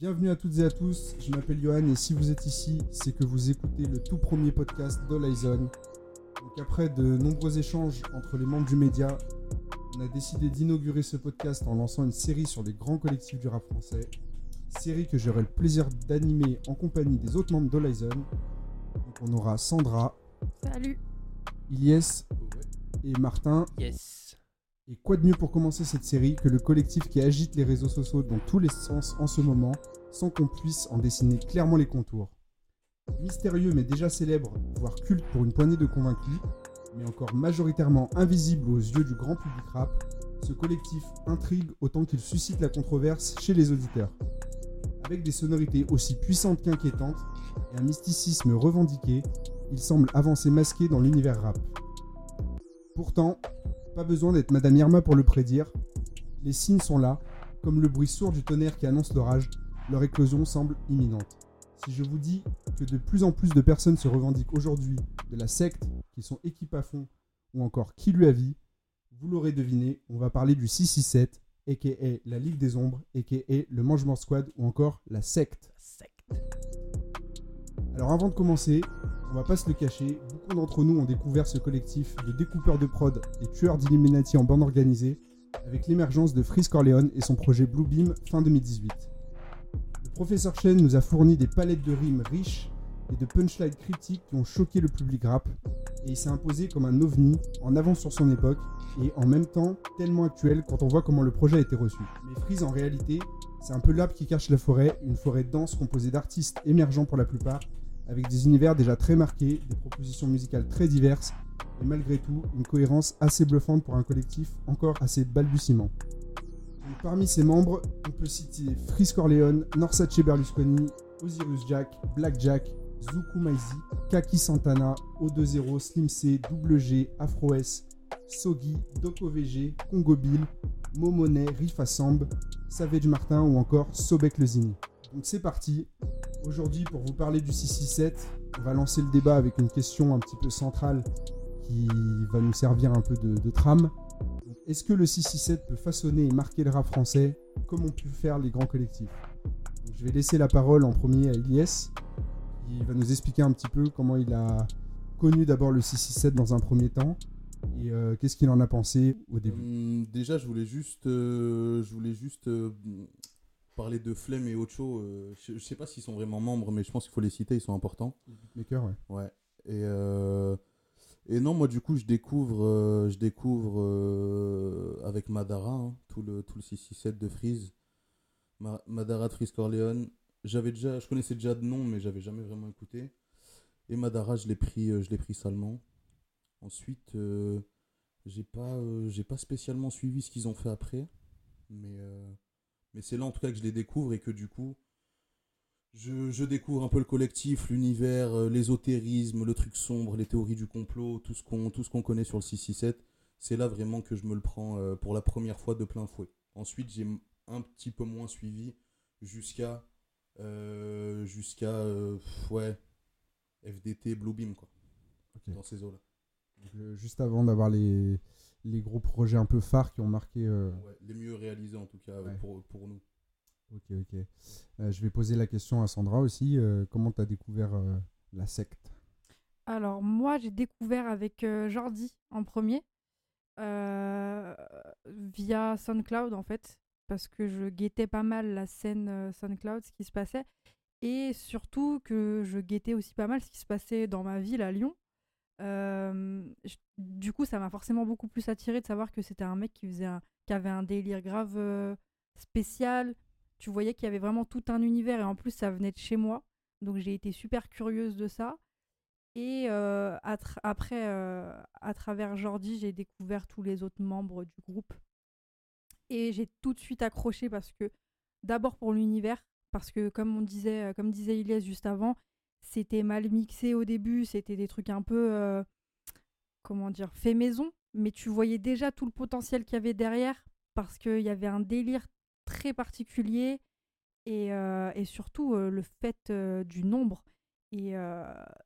Bienvenue à toutes et à tous, je m'appelle Johan et si vous êtes ici, c'est que vous écoutez le tout premier podcast d'Horizon. Donc après de nombreux échanges entre les membres du média, on a décidé d'inaugurer ce podcast en lançant une série sur les grands collectifs du rap français. Série que j'aurai le plaisir d'animer en compagnie des autres membres d'Horizon. On aura Sandra, Salut. Ilyes et Martin. Yes. Et quoi de mieux pour commencer cette série que le collectif qui agite les réseaux sociaux dans tous les sens en ce moment, sans qu'on puisse en dessiner clairement les contours. Mystérieux mais déjà célèbre, voire culte pour une poignée de convaincus, mais encore majoritairement invisible aux yeux du grand public rap, ce collectif intrigue autant qu'il suscite la controverse chez les auditeurs. Avec des sonorités aussi puissantes qu'inquiétantes et un mysticisme revendiqué, il semble avancer masqué dans l'univers rap. Pourtant, pas besoin d'être Madame Irma pour le prédire. Les signes sont là, comme le bruit sourd du tonnerre qui annonce l'orage, leur éclosion semble imminente. Si je vous dis que de plus en plus de personnes se revendiquent aujourd'hui de la secte, qui sont équipes à fond, ou encore qui lui a vie, vous l'aurez deviné, on va parler du 667, aka la Ligue des Ombres, aka le Mangement Squad, ou encore la secte. Alors avant de commencer, on va pas se le cacher, beaucoup d'entre nous ont découvert ce collectif de découpeurs de prod et tueurs d'Illuminati en bande organisée avec l'émergence de Freeze Corleone et son projet Bluebeam fin 2018. Le professeur Chen nous a fourni des palettes de rimes riches et de punchlines critiques qui ont choqué le public rap et il s'est imposé comme un ovni en avance sur son époque et en même temps tellement actuel quand on voit comment le projet a été reçu. Mais Freeze en réalité, c'est un peu l'arbre qui cache la forêt, une forêt dense composée d'artistes émergents pour la plupart avec des univers déjà très marqués, des propositions musicales très diverses, et malgré tout, une cohérence assez bluffante pour un collectif encore assez balbutiement. Parmi ses membres, on peut citer Freeze Corleone, Norsace Berlusconi, Osiris Jack, Black Jack, Zuku Maizi, Kaki Santana, O20, Slim C, Double G, Afro S, Sogi, Doko VG, Congo Bill, Momonet, Rifa Samb, Savage Martin ou encore Sobek Lezini. Donc c'est parti. Aujourd'hui, pour vous parler du 667, on va lancer le débat avec une question un petit peu centrale qui va nous servir un peu de, trame. Est-ce que le 667 peut façonner et marquer le rap français comme ont pu faire les grands collectifs? Je vais laisser la parole en premier à Elias, qui va nous expliquer un petit peu comment il a connu d'abord le 667 dans un premier temps et euh, qu'est-ce qu'il en a pensé au début. Hum, déjà, je voulais juste, euh, je voulais juste euh, parler de Flemme et Ocho. euh, je, je sais pas s'ils sont vraiment membres, mais je pense qu'il faut les citer, ils sont importants. Maker, ouais. Ouais. Et, euh, et non, moi, du coup, je découvre, euh, je découvre euh, avec Madara, hein, tout, le, tout le 667 de Freeze. Ma- Madara de Freeze Corleone. J'avais déjà, je connaissais déjà de nom, mais j'avais jamais vraiment écouté. Et Madara, je l'ai pris, je l'ai pris salement. Ensuite, j'ai pas, j'ai pas spécialement suivi ce qu'ils ont fait après, mais, mais c'est là en tout cas que je les découvre et que du coup, je, je découvre un peu le collectif, l'univers, euh, l'ésotérisme, le truc sombre, les théories du complot, tout ce qu'on connaît sur le 667. C'est là vraiment que je me le prends euh, pour la première fois de plein fouet. Ensuite, j'ai un petit peu moins suivi jusqu'à euh, jusqu'à euh, ouais FDT Bluebeam quoi. Dans ces eaux-là. Donc, euh, juste avant d'avoir les, les gros projets un peu phares qui ont marqué. euh, Ouais, les mieux réalisés en tout cas Ouais. pour, pour nous. Ok, ok. Euh, je vais poser la question à Sandra aussi. euh, comment tu as découvert euh, la secte? Alors, moi, j'ai découvert avec euh, Jordi en premier, euh, via SoundCloud, en fait, parce que je guettais pas mal la scène euh, SoundCloud, ce qui se passait, et surtout que je guettais aussi pas mal ce qui se passait dans ma ville, à Lyon. Du coup, ça m'a forcément beaucoup plus attiré de savoir que c'était un mec qui, faisait un- qui avait un délire grave spécial. Tu voyais qu'il y avait vraiment tout un univers, et en plus, ça venait de chez moi. Donc, j'ai été super curieuse de ça. Et après, à travers Jordi, j'ai découvert tous les autres membres du groupe. Et j'ai tout de suite accroché parce que, d'abord pour l'univers, parce que comme on disait, comme disait Ilyes juste avant, c'était mal mixé au début, c'était des trucs un peu, euh, comment dire, fait maison, mais tu voyais déjà tout le potentiel qu'il y avait derrière parce qu'il y avait un délire très particulier et, euh, et surtout euh, le fait du nombre. Et,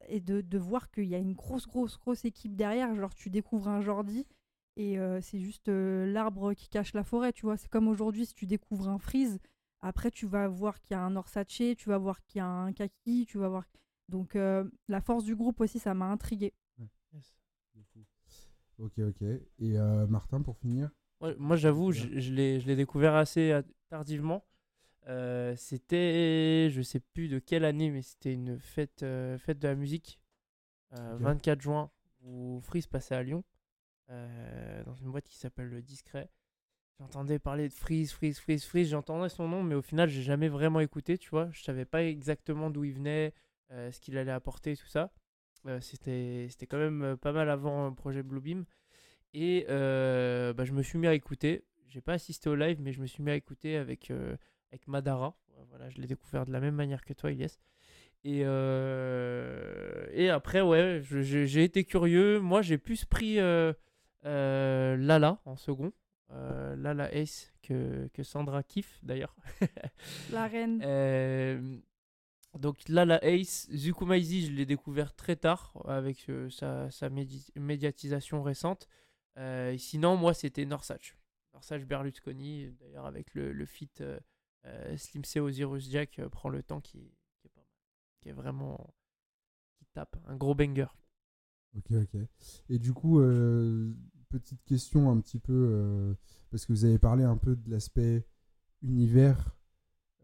et de, de voir qu'il y a une grosse, grosse, grosse équipe derrière. Genre, tu découvres un Jordi et c'est juste l'arbre qui cache la forêt, tu vois. C'est comme aujourd'hui, si tu découvres un Freeze, après, tu vas voir qu'il y a un Orsace, tu vas voir qu'il y a un Kaki, tu vas voir. Donc, euh, la force du groupe aussi, ça m'a intrigué. Ok, ok. Et euh, Martin, pour finir? Ouais, moi, j'avoue, je, je l'ai je l'ai découvert assez euh, tardivement. Euh, c'était, je sais plus de quelle année, mais c'était une fête, euh, fête de la musique, euh, Ok. 24 juin, où Freeze passait à Lyon, euh, dans une boîte qui s'appelle Le Discret. J'entendais parler de Freeze, Freeze, Freeze, Freeze, j'entendais son nom, mais au final, j'ai jamais vraiment écouté, tu vois. Je savais pas exactement d'où il venait, euh, ce qu'il allait apporter, tout ça. Euh, c'était, quand même euh, pas mal avant le projet Bluebeam. Et euh, bah, je me suis mis à écouter. J'ai pas assisté au live, mais je me suis mis à écouter avec, euh, avec Madara. Voilà, je l'ai découvert de la même manière que toi, Ilyes. Et, euh, et après, ouais, j'ai été curieux. Moi, j'ai plus pris euh, euh, Lala en second. Euh, Lala Ace que, que Sandra kiffe d'ailleurs. La reine. Euh, donc Lala Ace, Zukumaizi, je l'ai découvert très tard avec euh, sa, sa médi- médiatisation récente. Euh, sinon, moi, c'était Norsach. Norsach Berlusconi, d'ailleurs, avec le, le feat euh, Slim C Osiris Jack, euh, prend le temps qui, qui est pas mal. Qui est vraiment. qui tape. Un gros banger. Ok, ok. Et du coup, euh, petite question un petit peu, euh, parce que vous avez parlé un peu de l'aspect univers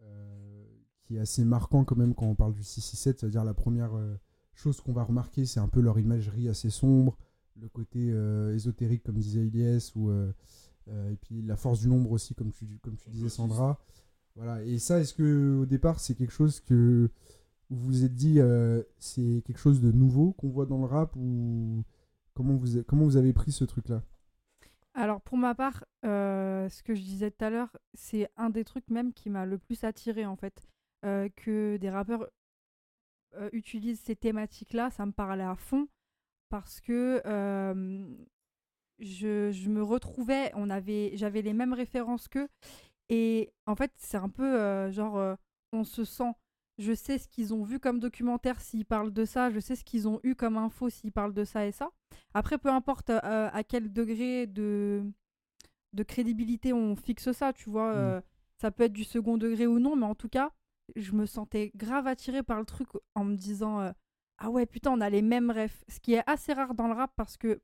euh, qui est assez marquant quand même quand on parle du 667, c'est-à-dire la première euh, chose qu'on va remarquer, c'est un peu leur imagerie assez sombre, le côté ésotérique comme disait Ilyes, ou, et puis la force du nombre aussi comme tu, comme tu disais Sandra. Voilà. Et ça, est-ce que au départ c'est quelque chose que vous vous êtes dit c'est quelque chose de nouveau qu'on voit dans le rap ou comment vous, avez pris ce truc-là? Alors pour ma part, euh, ce que je disais tout à l'heure, c'est un des trucs même qui m'a le plus attiré en fait. Euh, que des rappeurs euh, utilisent ces thématiques-là, ça me parlait à fond parce que je, me retrouvais, on avait, j'avais les mêmes références qu'eux et en fait c'est un peu genre on se sent. Je sais ce qu'ils ont vu comme documentaire s'ils parlent de ça, je sais ce qu'ils ont eu comme info s'ils parlent de ça et ça. Après, peu importe euh, à quel degré de, de crédibilité on fixe ça, tu vois. Mm. euh, ça peut être du second degré ou non, mais en tout cas, je me sentais grave attirée par le truc en me disant euh, Ah ouais, putain, on a les mêmes refs. Ce qui est assez rare dans le rap parce que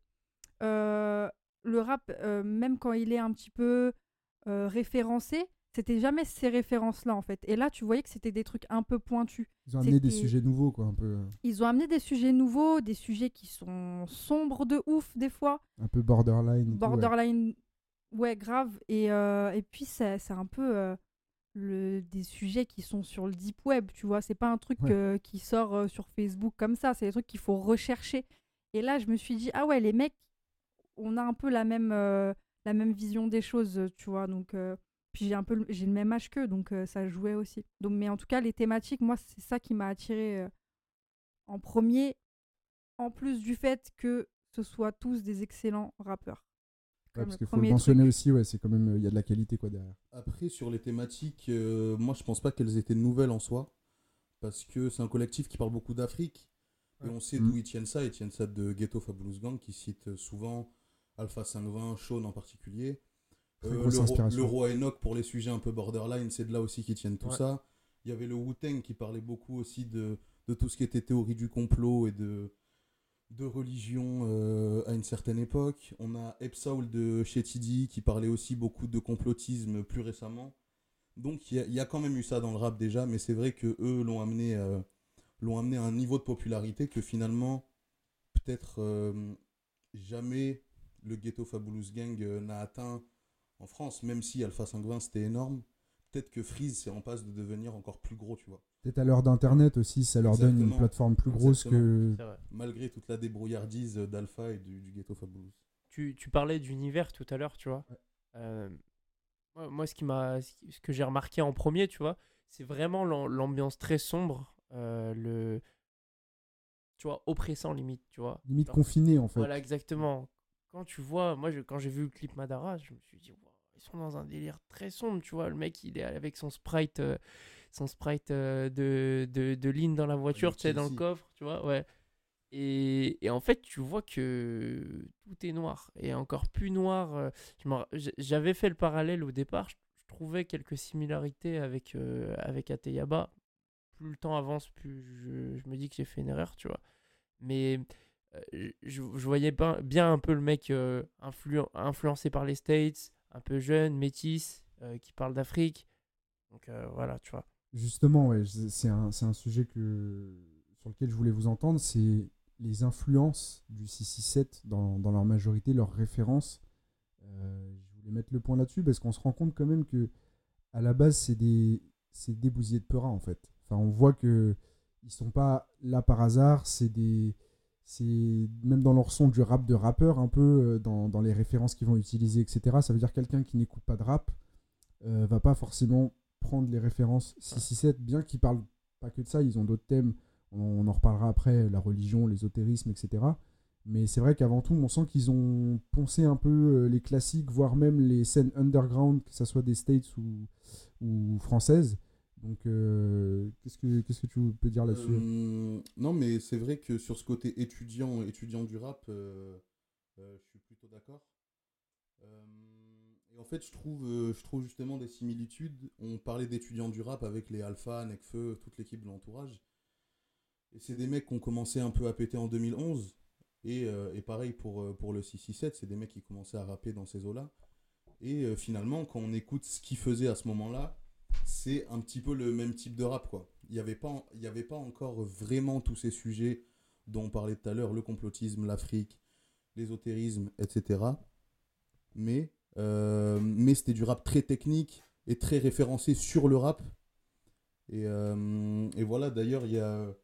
le rap, même quand il est un petit peu référencé, c'était jamais ces références-là en fait. Et là, tu voyais que c'était des trucs un peu pointus. Ils ont amené des sujets nouveaux, quoi, un peu, Ils ont amené des sujets nouveaux, des sujets qui sont sombres de ouf des fois un peu borderline. ouais. borderline ouais grave et, euh, et puis c'est un peu euh, le, des sujets qui sont sur le deep web tu vois c'est pas un truc Ouais. euh, qui sort euh, sur Facebook comme ça c'est des trucs qu'il faut rechercher et là je me suis dit ah ouais les mecs on a un peu la même euh, la même vision des choses euh, tu vois donc euh, puis j'ai un peu le- j'ai le même âge qu'eux donc euh, ça jouait aussi donc mais en tout cas les thématiques moi c'est ça qui m'a attiré euh, en premier en plus du fait que ce soit tous des excellents rappeurs Ouais, parce qu'il faut le mentionner truc. aussi, ouais, c'est quand même, il y a de la qualité, quoi, derrière. Après, sur les thématiques, euh, moi je pense pas qu'elles étaient nouvelles en soi. Parce que c'est un collectif qui parle beaucoup d'Afrique. Et on sait Mm. d'où ils tiennent ça. Ils tiennent ça de Ghetto Fabulous Gang, qui cite souvent Alpha 520, Sean en particulier. Très Euh, grosse le, ro- inspiration. le roi Enoch pour les sujets un peu borderline, c'est de là aussi qu'ils tiennent tout Ouais. ça. Il y avait le Wu-Tang qui parlait beaucoup aussi de, de tout ce qui était théorie du complot et de, de religion euh, à une certaine époque. On a Epsaul de chez Tidi qui parlait aussi beaucoup de complotisme plus récemment. Donc il y, a- il y a quand même eu ça dans le rap déjà, mais c'est vrai que eux l'ont amené, euh, l'ont amené à un niveau de popularité que finalement, peut-être euh, jamais le Ghetto Fabulous Gang euh, n'a atteint en France, même si Alpha 520 c'était énorme. Peut-être que Freeze c'est en passe de devenir encore plus gros, tu vois. Peut-être à l'heure d'Internet aussi, ça leur donne une plateforme plus grosse que. Malgré toute la débrouillardise d'Alpha et du, du Ghetto Fabulous. tu, tu parlais d'univers tout à l'heure, tu vois. Ouais. Euh, moi, moi, ce, qui m'a, ce que j'ai remarqué en premier, tu vois, c'est vraiment l'am- l'ambiance très sombre, euh, le, tu vois, oppressant limite, tu vois. Limite Genre, confiné, en fait. Voilà, exactement. Quand tu vois, moi, je- quand j'ai vu le clip Madara, je me suis dit, ils sont dans un délire très sombre, tu vois. Le mec, il est avec son sprite, euh, son sprite euh, de, de, de ligne dans la voiture, tu sais, dans le coffre, tu vois, ouais. Et, et en fait, tu vois que tout est noir. Et encore plus noir. euh, J'avais fait le parallèle au départ. Je, je trouvais quelques similarités avec, euh, avec Ateyaba. Plus le temps avance, plus je, je me dis que j'ai fait une erreur, tu vois. Mais je, je voyais bien un peu le mec influ- influencé par les States, un peu jeune, métis, euh, qui parle d'Afrique. Donc euh, voilà, tu vois. Justement, ouais, c'est un, un sujet que, sur lequel je voulais vous entendre, c'est les influences du 667 dans, dans leur majorité, leurs références. Euh, je voulais mettre le point là-dessus parce qu'on se rend compte quand même que à la base, c'est des, des bousiers de Peura en fait. Enfin, on voit que ils sont pas là par hasard, c'est des c'est même dans leur son du rap de rappeur un peu euh, dans, les références qu'ils vont utiliser etc ça veut dire quelqu'un qui n'écoute pas de rap euh, va pas forcément prendre les références 667 bien qu'ils parlent pas que de ça ils ont d'autres thèmes. On, en reparlera après la religion l'ésotérisme etc mais c'est vrai qu'avant tout on sent qu'ils ont poncé un peu euh, les classiques voire même les scènes underground que ça soit des states ou, ou françaises donc euh, qu'est-ce que tu peux dire là-dessus? Euh, non, mais c'est vrai que sur ce côté étudiant, étudiant du rap, euh, je suis plutôt d'accord. Et en fait, je trouve, je justement des similitudes. On parlait d'étudiants du rap avec les Alpha, Nekfeu, toute l'équipe de l'entourage. Et c'est des mecs qui ont commencé un peu à péter en 2011. Et, pareil pour, pour le 667, c'est des mecs qui commençaient à rapper dans ces eaux-là. Et finalement, quand on écoute ce qu'ils faisaient à ce moment-là, c'est un petit peu le même type de rap, quoi. Il n'y avait, pas- il y avait pas encore vraiment tous ces sujets dont on parlait tout à l'heure, le complotisme, l'Afrique, l'ésotérisme, etc. Mais, euh, mais c'était du rap très technique et très référencé sur le rap. Et, euh, et voilà, d'ailleurs, il y a,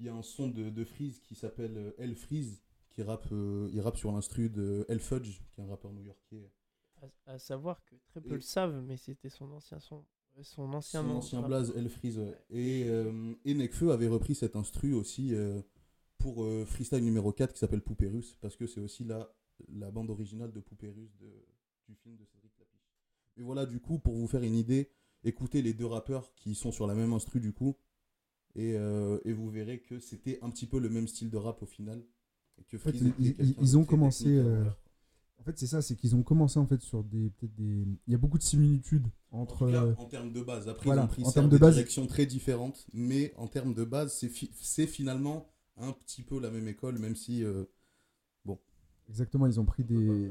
y a un son de, de Freeze qui s'appelle euh, El Freeze, qui rappe, euh, il rappe sur l'instru de El Fudge, qui est un rappeur new-yorkais. À, à savoir que très peu Et- le savent, mais c'était son ancien son, son ancien Son ancien blaze, ouais. Et, euh, et Nekfeu avait repris cet instru aussi euh, pour euh, freestyle numéro 4 qui s'appelle Poupée Russe, parce que c'est aussi la, la bande originale de Poupée Russe de, du film de Cédric Lapiche. Et voilà, du coup, pour vous faire une idée, écoutez les deux rappeurs qui sont sur la même instru, du coup, et, euh, et vous verrez que c'était un petit peu le même style de rap au final. Et que fait, Freeze ils- ont commencé, En fait, c'est ça, c'est qu'ils ont commencé en fait sur des peut-être des. Il y a beaucoup de similitudes En entre. tout cas, euh, en termes de base. Après, voilà, ils ont pris en termes de des base- directions très différentes, mais en termes de base, c'est fi- c'est finalement un petit peu la même école, même si. euh, Exactement, ils ont pris des,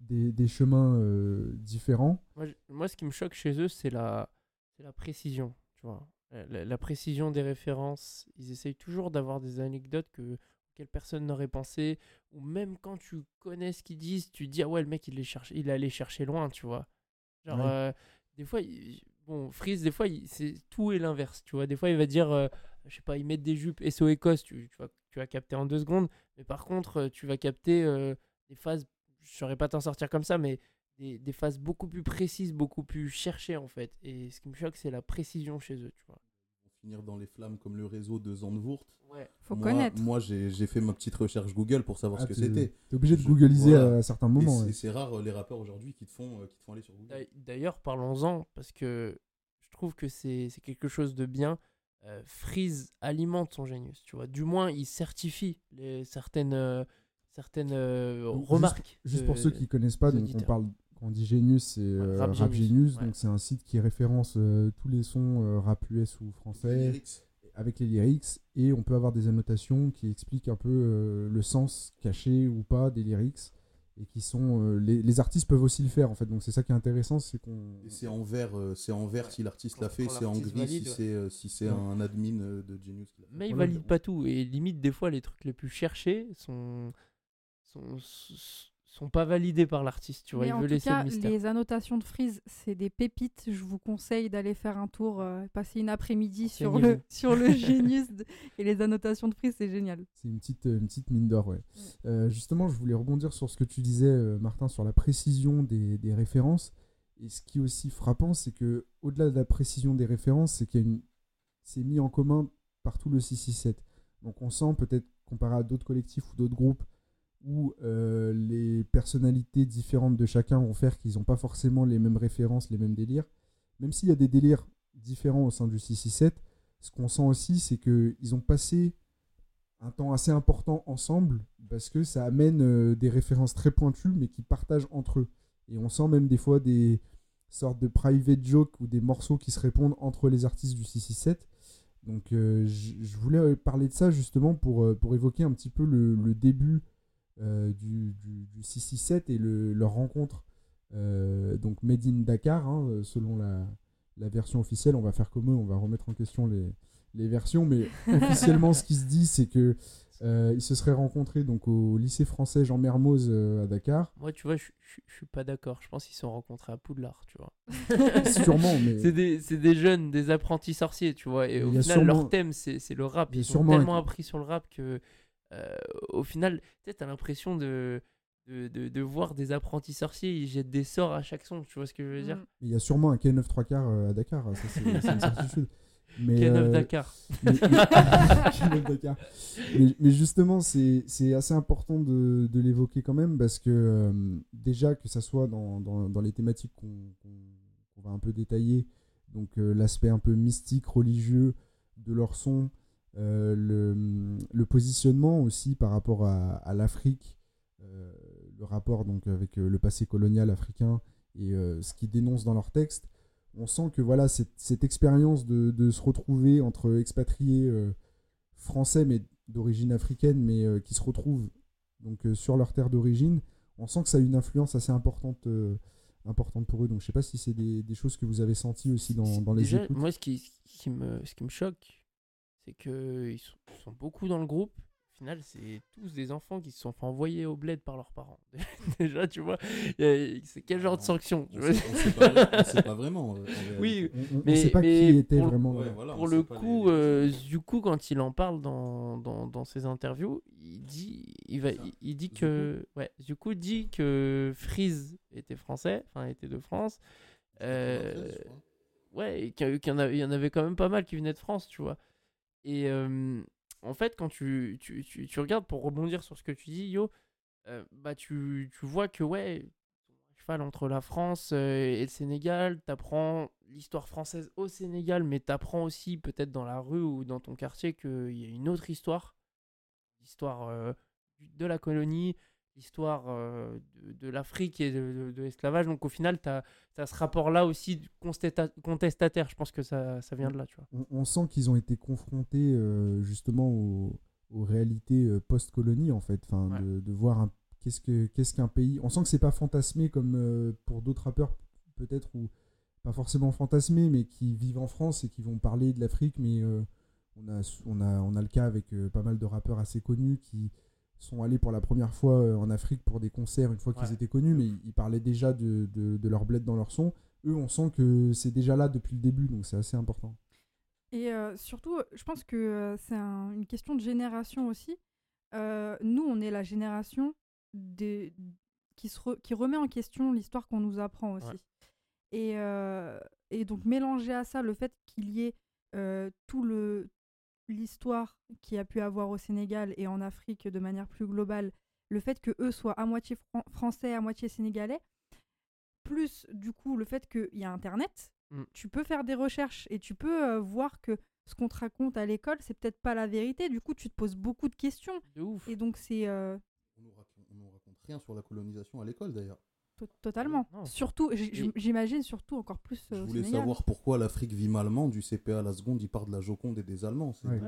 des, des chemins euh, différents. Moi, je- moi, ce qui me choque chez eux, c'est la, c'est la précision. Tu vois. La précision des références. Ils essayent toujours d'avoir des anecdotes que auxquelles personne n'aurait pensé. Ou même quand tu connais ce qu'ils disent, tu dis ah ouais le mec il est cherché, il est allé chercher loin, tu vois. Genre Ouais. euh, des fois, il- bon Freeze, des fois il- c'est tout est l'inverse, tu vois. Des fois il va dire euh, je sais pas, ils mettent des jupes SO Écosse, tu, tu vas tu vas capter en deux secondes. Mais par contre, euh, tu vas capter euh, des phases, je saurais pas t'en sortir comme ça, mais des, des phases beaucoup plus précises, beaucoup plus cherchées en fait. Et ce qui me choque, c'est la précision chez eux, tu vois. Finir dans les flammes comme le réseau de Zandvoort. Ouais. Faut moi, connaître. Moi, j'ai fait ma petite recherche Google pour savoir Ah, ce que c'était. T'es obligé de googliser voilà. à certains Et moments. c'est- ouais. c'est rare euh, les rappeurs aujourd'hui qui te font euh, qui te font aller sur Google. D'ail- D'ailleurs, parlons-en, parce que je trouve que c'est quelque chose de bien. Euh, Freeze alimente son génius, tu vois. Du moins, il certifie les, certaines, euh, certaines euh, Donc, juste- remarques. Juste de- pour ceux qui connaissent pas, donc on parle, quand on dit Genius, c'est euh, Rap Rap, Genius, Genius, ouais. donc c'est un site qui référence euh, tous les sons euh, rap US ou français avec les lyrics et on peut avoir des annotations qui expliquent un peu euh, le sens caché ou pas des lyrics et qui sont euh, les, les artistes peuvent aussi le faire en fait donc c'est ça qui est intéressant c'est qu'on Et c'est en vert, euh, c'est en vert Ouais. si l'artiste l'a fait, c'est en gris valide, si ouais. c'est euh, si c'est Ouais. un admin euh, de Genius qui l'a fait. Mais il Voilà, valide pas tout. Et limite, des fois, les trucs les plus cherchés sont, sont, sont pas validés par l'artiste, tu vois. Mais il en veut tout laisser cas, le mystère. les annotations de Freeze, c'est des pépites. Je vous conseille d'aller faire un tour, euh, passer une après-midi sur le, sur le Genius de- et les annotations de Freeze, c'est génial. c'est une petite une petite mine d'or ouais. Euh, justement je voulais rebondir sur ce que tu disais euh, Martin sur la précision des, des références et ce qui est aussi frappant c'est que au-delà de la précision des références c'est qu'il y a une c'est mis en commun par tout le 667 donc on sent peut-être comparé à d'autres collectifs ou d'autres groupes où euh, les personnalités différentes de chacun vont faire qu'ils n'ont pas forcément les mêmes références, les mêmes délires. Même s'il y a des délires différents au sein du 667. Ce qu'on sent aussi, c'est qu'ils ont passé un temps assez important ensemble parce que ça amène euh, des références très pointues mais qui partagent entre eux. Et on sent même des fois des sortes de private jokes ou des morceaux qui se répondent entre les artistes du 667. Donc euh, je voulais parler de ça justement pour, pour évoquer un petit peu le, début du, du, du 667 et le, leur rencontre euh, donc Made in Dakar, hein, euh, selon la, la version officielle. On va faire comme eux, on va remettre en question les, les versions, mais officiellement, ce qui se dit, c'est que euh, ils se seraient rencontrés donc au lycée français Jean Mermoz euh, à Dakar. Moi, tu vois, je suis pas d'accord. Je pense qu'ils se sont rencontrés à Poudlard, tu vois. Sûrement, mais C'est des, jeunes, des apprentis sorciers, tu vois. Et au final, sûrement- leur thème, c'est le rap. Ils ont un- tellement appris sur le rap que, euh, au final, tu t'as l'impression de, de, de, de voir des apprentis sorciers, ils jettent des sorts à chaque son, tu vois ce que je veux dire? Mm. il y a sûrement un K9 3 quarts euh, à Dakar, ça c'est une certitude. Mais, K9 euh, Dakar. mais, K9 Dakar. Mais- mais justement, c'est c'est assez important de, de l'évoquer quand même parce que euh, déjà que ça soit dans, dans, dans les thématiques qu'on qu'on- qu'on va un peu détailler, donc euh, l'aspect un peu mystique, religieux de leur son, euh, le, le positionnement aussi par rapport à, à l'Afrique, euh, le rapport donc avec euh, le passé colonial africain et euh, ce qu'ils dénoncent dans leurs textes, on sent que voilà cette, cette expérience de, de se retrouver entre expatriés français mais d'origine africaine mais qui se retrouvent donc sur leur terre d'origine, on sent que ça a une influence assez importante importante pour eux. Donc je sais pas si c'est des, des choses que vous avez senties aussi dans, dans les Déjà, écoutes. moi, ce qui, ce qui me, ce qui me choque, c'est qu'ils sont, sont beaucoup dans le groupe. Au final, c'est tous des enfants qui se sont fait envoyer au bled par leurs parents. Déjà, tu vois, c'est quel genre de sanction On vois sait, pas, vraiment. euh, en Oui. On- on ne mais- sait pas mais qui était pour vraiment. Ouais, voilà, pour le coup, les- euh, du coup, quand il en parle dans, dans, dans ses interviews, il dit, il va, il, il dit que, ouais, du coup, dit que Freeze était français, enfin était de France, euh, ouais, qu'il y en avait quand même pas mal qui venaient de France, tu vois. Et en fait, quand tu, tu, tu, regardes, pour rebondir sur ce que tu dis, Yo, bah tu, tu vois que, ouais, cheval entre la France et le Sénégal, t'apprends l'histoire française au Sénégal, mais t'apprends aussi peut-être dans la rue ou dans ton quartier qu'il y a une autre histoire, l'histoire de la colonie, l'histoire euh, de, de l'Afrique et de, de- de l'esclavage. Donc au final, t'as as ce rapport-là aussi contestataire. Je pense que ça, ça vient de là, tu vois. on, on sent qu'ils ont été confrontés euh, justement aux, aux réalités euh, post-colonie en fait, enfin, Ouais. de, voir un- qu'est-ce que qu'est-ce qu'un pays. On sent que c'est pas fantasmé comme euh, pour d'autres rappeurs peut-être ou pas forcément fantasmé, mais qui vivent en France et qui vont parler de l'Afrique. Mais on a on a on a le cas avec pas mal de rappeurs assez connus qui sont allés pour la première fois euh, en Afrique pour des concerts une fois qu'ils Ouais. étaient connus, mais ils, ils parlaient déjà de, de, de leur bled dans leur son. Eux, on sent que c'est déjà là depuis le début, donc c'est assez important. Et euh, surtout, je pense que euh, c'est un- une question de génération aussi. Euh, nous, on est la génération des, qui, se re- qui remet en question l'histoire qu'on nous apprend aussi. Ouais. Et, euh, et donc, mélanger à ça le fait qu'il y ait euh, tout le l'histoire qu'il y a pu avoir au Sénégal et en Afrique de manière plus globale, le fait que eux soient à moitié fran- français, à moitié sénégalais, plus du coup le fait qu'il y a Internet, Mm. tu peux faire des recherches et tu peux euh, voir que ce qu'on te raconte à l'école, c'est peut-être pas la vérité. Du coup, tu te poses beaucoup de questions. De ouf. Et donc, c'est euh, On nous raconte, on nous raconte rien sur la colonisation à l'école d'ailleurs. To- totalement. Non. Surtout, j'imagine surtout encore plus Je euh, au voulais Sénégal. savoir pourquoi l'Afrique vit malement. Du CPA à la seconde, il part de la Joconde et des Allemands. C'est Ouais,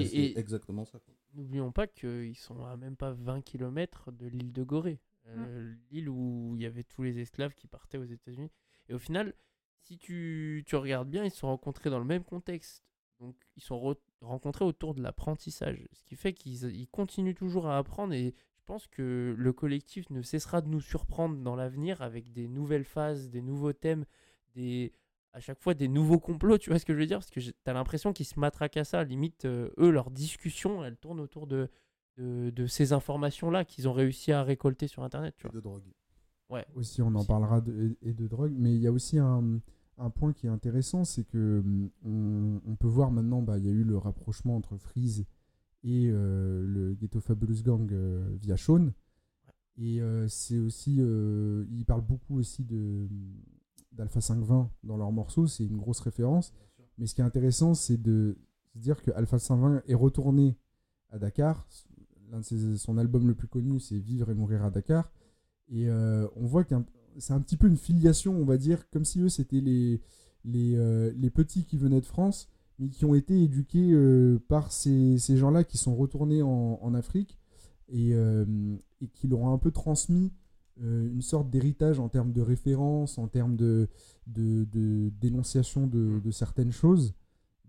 Et- et- exactement ça. N'oublions pas qu'ils sont à même pas 20 km de l'île de Gorée. Euh, L'île où il y avait tous les esclaves qui partaient aux États-Unis. Et au final, si tu, tu regardes bien, ils se sont rencontrés dans le même contexte. Donc, ils sont re- rencontrés autour de l'apprentissage. Ce qui fait qu'ils ils continuent toujours à apprendre. Et je pense que le collectif ne cessera de nous surprendre dans l'avenir avec des nouvelles phases, des nouveaux thèmes, des à chaque fois des nouveaux complots. Tu vois ce que je veux dire? Parce que t'as l'impression qu'ils se matraquent à ça. Limite, euh, eux, leur discussion, elle tourne autour de, de, de ces informations-là qu'ils ont réussi à récolter sur Internet. Tu Et vois. de drogue. Aussi, on en parlera de, et de drogue, mais il y a aussi un, un point qui est intéressant, c'est que hum, on, on peut voir maintenant, bah, il y a eu le rapprochement entre Freeze et euh, le Ghetto Fabulous Gang euh, via Sean. Et euh, c'est aussi, euh, il parle beaucoup aussi de, d'Alpha 520 dans leurs morceaux, c'est une grosse référence. Mais ce qui est intéressant, c'est de se dire que Alpha 520 est retourné à Dakar. L'un de ses- son album le plus connu, c'est Vivre et mourir à Dakar. Et euh, on voit que c'est un petit peu une filiation, on va dire, comme si eux, c'était les, les, euh, les petits qui venaient de France, mais qui ont été éduqués euh, par ces, ces gens-là qui sont retournés en, en Afrique et, euh, et qui leur ont un peu transmis euh, une sorte d'héritage en termes de référence, en termes de, de, de dénonciation de, de certaines choses.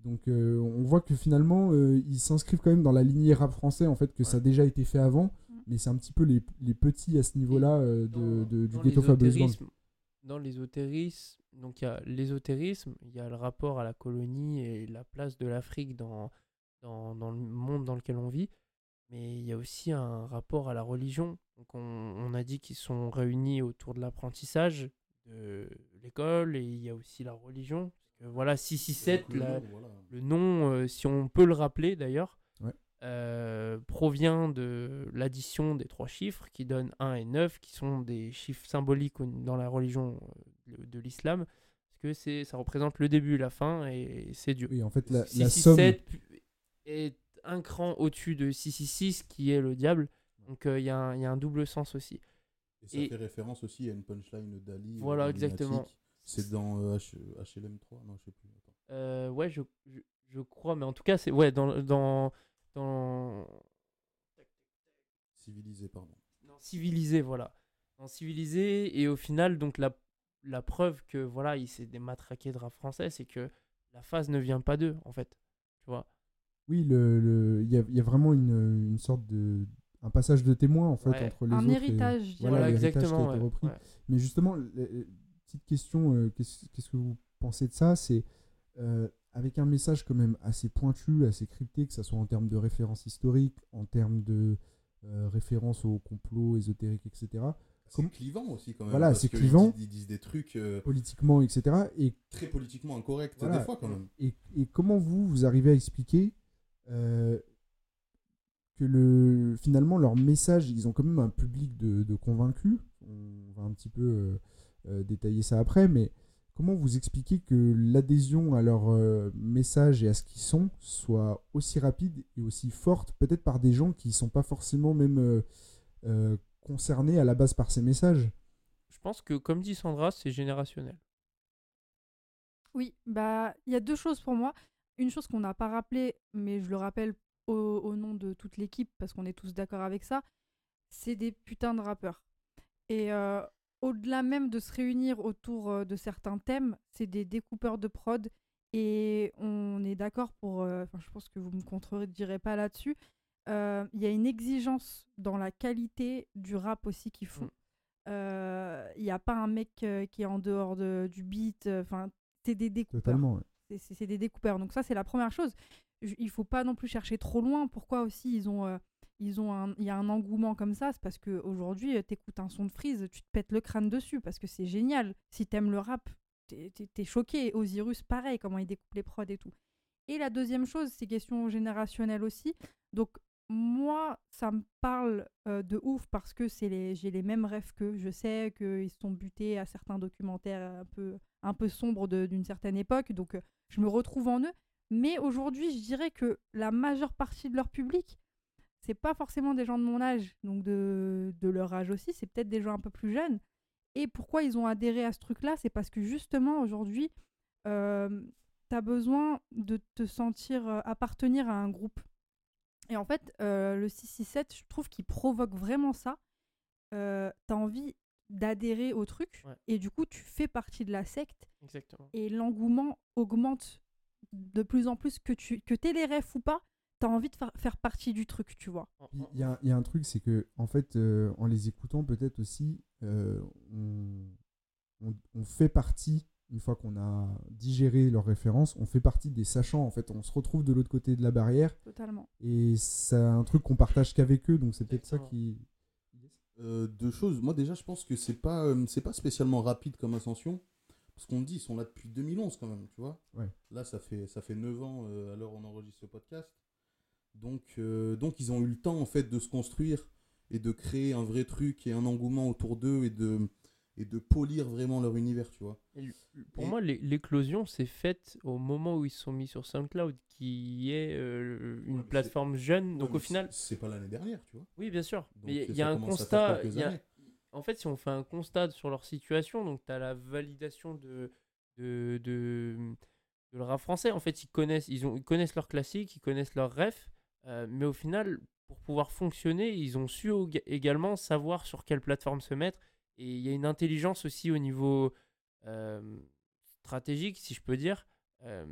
Donc on voit que finalement, ils s'inscrivent quand même dans la lignée rap français, en fait, que ça a déjà été fait avant, Mm. mais c'est un petit peu les, les petits à ce niveau-là du ghetto l'ésotérisme- Dans l'ésotérisme, donc il y a l'ésotérisme, il y a le rapport à la colonie et la place de l'Afrique dans, dans, dans le monde dans lequel on vit, mais il y a aussi un rapport à la religion. Donc on, on a dit qu'ils sont réunis autour de l'apprentissage de l'école et il y a aussi la religion. Parce que voilà, 667, Le nom, voilà. le nom, euh, si on peut le rappeler d'ailleurs. Euh, provient de l'addition des trois chiffres qui donnent 1 et 9, qui sont des chiffres symboliques dans la religion euh, de, l'islam, parce que c'est, ça représente le début, la fin, et c'est Dieu. Oui, en fait, la, la 667 somme. est un cran au-dessus de 666, qui est le diable, donc euh, il y, a un- il y a un double sens aussi. Et ça Et- fait référence aussi à une punchline d'Ali. euh, Voilà, exactement. C'est dans euh, H- HLM3, non, je sais plus. Euh, ouais, je, je, je crois, mais en tout cas, c'est ouais, dans, dans, dans, Civilisé, pardon. dans civilisé, voilà. Dans civilisé, et au final, donc la, la preuve que voilà, il s'est dématraqué de rap français, c'est que la phase ne vient pas d'eux, en fait. Tu vois Oui, le- le- il y, a, il y a vraiment une, une sorte de. Un passage de témoin, en fait, Ouais. entre les Un autres. héritage. Voilà, Voilà, l'héritage qui a exactement. été ouais, repris. ouais. Mais justement, le- le- petite question, euh, qu'est-ce qu'est-ce que vous pensez de ça? C'est euh, avec un message quand même assez pointu, assez crypté, que ce soit en termes de références historiques, en termes de euh, références au complot ésotérique, etc. C'est Comment- clivant aussi, quand même. Voilà, c'est clivant. Ils disent des trucs euh, Politiquement, etc. Et, très politiquement incorrects, Voilà. des fois, quand même. et, et comment vous, vous arrivez à expliquer euh, que le, finalement leur message, ils ont quand même un public de, de convaincus. On va un petit peu euh, détailler ça après, mais comment vous expliquez que l'adhésion à leur euh, message et à ce qu'ils sont soit aussi rapide et aussi forte, peut-être par des gens qui ne sont pas forcément même euh, euh, concernés à la base par ces messages? Je pense que, comme dit Sandra, c'est générationnel. Oui, bah il y a deux choses pour moi. Une chose qu'on n'a pas rappelé, mais je le rappelle au, au nom de toute l'équipe parce qu'on est tous d'accord avec ça, c'est des putains de rappeurs. Et euh, au-delà même de se réunir autour euh, de certains thèmes, c'est des découpeurs de prod. Et on est d'accord pour. euh, Enfin, je pense que vous me contredirez pas là-dessus. Euh, Il y a une exigence dans la qualité du rap aussi qu'ils font. Mm. Euh, Il n'y a pas un mec euh, qui est en dehors de- du beat. Enfin, c'est des découpeurs. Ouais. C'est- des découpeurs. Donc ça, c'est la première chose. Je- il faut pas non plus chercher trop loin. Pourquoi aussi ils ont, euh, ils ont un, il y a un engouement comme ça C'est parce qu'aujourd'hui, tu écoutes un son de Freeze, tu te pètes le crâne dessus parce que c'est génial. Si t'aimes le rap, t'es es, choqué. Osiris, pareil, comment il découpe les prods et tout. Et la deuxième chose, c'est question générationnelle aussi. Donc moi, ça me parle euh, de ouf parce que les, j'ai les mêmes rêves qu'eux. Je sais qu'ils se sont butés à certains documentaires un peu, un peu sombres d'une certaine époque. Donc euh, je me retrouve en eux. Mais aujourd'hui, je dirais que la majeure partie de leur public, c'est pas forcément des gens de mon âge, donc de, de leur âge aussi, c'est peut-être des gens un peu plus jeunes. Et pourquoi ils ont adhéré à ce truc-là C'est parce que justement, aujourd'hui, euh, tu as besoin de te sentir euh, appartenir à un groupe. Et en fait, euh, le 667, je trouve qu'il provoque vraiment ça. Euh, tu as envie d'adhérer au truc, Ouais. et du coup, tu fais partie de la secte Exactement. et l'engouement augmente de plus en plus, que tu que aies les rêves ou pas, t'as envie de fa- faire partie du truc, tu vois. Puis, en- Il y, a- il y a un truc, c'est que, en fait, euh, en les écoutant, peut-être aussi, euh, on, on- on fait partie, une fois qu'on a digéré leurs références, on fait partie des sachants. En fait, on se retrouve de l'autre côté de la barrière Totalement. et c'est un truc qu'on partage qu'avec eux, donc c'est peut-être ça qui. Euh, deux choses. Moi, déjà, je pense que c'est pas, euh, c'est pas spécialement rapide comme ascension. Parce qu'on dit, ils sont là depuis 2011 quand même, tu vois. Ouais. Là, ça fait, ça fait 9 ans euh, à l'heure où on enregistre ce podcast. Donc, euh, donc, ils ont eu le temps, en fait, de se construire et de créer un vrai truc et un engouement autour d'eux et de, et de polir vraiment leur univers, tu vois. Et pour Et- moi, l'é- l'éclosion s'est faite au moment où ils se sont mis sur SoundCloud, qui est euh, une plateforme jeune. Donc au final, c'est pas l'année dernière, tu vois. oui, bien sûr. Donc, Mais il y, a- un constat. y a- en fait, si on fait un constat sur leur situation, donc tu as la validation de, de, de, de le rap français. En fait, ils connaissent, ils ont, ils connaissent leurs classiques, ils connaissent leurs refs, euh, mais au final, pour pouvoir fonctionner, ils ont su également savoir sur quelle plateforme se mettre. Et il y a une intelligence aussi au niveau euh, stratégique, si je peux dire. Euh,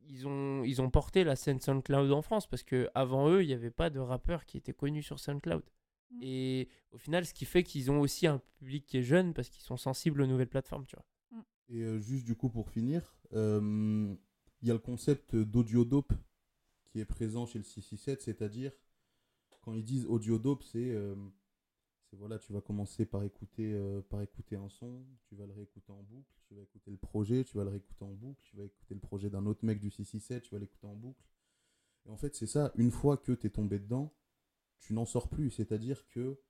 ils ont, ils ont porté la scène SoundCloud en France parce que avant eux, il n'y avait pas de rappeurs qui étaient connus sur SoundCloud. Mm. Et au final, ce qui fait qu'ils ont aussi un public qui est jeune parce qu'ils sont sensibles aux nouvelles plateformes, tu vois. Et euh, juste du coup pour finir, euh, il y a le concept d'audio dope qui est présent chez le 667, c'est-à-dire quand ils disent audio dope, c'est euh, voilà, tu vas commencer par écouter euh, par écouter un son, tu vas le réécouter en boucle, tu vas écouter le projet, tu vas le réécouter en boucle, tu vas écouter le projet d'un autre mec du 667, tu vas l'écouter en boucle. Et en fait, c'est ça, une fois que tu es tombé dedans, tu n'en sors plus, c'est-à-dire que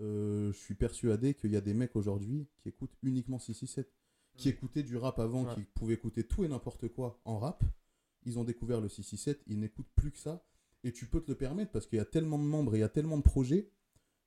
euh, je suis persuadé qu'il y a des mecs aujourd'hui qui écoutent uniquement 667 qui écoutaient du rap avant, Ouais. qui pouvaient écouter tout et n'importe quoi en rap. Ils ont découvert le 667, ils n'écoutent plus que ça. Et tu peux te le permettre parce qu'il y a tellement de membres et il y a tellement de projets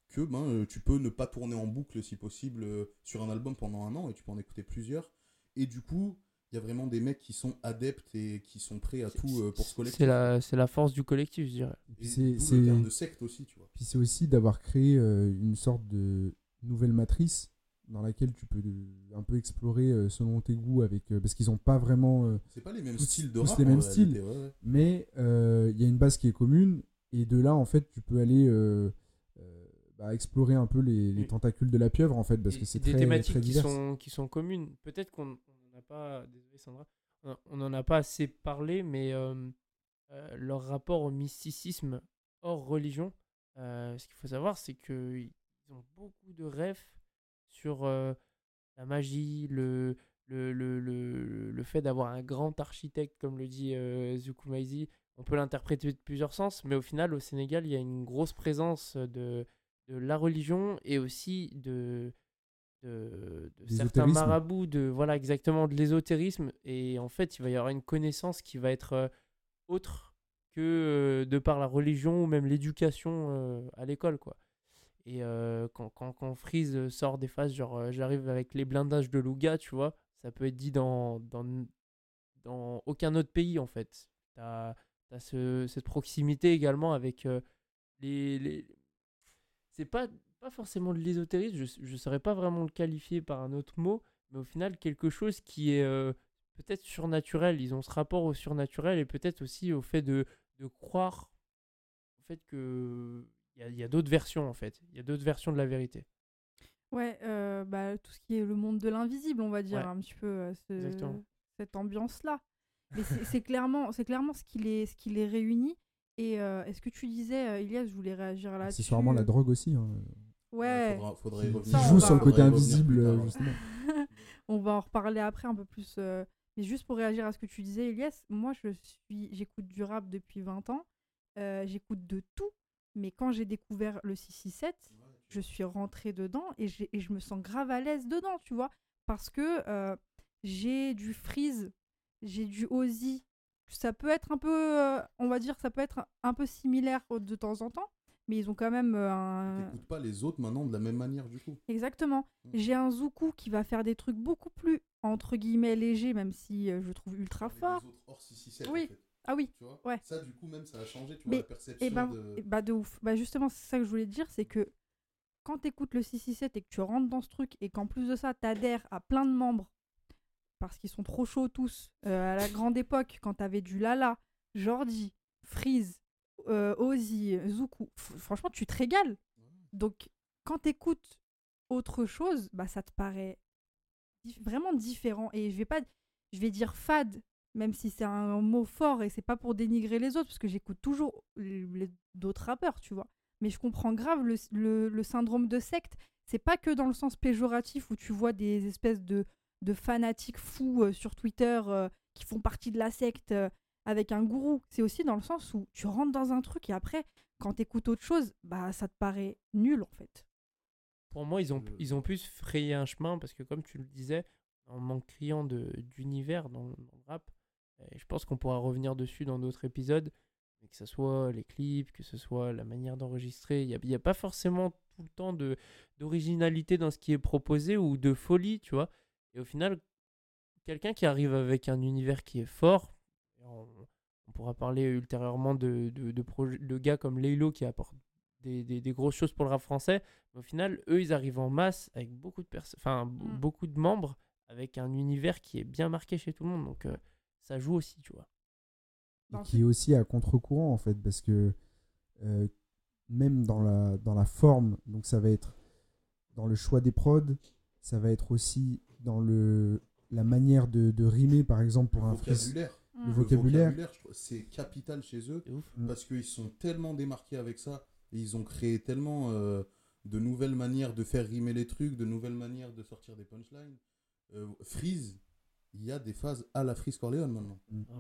que ben, euh, tu peux ne pas tourner en boucle si possible euh, sur un album pendant un an et tu peux en écouter plusieurs. Et du coup, il y a vraiment des mecs qui sont adeptes et qui sont prêts à tout euh, pour ce collectif. C'est la, force du collectif, je dirais. C'est- le terme de secte aussi, tu vois. Puis c'est aussi d'avoir créé euh, une sorte de nouvelle matrice dans laquelle tu peux euh, un peu explorer euh, selon tes goûts avec euh, parce qu'ils ont pas vraiment C'est pas les mêmes Tous- styles de tous rap. les en mêmes réalité, styles. ouais, ouais. mais euh, il y a une base qui est commune et de là en fait tu peux aller euh, bah, explorer un peu les, les Oui. tentacules de la pieuvre en fait parce Et que c'est des très, thématiques très qui sont, qui sont communes. Peut-être qu'on n'en a pas, désolé Sandra, on- n'en a pas assez parlé, mais euh, euh, leur rapport au mysticisme hors religion, euh, ce qu'il faut savoir, c'est qu'ils ont beaucoup de rêves sur euh, la magie, le, le, le, le, le fait d'avoir un grand architecte, comme le dit euh. On peut l'interpréter de plusieurs sens, mais au final, au Sénégal, il y a une grosse présence de, de la religion et aussi de, de, de certains marabouts, de voilà exactement de l'ésotérisme. Et en fait, il va y avoir une connaissance qui va être autre que de par la religion ou même l'éducation à l'école, quoi. Et euh, quand, quand, quand Freeze sort des phases, genre euh, j'arrive avec les blindages de Louga, tu vois, ça peut être dit dans, dans, dans aucun autre pays en fait. T'as as ce, cette proximité également avec euh, les. les... C'est pas, pas forcément de l'ésotérisme, je ne saurais pas vraiment le qualifier par un autre mot, mais au final quelque chose qui est peut-être surnaturel. Ils ont ce rapport au surnaturel et peut-être aussi au fait de, de croire au fait que il y a, il y a d'autres versions en fait. Il y a d'autres versions de la vérité. Ouais, euh, bah, tout ce qui est le monde de l'invisible, on va dire, Ouais. un petit peu euh, ce- cette ambiance-là. Mais c'est clairement, c'est clairement ce qui les, ce qui les réunit. Et euh, est-ce que tu disais, euh, Ilias, je voulais réagir là-dessus? Accessoirement la drogue aussi hein. Ouais, Faudra, faudra y qui, revenir. qui Ça, joue sur le côté invisible euh, justement on va en reparler après un peu plus. euh, Mais juste pour réagir à ce que tu disais, Elias, moi, je suis, j'écoute du rap depuis 20 ans. euh, j'écoute de tout. Mais quand j'ai découvert le 667, je suis rentrée dedans et, je me sens grave à l'aise dedans, tu vois. Parce que euh, j'ai du Freeze, j'ai du Ozzy. Ça peut être un peu, euh, on va dire, ça peut être un peu similaire de temps en temps. Mais ils ont quand même euh, un, T'écoutes pas les autres maintenant de la même manière du coup. Exactement. Mm. J'ai un Zuku qui va faire des trucs beaucoup plus, entre guillemets, légers, même si je trouve ultra Mais les fort. autres hors 667, Oui. en fait, Ah oui, tu vois Ouais. Ça du coup même ça a changé tu Mais- la perception et ben, de... et bah de ouf. Bah justement, c'est ça que je voulais te dire, c'est que quand t'écoutes le 667 et que tu rentres dans ce truc et qu'en plus de ça, t'adhères à plein de membres, parce qu'ils sont trop chauds tous, euh, à la grande époque, quand t'avais du Lala, Jordi, Freeze, euh, Ozzy, Zuku, franchement, tu te régales. Donc, quand t'écoutes autre chose, bah ça te paraît vraiment différent. Et je vais pas, je vais dire fade, même si c'est un mot fort et c'est pas pour dénigrer les autres, parce que j'écoute toujours d'autres rappeurs, tu vois. Mais je comprends grave le, le- le syndrome de secte. C'est pas que dans le sens péjoratif où tu vois des espèces de, de fanatiques fous euh, sur Twitter euh, qui font partie de la secte euh, avec un gourou. C'est aussi dans le sens où tu rentres dans un truc et après, quand t'écoutes autre chose, bah ça te paraît nul en fait. pour moi, ils ont, ils ont pu se frayer un chemin parce que, comme tu le disais, en manque criant de- d'univers dans, dans le rap, et je pense qu'on pourra revenir dessus dans d'autres épisodes, mais que ce soit les clips, que ce soit la manière d'enregistrer, il n'y a, pas forcément tout le temps d'originalité dans ce qui est proposé ou de folie, tu vois. Et au final, quelqu'un qui arrive avec un univers qui est fort, on, on pourra parler ultérieurement de, de, de, proje- de gars comme Laylo qui apportent des, des, des grosses choses pour le rap français, mais au final, eux, ils arrivent en masse avec beaucoup de, perso- enfin, b- Mm. beaucoup de membres, avec un univers qui est bien marqué chez tout le monde. Donc, euh, ça joue aussi, tu vois. et qui est aussi à contre-courant en fait parce que euh, même dans la, dans la forme donc ça va être dans le choix des prods ça va être aussi dans le la manière de, de rimer par exemple pour Le un freeze- vocabulaire. Mm. le vocabulaire. je trouve, c'est capital chez eux C'est ouf. Mm. parce qu'ils sont tellement démarqués avec ça et ils ont créé tellement euh, de nouvelles manières de faire rimer les trucs, de nouvelles manières de sortir des punchlines. Euh, Freeze, il y a des phases à la Freeze Corleone maintenant.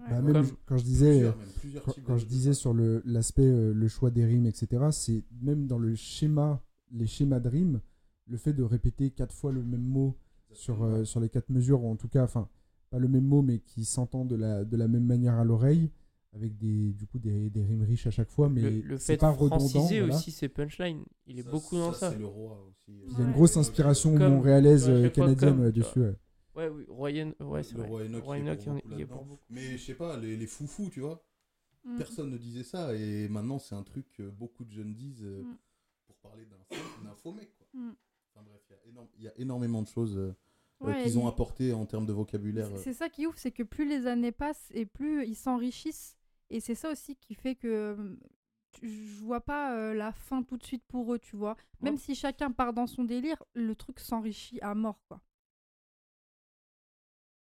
Bah, même Comme- quand je disais Plusieurs, même, plusieurs quand, je disais sur le l'aspect euh, le choix des rimes etc c'est même dans le schéma les schémas de rimes le fait de répéter quatre fois le même mot sur, euh, sur les quatre mesures, ou en tout cas, enfin, pas le même mot, mais qui s'entend de la, de la même manière à l'oreille, avec des, du coup des, des rimes riches à chaque fois, mais le, le c'est fait pas de redondant. franciser voilà. aussi ses punchlines, il est beaucoup dans ça. C'est le roi aussi. Il y a une grosse inspiration Comme- montréalaise, tu vois, à euh, dessus. ouais. Ouais, oui, Royan, ouais, c'est le vrai. roi Enoch, il est pour il beaucoup est pour. Mais je sais pas, les, les foufous, tu vois, Mm. personne ne disait ça et maintenant c'est un truc que beaucoup de jeunes disent euh, Mm. pour parler d'un faux- mec. Quoi. Mm. Enfin bref, il y a y, énormément de choses euh, euh, Ouais, qu'ils ont il- apporté en termes de vocabulaire. C'est-. C'est ça qui est ouf, c'est que plus les années passent et plus ils s'enrichissent. Et c'est ça aussi qui fait que je vois pas euh, la fin tout de suite pour eux, tu vois. Même Ouais. si chacun part dans son délire, le truc s'enrichit à mort, quoi.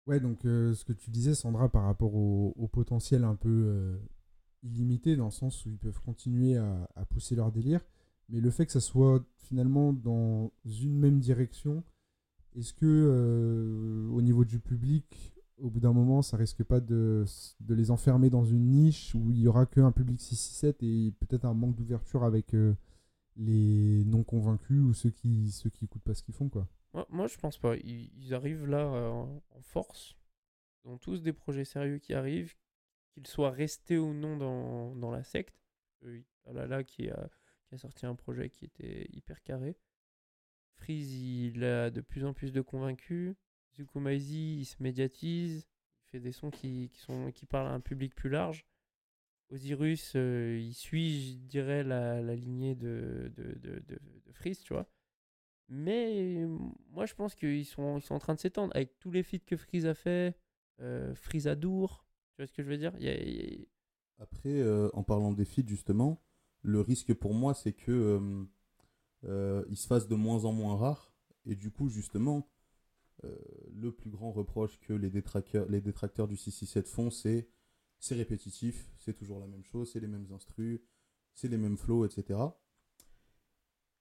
Ouais, donc euh, ce que tu disais, Sandra, par rapport au, potentiel un peu euh, illimité, dans le sens où ils peuvent continuer à, pousser leur délire, mais le fait que ça soit finalement dans une même direction, est-ce que euh, au niveau du public, au bout d'un moment, ça risque pas de, les enfermer dans une niche où il y aura qu'un public 667 et peut-être un manque d'ouverture avec les non convaincus ou ceux qui ceux écoutent pas ce qu'ils font, quoi? Moi, moi, je pense pas. Ils, arrivent là euh, en, force. Ils ont tous des projets sérieux qui arrivent, qu'ils soient restés ou non dans, dans la secte. Euh, Alala qui a, qui a sorti un projet qui était hyper carré. Freeze, il a de plus en plus de convaincus. Zukumaizi, il se médiatise. Il fait des sons qui, qui, sont, qui parlent à un public plus large. Osiris, euh, il suit, je dirais, la, la lignée de, de, de, de, de Freeze, tu vois. Mais moi, je pense qu'ils sont, en train de s'étendre avec tous les feats que Freeze a fait, euh, Freeze Adour, tu vois ce que je veux dire? A- a- Après, euh, en parlant des feats, justement, le risque pour moi, c'est que euh, ils se fassent de moins en moins rares. Et du coup, justement, le plus grand reproche que les détracteurs, les détracteurs du 667 font, c'est c'est répétitif, c'est toujours la même chose, c'est les mêmes instrus, c'est les mêmes flows, etc.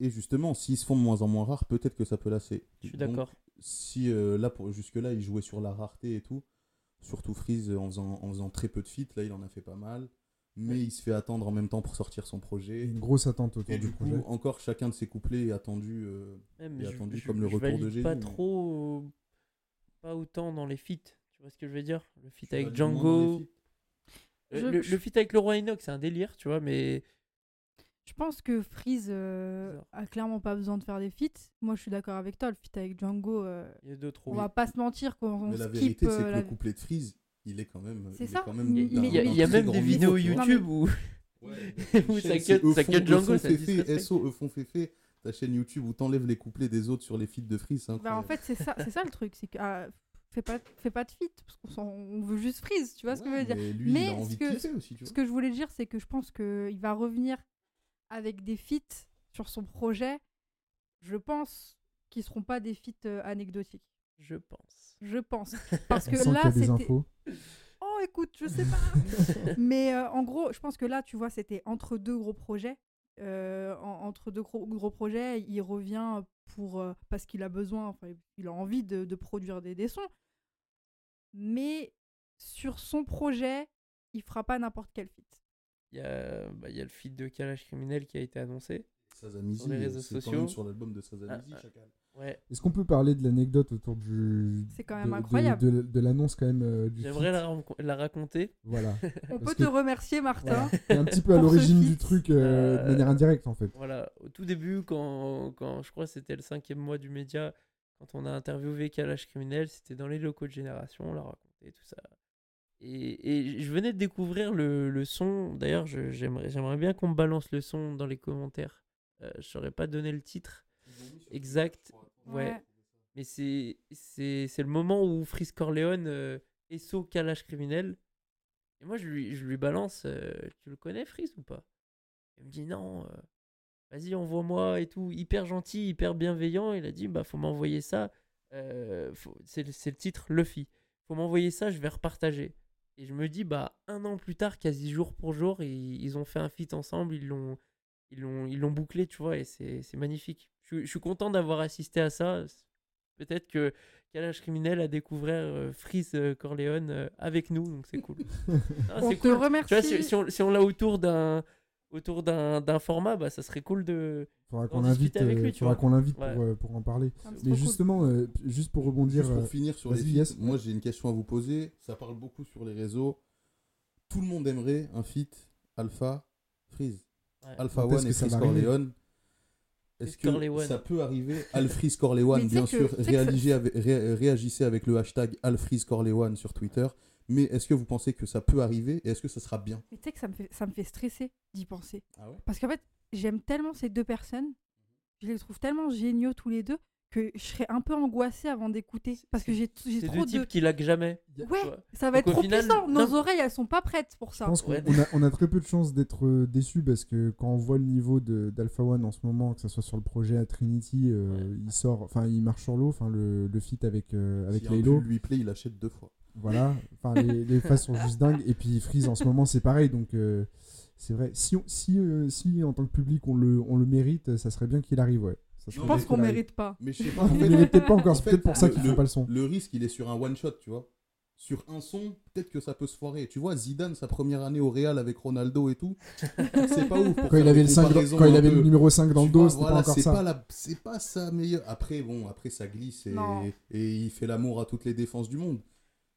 Et justement, s'ils se font de moins en moins rares, peut-être que ça peut lasser. Je suis d'accord. si euh, là pour jusque là il jouait sur la rareté et tout surtout Freeze en faisant, en faisant très peu de feats là il en a fait pas mal mais Ouais. il se fait attendre en même temps pour sortir son projet une grosse attente autour et du du coup projet. encore chacun de ses couplets est attendu euh, je- attendu je- comme le je retour de valide Jésus, pas mais- trop, euh, pas autant dans les feats. Tu vois ce que je veux dire? Le feat avec Django. Euh, le, le feat avec le roi Enoch, c'est un délire, tu vois, mais Je pense que Freeze euh, a clairement pas besoin de faire des feats. Moi, je suis d'accord avec toi. Le feat avec Django, euh, il y a d'autres. on oui. va pas se mentir qu'on on mais la skip. vérité c'est euh, que la- le couplet de Freeze il est quand même C'est il est ça. quand même Mais- d'un- mais Il y a, d'un il y a très même des vidéos niveau, tu vois. Non, mais- YouTube où, Ouais, où ça c'est cut, ça cut Django, font ça disrespecte. SO font féfé ta chaîne YouTube où t'enlèves les couplets des autres sur les feats de Freeze c'est Bah, en incroyable. fait, c'est ça, c'est ça le truc. C'est que ah, fais pas, fais pas de feat parce qu'on s'en- on veut juste Freeze. Tu vois ce que je Ouais, veux dire mais lui Mais a ce envie que- kiffer aussi tu Ce que je voulais dire, c'est que je pense qu'il va revenir avec des feats sur son projet. Je pense qu'ils seront pas des feats euh, anecdotiques. Je pense. Je pense. Parce On que là, c'était. infos. Oh, écoute, je sais pas. Mais euh, en gros, je pense que là, tu vois, c'était entre deux gros projets. Euh, en- entre deux gros, gros projets, il revient pour euh, parce qu'il a besoin, enfin, il a envie de, de produire des, des sons. Mais sur son projet, il fera pas n'importe quel feat. Il y a, bah, il y a le feat de Kalash Criminel qui a été annoncé. Sazamizi, Sur les réseaux c'est quand sociaux. même sur l'album de Sazamizi, Ah, ah. Chacal. Ouais. Est-ce qu'on peut parler de l'anecdote autour du. C'est quand de- même de- incroyable. De, de l'annonce, quand même. euh, du J'aimerais la, raconter. Voilà. On peut te remercier, Martin. T'es un petit peu à l'origine du truc euh, de Euh, manière indirecte, en fait. Voilà, au tout début, quand, quand je crois que c'était le cinquième mois du média, quand on a interviewé Kalash Criminel, c'était dans les locaux de Génération, on l'a raconté, tout ça. Et, et je venais de découvrir le, le son. D'ailleurs, j'aimerais bien qu'on me balance le son dans les commentaires. Euh, je saurais pas donner le titre exact. Ouais. Ouais. Mais c'est le moment où Freeze Corleone euh, SO Kalash Criminel. Et moi, je lui, je lui balance euh, Tu le connais, Freeze, ou pas? Il me dit Non, euh, vas-y, envoie-moi et tout. Hyper gentil, hyper bienveillant. Il a dit Bah, faut m'envoyer ça. Euh, faut- c'est le c'est le titre Luffy. Faut m'envoyer ça, je vais repartager. Et je me dis Bah, un an plus tard, quasi jour pour jour, ils, ils ont fait un feat ensemble. Ils l'ont ils l'ont ils l'ont bouclé, tu vois, et c'est c'est magnifique. Je, je suis content d'avoir assisté à ça. Peut-être que Kalash Criminel a découvert euh, Freeze euh, Corleone euh, avec nous, donc c'est cool. Ah, On c'est te cool. remercie. Tu vois, si, si on, si on l'a autour d'un autour d'un d'un format, bah, ça serait cool de. Faudra qu'on l'invite, discuter avec euh, faudra qu'on l'invite Ouais. pour, euh, pour en parler. Ah, Mais cool. justement, euh, juste pour rebondir, Juste pour euh, finir sur les yes. moi j'ai une question à vous poser. Ça parle beaucoup sur les réseaux. Tout le monde aimerait un feat Alpha Freeze. Ouais. Alpha One et Freeze Corleone. Est-ce que Corleone. ça peut arriver? Alfreeze Corleone, bien sûr. Réagissez avec, ré- réagissez avec le hashtag Alfreeze Corleone sur Twitter. Mais est-ce que vous pensez que ça peut arriver et est-ce que ça sera bien? Mais tu sais que ça me, fait, ça me fait stresser d'y penser. Ah ouais? Parce qu'en fait, j'aime tellement ces deux personnes, je les trouve tellement géniaux tous les deux, que je serais un peu angoissée avant d'écouter. Parce que j'ai trop deux de. types qui laguent jamais. Ouais, ça va Donc, être trop final, puissant. Nos non. oreilles, elles sont pas prêtes pour je ça. pense qu'on Ouais. on a, on a très peu de chances d'être euh, déçus parce que quand on voit le niveau de- d'Alpha One en ce moment, que ce soit sur le projet à Trinity, euh, Ouais. il sort, enfin il marche sur l'eau, enfin le, le feat avec, euh, avec Si lui plaît, il achète deux fois. Voilà, enfin les, les phases sont juste dingues. Et puis Freeze en ce moment c'est pareil, donc euh, c'est vrai. Si, on- si, euh, si en tant que public on le, on le mérite, ça serait bien qu'il arrive, ouais. Ça Je pense qu'on qu'il mérite pas. Mais je sais pas. On en ne fait, mérite peut-être pas encore, en c'est fait, peut-être pour ça le- font pas le son. Le risque, il est sur un one shot, tu vois. Sur un son, peut-être que ça peut se foirer. Tu vois, Zidane, sa première année au Real avec Ronaldo et tout, c'est pas ouf. pour Quand il avait, le, 5 comparaisons quand il avait peu. le numéro 5 dans le dos, c'était voilà, pas encore c'est ça. Pas la... C'est pas sa meilleure. Après, bon, après ça glisse et, et il fait l'amour à toutes les défenses du monde.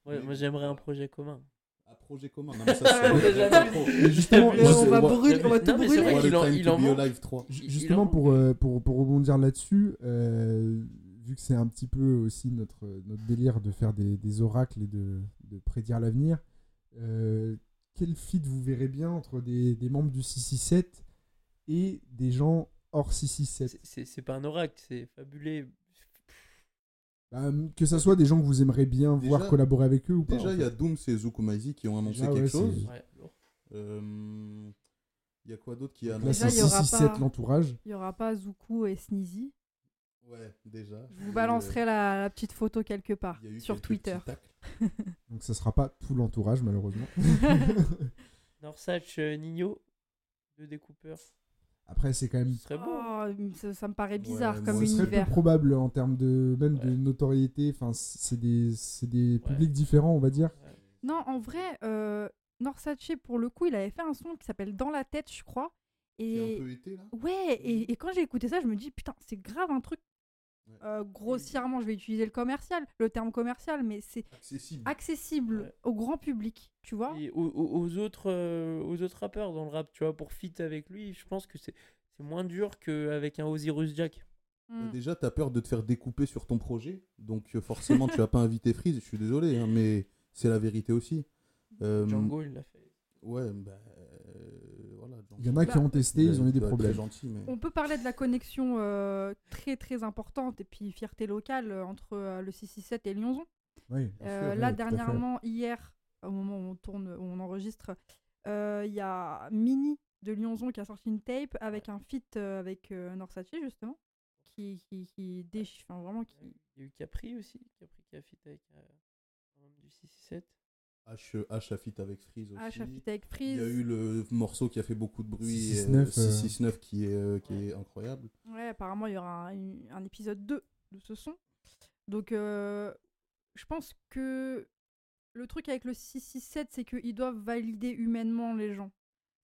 Ouais, Mais- moi, j'aimerais un projet commun. Un projet commun. Non, mais ça, c'est justement, on va brûler, on va tout brûler. en- il en. Alive 3. Ju- Il- il Justement, en- pour, euh, pour, pour rebondir là-dessus, euh, vu que c'est un petit peu aussi notre, notre délire de faire des, des oracles et de, de prédire l'avenir, euh, quel feat vous verrez bien entre des, des membres du 667 et des gens hors 667 C'est- C'est c'est pas un oracle, c'est fabulé. Bah, Que ça soit des gens que vous aimeriez bien Déjà- voir collaborer avec eux ou pas. Déjà, en il y a. Dooms et Zukumaizi qui ont annoncé Déjà, quelque ouais, chose. Euh, Il y a quoi d'autre qui a Donc Là, il y aura 667 pas- l'entourage. Il y aura pas Zuku et Sneezy. Ouais, déjà. Je vous balancerai la, la petite photo quelque part il y a eu sur Twitter. Donc ça sera pas tout l'entourage, malheureusement. Norsach, euh, Nino, deux découpeurs. Après, c'est quand même Ce serait beau. Oh, ça, ça me paraît bizarre Ouais, comme peu univers. probable en termes de même de notoriété. Enfin, c'est des, c'est des Ouais. publics différents, on va dire. Ouais. Non, en vrai, euh, Norsace, pour le coup, il avait fait un son qui s'appelle Dans la tête, je crois. A un Et peu été là? ouais, et, et quand j'ai écouté ça, je me dis, putain, c'est grave un truc. Ouais. euh, grossièrement, je vais utiliser le commercial, le terme commercial, mais c'est Accessible. accessible Ouais. au grand public, tu vois. Et aux, autres, euh, aux autres rappeurs dans le rap, tu vois, pour fit avec lui, je pense que c'est moins dur qu'avec un Osiris Jack. Mm. Déjà, t'as peur de te faire découper sur ton projet, donc euh, forcément, tu vas pas inviter Freeze. Je suis désolé, hein, mais c'est la vérité aussi. Euh, Django, il l'a fait. Ouais, bah. Il y en a qui Bah, ont testé, ils ont eu des être problèmes. Très gentil, mais... On peut parler de la connexion euh, très très importante et puis fierté locale euh, entre euh, le 667 et Lyonzon. Oui. Euh, sûr, là, dernièrement, hier, au moment où on tourne, où on enregistre, euh, il y a Mini de Lyonzon qui a sorti une tape avec un feat euh, avec euh, Norsace, justement, qui, qui, qui déchire, enfin, vraiment qui. Il y a eu Capri aussi, Capri qui a fit avec euh, du 667. H, H a fit avec Freeze aussi. H a fit avec Il y a eu le morceau qui a fait beaucoup de bruit, 669, euh, 669 qui est, euh, qui Ouais. est incroyable. Ouais, apparemment, il y aura un, épisode 2 de ce son. Donc, euh, je pense que le truc avec le 667, c'est qu'ils doivent valider humainement les gens.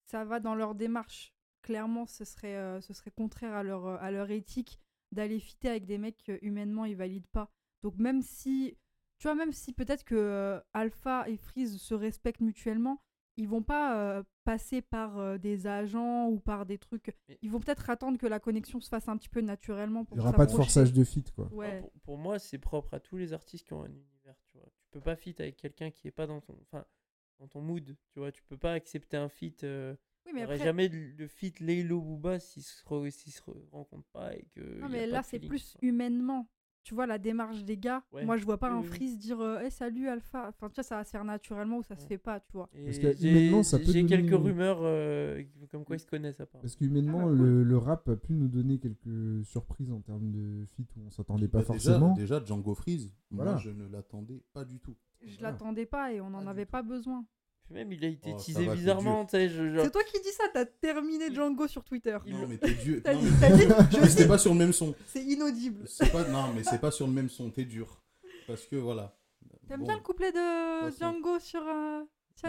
Ça va dans leur démarche. clairement, ce serait, euh, ce serait contraire à leur, euh, à leur éthique d'aller fitter avec des mecs que humainement ils valident pas. Donc même si, tu vois, même si peut-être que euh, Alpha et Freeze se respectent mutuellement, ils vont pas euh, passer par euh, des agents ou par des trucs. Mais- Ils vont peut-être attendre que la connexion se fasse un petit peu naturellement. Il n'y aura pas de forçage de fit, quoi. Ouais. Pour, pour moi, c'est propre à tous les artistes qui ont un univers, tu vois. Tu peux pas fit avec quelqu'un qui est pas dans ton, enfin, dans ton mood, tu vois. Tu peux pas accepter un fit. Euh, Oui, il mais après, jamais de, de fit Laylo Booba s'ils se, re- s'ils se re- rencontrent pas et que. non, mais là, c'est plus humainement. Tu vois, la démarche des gars, Ouais. moi, je vois pas Oui, un oui. Freeze dire euh, Hey, salut Alpha. Enfin, tu vois, ça va se faire naturellement ou ça se fait pas, tu vois. Parce que j'ai- humainement, ça peut J'ai donner- quelques rumeurs euh, comme quoi ils se connaissent apparemment. Parce qu'humainement, Ah bah, le, le rap a pu nous donner quelques surprises en termes de fit où on s'attendait pas Bah, forcément. Déjà, déjà Django Freeze, Voilà. moi je ne l'attendais pas du tout. Je Voilà. l'attendais pas et on n'en du avait tout. pas besoin. Puis même, il a été Oh, teasé va, bizarrement, tu sais. je- genre- C'est toi qui dis ça, t'as terminé Django sur Twitter. Non, mais t'es dur. T'as dit, mais- t'as dit, je mais c'était pas sur le même son. c'est inaudible. C'est pas... Non, mais c'est pas sur le même son, t'es dur. Parce que voilà. T'aimes Bon, bien le couplet de façon. Django sur euh,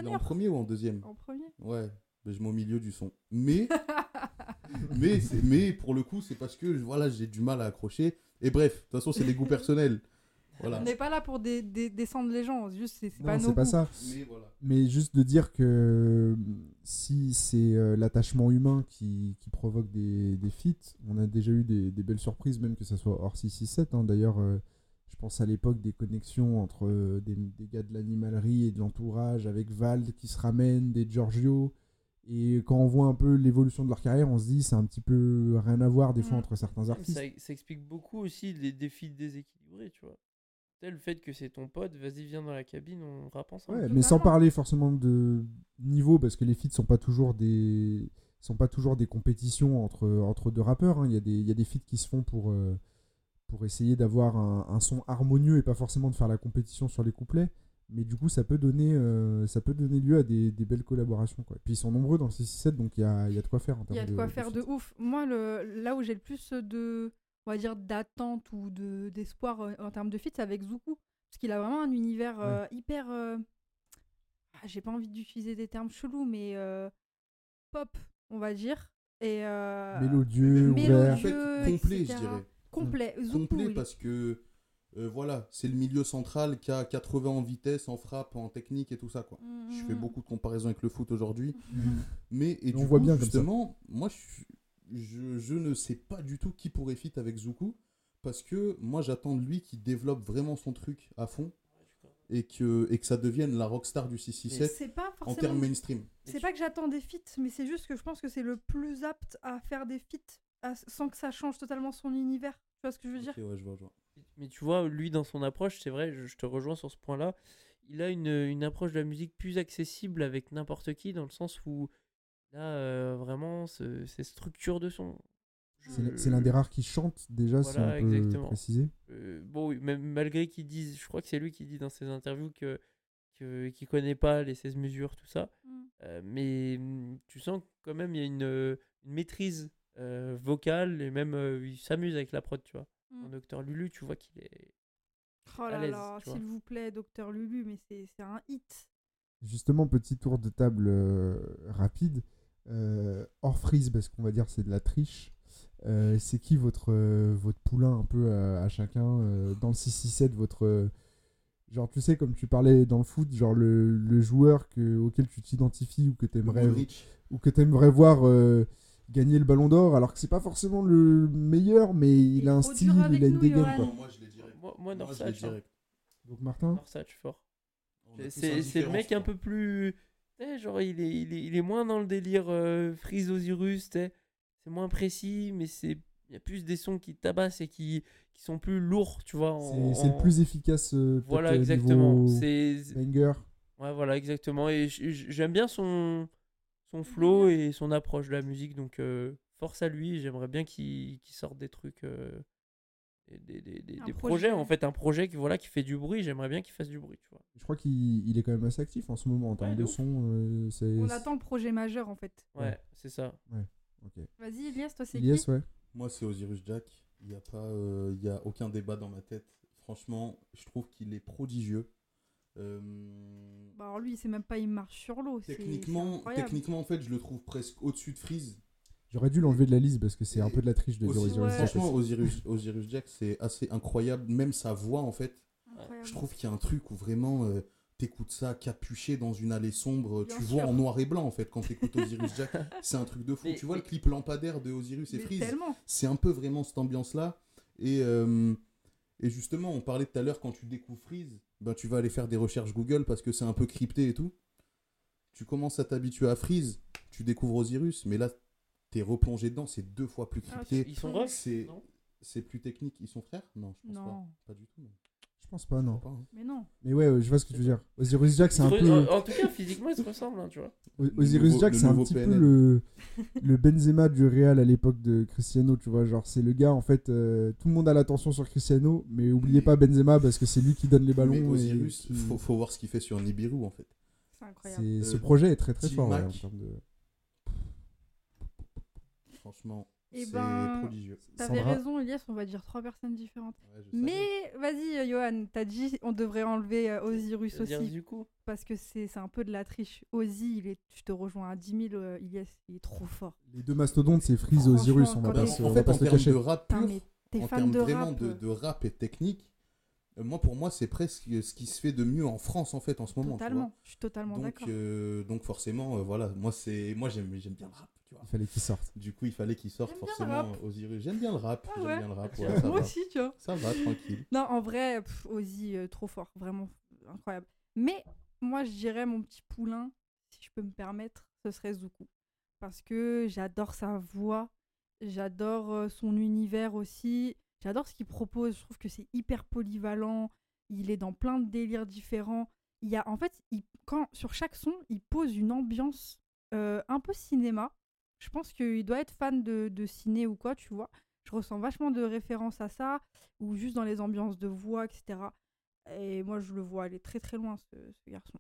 en premier ou en deuxième En premier. Ouais, mais je mets au milieu du son. Mais, mais, c'est- mais pour le coup, c'est parce que voilà, j'ai du mal à accrocher. Et bref, de toute façon, c'est des goûts personnels. Voilà. On n'est pas là pour dé- dé- descendre les gens, juste c'est pas nos c'est pas ça. Mais voilà. Mais juste de dire que euh, si c'est euh, l'attachement humain qui, qui provoque des, des feats, on a déjà eu des, des belles surprises, même que ça soit hors 667. hein. D'ailleurs, euh, je pense à l'époque des connexions entre euh, des, des gars de l'animalerie et de l'entourage, avec Vald qui se ramène, des Giorgio. Et quand on voit un peu l'évolution de leur carrière, on se dit c'est un petit peu rien à voir des fois Mm. entre certains artistes. Ça, ça explique beaucoup aussi les défis déséquilibrés, tu vois. Le fait que c'est ton pote, vas-y, viens dans la cabine, on rappe ensemble. Ouais, mais sans parler forcément de niveau, parce que les feats sont pas toujours des sont pas toujours des compétitions entre, entre deux rappeurs. hein. Il y, a des- il y a des feats qui se font pour, euh, pour essayer d'avoir un, un son harmonieux et pas forcément de faire la compétition sur les couplets. Mais du coup, ça peut donner, euh, ça peut donner lieu à des, des belles collaborations. Quoi. Puis ils sont nombreux dans le 667, donc il y a, il y a de quoi faire. En Il y a de quoi faire de feats. ouf. Moi, le, là où j'ai le plus de, on va dire, d'attente ou de d'espoir euh, en termes de fit, c'est avec Zuku. Parce qu'il a vraiment un univers euh, hyper. euh, ah, j'ai pas envie d'utiliser des termes chelous, mais euh, pop, on va dire. Et. euh, Mélodieux, ouvert. En fait, Mélodieux, complet, etc. je dirais. Complet. Zuku. Complet parce que euh, voilà, c'est le milieu central qui a 80 en vitesse, en frappe, en technique et tout ça quoi. Je fais Mhm. beaucoup de comparaisons avec le foot aujourd'hui. Mais et On du voit coup, bien comme ça. justement, moi je, je, je ne sais pas du tout qui pourrait fit avec Zuku parce que moi j'attends de lui qu'il développe vraiment son truc à fond et que, et que ça devienne la rockstar du 667 C'est pas en termes mainstream. C'est pas que j'attends des feats, mais c'est juste que je pense que c'est le plus apte à faire des feats à- sans que ça change totalement son univers. Tu vois ce que je veux dire? ouais, je vois, je vois. Mais tu vois, lui, dans son approche, c'est vrai, je, je te rejoins sur ce point-là. Il a une, une approche de la musique plus accessible avec n'importe qui, dans le sens où il a euh, vraiment ce- ces structures de son. C'est Je- l'un- c'est l'un des rares qui chante déjà, si Voilà, on peut exactement. préciser. Euh, bon, oui, même malgré qu'ils disent, je crois que c'est lui qui dit dans ses interviews que que- qu'il connaît pas les 16 mesures, tout ça. Mm. Euh, mais mm, tu sens quand même il y a une, euh, une maîtrise euh, vocale et même euh, il s'amuse avec la prod, tu vois. Mm. En Docteur Lulu, tu vois qu'il est. Oh à là l'aise, là, tu vois. s'il vous plaît, Docteur Lulu, mais c'est c'est un hit. Justement, petit tour de table euh, rapide. Euh, hors freeze, parce qu'on va dire c'est de la triche. Euh, c'est qui votre, euh, votre poulain un peu à, à chacun euh, dans le 6-6-7 votre euh, genre tu sais comme tu parlais dans le foot genre le, le joueur que, auquel tu t'identifies ou que t'aimerais ou que t'aimerais voir euh, gagner le ballon d'or alors que c'est pas forcément le meilleur mais il, a un style il a une dégaine quoi. Moi je l'ai direct. Moi, moi Moi, je l'ai Norsatch, direct. donc Martin Norsatch, fort. C'est le mec un peu plus. Genre, il est, il, est, il est moins dans le délire euh, Freeze Osiris. tu sais. C'est moins précis, mais c'est. Il y a plus des sons qui tabassent et qui, qui sont plus lourds, tu vois. c'est le plus efficace euh, Voilà, euh, exactement. C'est. banger Ouais, voilà, exactement. Et j'aime bien son, son flow et son approche de la musique. Donc, euh, force à lui. J'aimerais bien qu'il qu'il sorte des trucs. Des, des, des- projet. projets, en fait. Un projet qui, voilà, qui fait du bruit. J'aimerais bien qu'il fasse du bruit, tu vois. Je crois qu'il il est quand même assez actif en ce moment en termes de de ouf. son. euh, On attend le projet majeur en fait. Ouais, Ouais. c'est ça. ok. Vas-y, Elias, toi c'est qui ouais. Moi, c'est Osiris Jack. Il n'y a, pas, euh, il y a aucun débat dans ma tête. Franchement, je trouve qu'il est prodigieux. Euh, Bah alors lui, c'est même pas il marche sur l'eau. techniquement, techniquement, en fait, je le trouve presque au-dessus de Freeze. J'aurais dû l'enlever de la liste parce que c'est un peu de la triche de Aussi, Osiris Ouais. Jack. Franchement, Osiris, Osiris Jack, c'est assez incroyable. Même sa voix, en fait. Incroyable. Je trouve qu'il y a un truc où vraiment euh, t'écoutes ça capuché dans une allée sombre. Bien tu vois en noir et blanc, en fait, quand t'écoutes Osiris Jack. C'est un truc de fou. Mais- tu vois mais- le clip lampadaire de Osiris et Freeze c'est un peu vraiment cette ambiance-là. Et, euh, et justement, on parlait tout à l'heure, quand tu découvres Freeze, ben, tu vas aller faire des recherches Google parce que c'est un peu crypté et tout. Tu commences à t'habituer à Freeze, tu découvres Osiris, mais là, t'es replongé dedans, c'est deux fois plus Ah, crypté. Ils sont c'est c'est plus technique. Ils sont frères? Non, je pense Non, pas. Pas du tout. non. Je pense pas, non. Pas, hein. mais non. Mais ouais, ouais, je vois ce que tu veux dire. Osiris Jack, c'est un peu. en, en tout cas, physiquement, ils se ressemblent, hein, tu vois. Osiris nouveau- Jack, c'est un petit peu le, le Benzema du Real à l'époque de Cristiano, tu vois. Genre, c'est le gars, en fait, euh, tout le monde a l'attention sur Cristiano, mais oubliez Mais- pas Benzema parce que c'est lui qui donne les Mais ballons. et Osiris, faut, faut voir ce qu'il fait sur Nibiru, en fait. C'est incroyable. Ce projet est très très fort ouais, en termes de. Franchement, Eh c'est ben, prodigieux. T'avais Sandra- raison, Elias, on va dire trois personnes différentes. Ouais. Mais vas-y, euh, Johan, t'as dit on devrait enlever euh, Osiris Dire aussi. du coup. Parce que c'est c'est un peu de la triche. Ozzy, il est, je te rejoins à 10 000, euh, Elias, il est trop fort. Les deux mastodontes, c'est Freeze et Osiris, on va pas se, en on va fait, pas en se cacher. de rap pur, en termes de vraiment rap. de, euh, de rap et technique, euh, moi pour moi c'est presque ce qui se fait de mieux en France en fait en ce moment. Totalement, je suis totalement Donc, d'accord. euh, donc forcément, euh, voilà, moi c'est moi j'aime j'aime bien le rap. Tu vois. Il fallait qu'il sorte. Du coup, il fallait qu'il sorte forcément. Osiris. J'aime bien le rap. Ah j'aime bien le rap. Ouais, Moi va. aussi, tu vois. ça va, tranquille. Non, en vrai, pff, Ozzy, euh, trop fort, vraiment incroyable. Mais moi, je dirais mon petit poulain, si je peux me permettre, ce serait Zuku. Parce que j'adore sa voix, j'adore euh, son univers aussi, j'adore ce qu'il propose. Je trouve que c'est hyper polyvalent, il est dans plein de délires différents. Il y a, en fait, il- quand, sur chaque son, il pose une ambiance euh, un peu cinéma. Je pense qu'il doit être fan de, de ciné ou quoi, tu vois. Je ressens vachement de références à ça ou juste dans les ambiances de voix, etc. Et moi, je le vois aller très très loin, ce, ce garçon.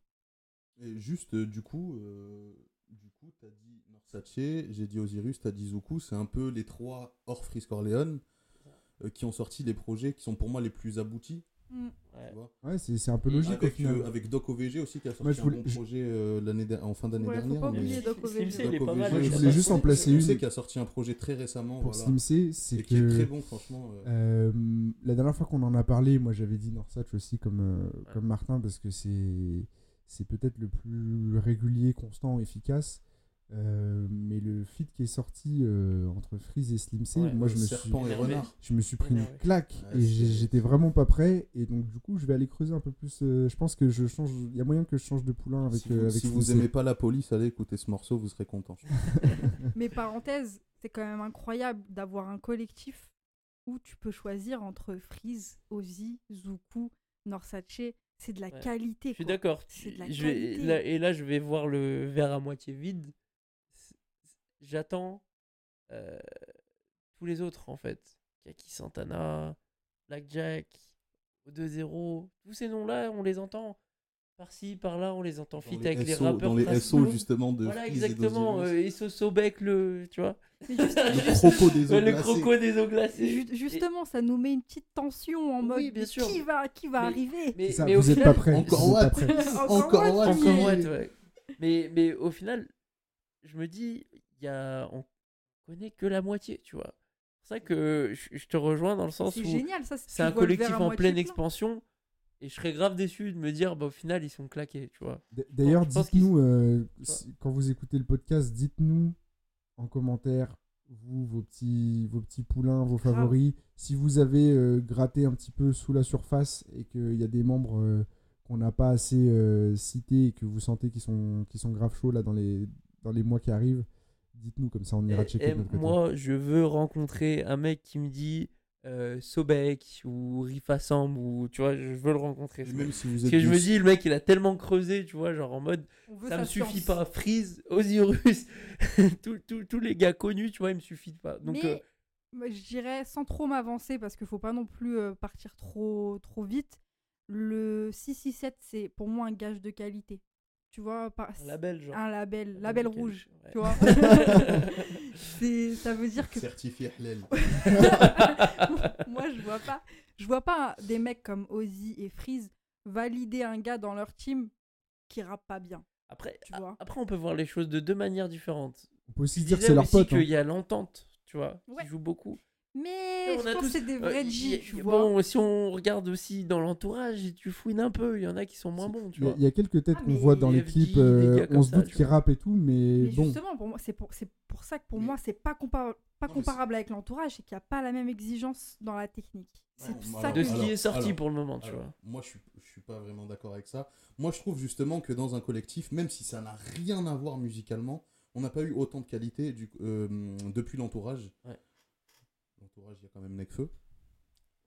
Et juste, euh, du coup, euh, du coup, t'as dit Norsace, j'ai dit Osiris, t'as dit Zuku. C'est un peu les trois hors Freeze Corleone euh, qui ont sorti les projets qui sont pour moi les plus aboutis. Mm. Ouais. Ouais, c'est c'est un peu logique au avec, final. euh, avec Doc OVG aussi qui a sorti Moi, je voulais- un bon je- projet euh, en fin d'année Ouais, faut dernière. pas mais- oublier Doc OVG. Pas mal. Je voulais juste pas- en placer une. qui a sorti un projet très récemment. Pour voilà. Slim C, c'est qui est très que bon, franchement. euh. euh, la dernière fois qu'on en a parlé, moi j'avais dit Norsatch aussi comme, euh, Ouais. comme Martin parce que c'est c'est peut-être le plus régulier, constant, efficace. Euh, mais le feat qui est sorti euh, entre Freeze et Slim C, Ouais, moi je me, suis, je me suis pris une claque Ouais, et j'étais vraiment pas prêt. Et donc du coup, je vais aller creuser un peu plus. euh, je pense que je change. Il y a moyen que je change de poulain avec, si vous, euh, avec si Slim vous C. aimez pas la police, allez écouter ce morceau, vous serez content. Mais parenthèse, c'est quand même incroyable d'avoir un collectif où tu peux choisir entre Freeze, Ozzy, Zuku, Norsace. C'est de la Ouais. qualité. Je suis quoi. d'accord. C'est de la Je vais- qualité. là- Et là, je vais voir le verre à moitié vide. J'attends euh, tous les autres, en fait. Kaki Santana, Blackjack, O2-0. Tous ces noms-là, on les entend. Par-ci, par-là, on les entend fit les avec les SO, rappeurs. dans les. SO justement de Voilà, exactement. Euh, et ce Sobek, le. Tu vois Le croco des eaux Le glacées. croco des eaux glacées. Ju- justement, ça nous met une petite tension en Oui, mode bien sûr. qui va, qui va Mais- arriver? Mais, C'est ça, mais au vous êtes final- pas prêts. Encore what. Encore Encore what. Mais, mais au final, je me dis, y a, on connaît que la moitié, tu vois. C'est pour ça que je, te rejoins dans le sens C'est où génial, ça. c'est un collectif en pleine expansion et je serais grave déçu de me dire, bah, au final, ils sont claqués, tu vois. D'ailleurs, dites-nous, euh, quand vous écoutez le podcast, dites-nous en commentaire, vous, vos petits, vos petits poulains, vos Grave. favoris. Si vous avez euh, gratté un petit peu sous la surface et qu'il y a des membres euh, qu'on n'a pas assez euh, cités et que vous sentez qu'ils sont, qu'ils sont grave chauds là, dans, les, dans les mois qui arrivent, dites-nous, comme ça on ira Et- checker et de notre côté. moi, je veux rencontrer un mec qui me dit euh, Sobek ou Rifa Sam ou tu vois, je veux le rencontrer. Et ce même mec. si vous Parce que je me dis, le mec, il a tellement creusé, tu vois, genre en mode. Ça me suffit science. pas. Freeze, Osiris, tous tous- tous les gars connus, tu vois, il me suffit pas. Donc, Mais euh, je dirais, sans trop m'avancer, parce qu'il faut pas non plus euh, partir trop, trop vite, le 667, c'est pour moi un gage de qualité. Tu vois, pas- un label, genre. un label, rouge, tu vois. C'est- ça veut dire que certifié halal. moi je vois pas je vois pas des mecs comme Ozzy et Freeze valider un gars dans leur team qui rappe pas bien Après, Tu vois. après, on peut voir les choses de deux manières différentes. On peut aussi dire que c'est leur pote. hein. qu'il y a l'entente, tu vois, Ouais. qui joue beaucoup. Mais On je a tous- que c'est des Euh, vrais y- G, tu vois. Bon, si on regarde aussi dans l'entourage et tu fouines un peu, il y en a qui sont moins bons, tu Il y, a- vois. il y a quelques têtes Ah, qu'on voit dans les clips, euh, on se doute tu qu'ils rappent et tout, mais, Mais bon. justement, pour moi, c'est pour, c'est pour ça que pour Mais- moi, c'est pas, compar- pas Non, comparable avec l'entourage, c'est qu'il n'y a pas la même exigence dans la technique. C'est Ouais, ça alors- que De je ce qui est sorti alors- pour le moment, tu Alors, vois. Moi, je suis, je suis pas vraiment d'accord avec ça. Moi, je trouve justement que dans un collectif, même si ça n'a rien à voir musicalement, on n'a pas eu autant de qualité du, euh, depuis l'entourage. Ouais. L'entourage, il y a quand même Nekfeu,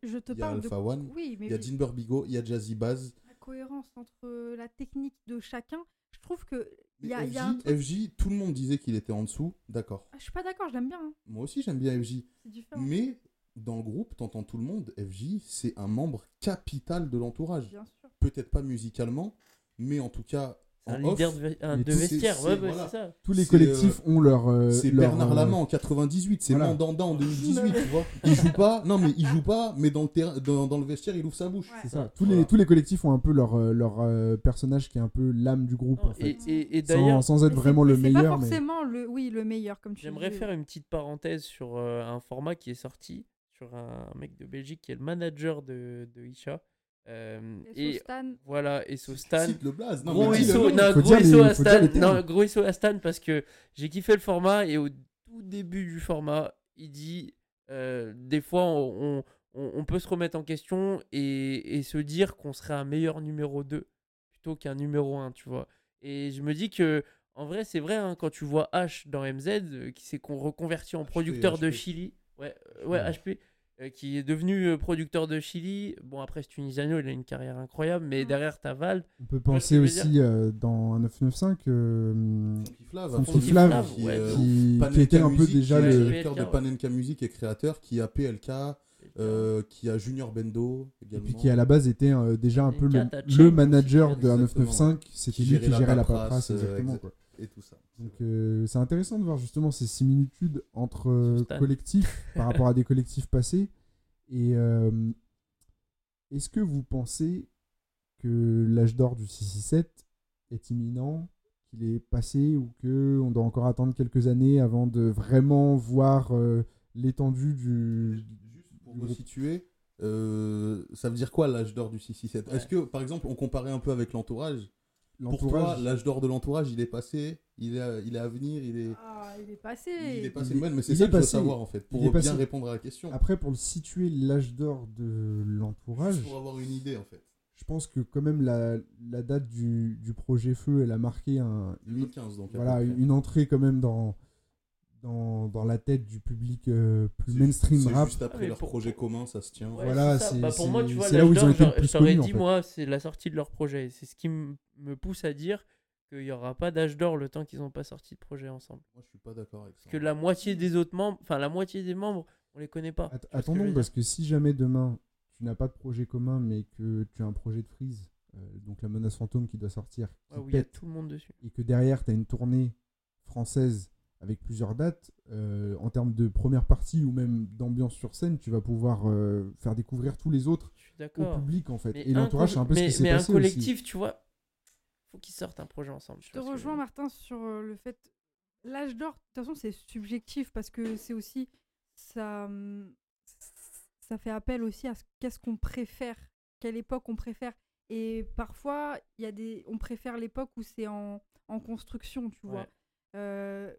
Je te il y a parle de. Alpha One, Oui, mais il y a oui, Jinber Bigo, il y a Jazzy Baz. la cohérence entre la technique de chacun, je trouve que. Il y Mais a, il y a FJ, un truc- FJ, tout le monde disait qu'il était en dessous, d'accord. Ah, je suis pas d'accord, je l'aime bien. hein, Moi aussi, j'aime bien FJ. C'est différent. Mais dans le groupe, t'entends tout le monde, FJ, c'est un membre capital de l'entourage. Bien sûr. Peut-être pas musicalement, mais en tout cas, un leader de, un vestiaire, ouais, c'est- ouais, voilà. ça. Tous les collectifs ont leur. euh, C'est leur, Bernard euh, Lama en 98, c'est voilà. Mandanda en 2018, tu vois. Il joue pas, non mais il joue pas, mais dans le terrain, dans, dans le vestiaire, il ouvre sa bouche. Ouais. C'est ça. Tous, Voilà. les, tous les collectifs ont un peu leur, euh, leur euh, personnage qui est un peu l'âme du groupe, Non, en fait. et et- et Sans, d'ailleurs, sans être vraiment le meilleur. pas mais... forcément le, oui, le meilleur, comme tu J'aimerais faire une petite parenthèse sur euh, un format qui est sorti sur un mec de Belgique qui est le manager de, de Isha. Euh, Et et Stan, voilà, et Stan. Cite le blaze. Non, Gros ISO, non, gros ISO à Stan, non, gros ISO à Stan parce que j'ai kiffé le format et au tout début du format, il dit euh, des fois on, on- on peut se remettre en question et, et se dire qu'on serait un meilleur numéro 2 plutôt qu'un numéro 1, tu vois. Et je me dis que en vrai, c'est vrai, hein, quand tu vois H dans MZ euh, qui s'est con- reconverti en HP, producteur de HP. Chili, ouais, ouais, Ouais. HP, qui est devenu euh, producteur de Chili. Bon, après, c'est Tunisano, il a une carrière incroyable, mais Mm. derrière, t'as Val. On peut penser aussi euh, dans un 995 euh, Funky Flav, Funky Funky Flav, Flav, qui, ouais, euh, qui, Panenka qui était un peu déjà le. directeur de. Panenka Music et créateur, qui a PLK, euh, qui a Junior Bendo Et également. puis qui à la base était euh, déjà un peu le, manager de exactement. A995, c'était lui qui gérait la paperasse, paperasse, euh, exactement. quoi. et tout ça. Donc euh, c'est intéressant de voir justement ces similitudes entre euh, collectifs par rapport à des collectifs passés. Et euh, est-ce que vous pensez que l'âge d'or du 667 est imminent, qu'il est passé ou que on doit encore attendre quelques années avant de vraiment voir euh, l'étendue du, Juste pour vous situer, euh, ça veut dire quoi l'âge d'or du 667 Ouais. Est-ce que, par exemple, on comparait un peu avec l'entourage? Pour toi, L'entourage, l'âge d'or de l'entourage, il est passé, il est, à- il est à venir, il est, ah, il est passé. il est passé. Il est- Ouais, mais c'est ça que je veux passé. savoir en fait, pour bien passé. répondre à la question. Après, pour le situer, l'âge d'or de l'entourage, Juste pour avoir une idée en fait. je pense que quand même la, la date du, du projet Feu, elle a marqué un, une, 2015 donc. à voilà, une entrée quand même dans, dans, dans la tête du public euh, plus mainstream c'est rap. juste après Ah, leur pour- projet commun, ça se tient. Ouais, Voilà, c'est ça. c'est- Bah, pour moi, tu c'est- vois, c'est là où ils ont été plus connus, en dit, fait. moi, c'est la sortie de leur projet. C'est ce qui me pousse à dire qu'il n'y aura pas d'âge d'or le temps qu'ils n'ont pas sorti de projet ensemble. Moi, je suis pas d'accord avec ça. Parce que la moitié des autres membres, enfin, la moitié des membres, on les connaît pas. Att- que attendons, parce que si jamais demain tu n'as pas de projet commun, mais que tu as un projet de freeze, euh, donc la menace fantôme qui doit sortir, qui Ouais, où il y a tout le monde dessus. et que derrière tu as une tournée française avec plusieurs dates, euh, en termes de première partie ou même d'ambiance sur scène, tu vas pouvoir euh, faire découvrir tous les autres Je suis au public en fait. Mais Et l'entourage, c'est un peu ce mais- qui s'est mais passé un collectif, aussi. tu vois, faut qu'ils sortent un projet ensemble. Je te rejoins, Martin, sur euh, le fait. L'âge d'or, de toute façon, c'est subjectif parce que c'est aussi. Ça, hum, ça fait appel aussi à ce qu'est-ce qu'on préfère, quelle époque on préfère. Et parfois, il y a des, on préfère l'époque où c'est en, en construction, tu vois. Euh,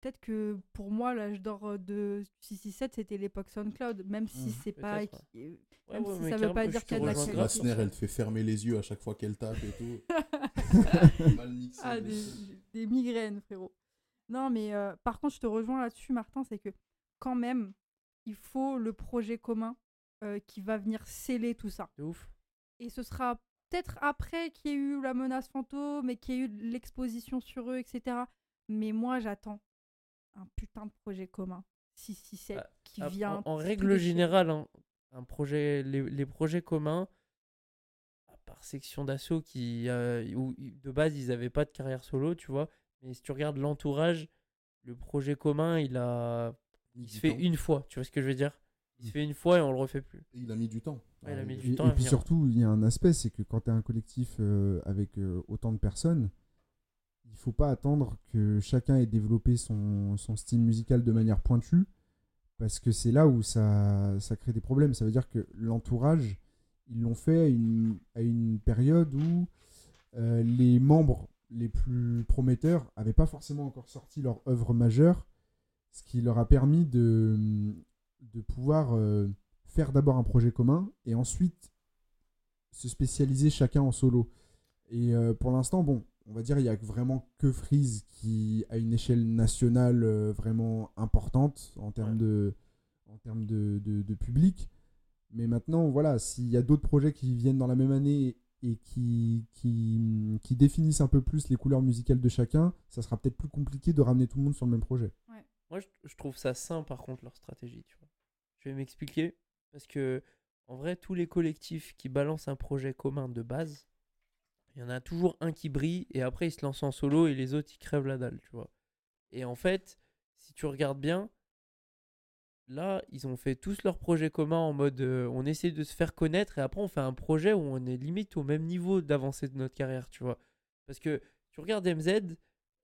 Peut-être que pour moi, l'âge d'or de 667, c'était l'époque SoundCloud, même si Mmh, c'est pas. euh, Ouais, même ouais, si ça veut pas dire qu'il y a de la qualité. grave La sur snare, ça. elle te fait fermer les yeux à chaque fois qu'elle tape et tout. Mal mixé. Ah, des, des migraines, frérot. Non, mais euh, par contre, je te rejoins là-dessus, Martin, c'est que quand même, il faut le projet commun euh, qui va venir sceller tout ça. De ouf. Et ce sera peut-être après qu'il y ait eu la menace fantôme et qu'il y ait eu l'exposition sur eux, etc. Mais moi, j'attends un putain de projet commun. 667 Ah, qui Ah, vient. en, règle générale, hein, un projet, les, les projets communs, à part section d'assaut qui, euh, où de base ils n'avaient pas de carrière solo, tu vois. Mais si tu regardes l'entourage, le projet commun, il a, il se fait temps. une fois. Tu vois ce que je veux dire? Il se fait une fois et on le refait plus. Et Il a mis du temps. Ouais, il a mis Euh, du Et, temps et à puis venir. surtout, il y a un aspect, c'est que quand tu as un collectif euh, avec euh, autant de personnes, il faut pas attendre que chacun ait développé son, son style musical de manière pointue, parce que c'est là où ça, ça crée des problèmes. Ça veut dire que l'entourage, ils l'ont fait à une, à une période où euh, les membres les plus prometteurs n'avaient pas forcément encore sorti leur œuvre majeure, ce qui leur a permis de, de pouvoir euh, faire d'abord un projet commun et ensuite se spécialiser chacun en solo. Et euh, pour l'instant, bon, on va dire il y a vraiment que Freeze qui a une échelle nationale euh, vraiment importante en termes Ouais. de en termes de, de- de public. Mais maintenant, voilà, s'il y a d'autres projets qui viennent dans la même année et qui, qui, qui définissent un peu plus les couleurs musicales de chacun, ça sera peut-être plus compliqué de ramener tout le monde sur le même projet. Moi, je, je trouve ça sain, par contre, leur stratégie. Tu vois. Je vais m'expliquer. Parce que, en vrai, tous les collectifs qui balancent un projet commun de base, il y en a toujours un qui brille et après il se lance en solo et les autres ils crèvent la dalle, tu vois. Et en fait, si tu regardes bien, là, ils ont fait tous leurs projets communs en mode euh, on essaie de se faire connaître et après on fait un projet où on est limite au même niveau d'avancée de notre carrière, tu vois. Parce que tu regardes MZ,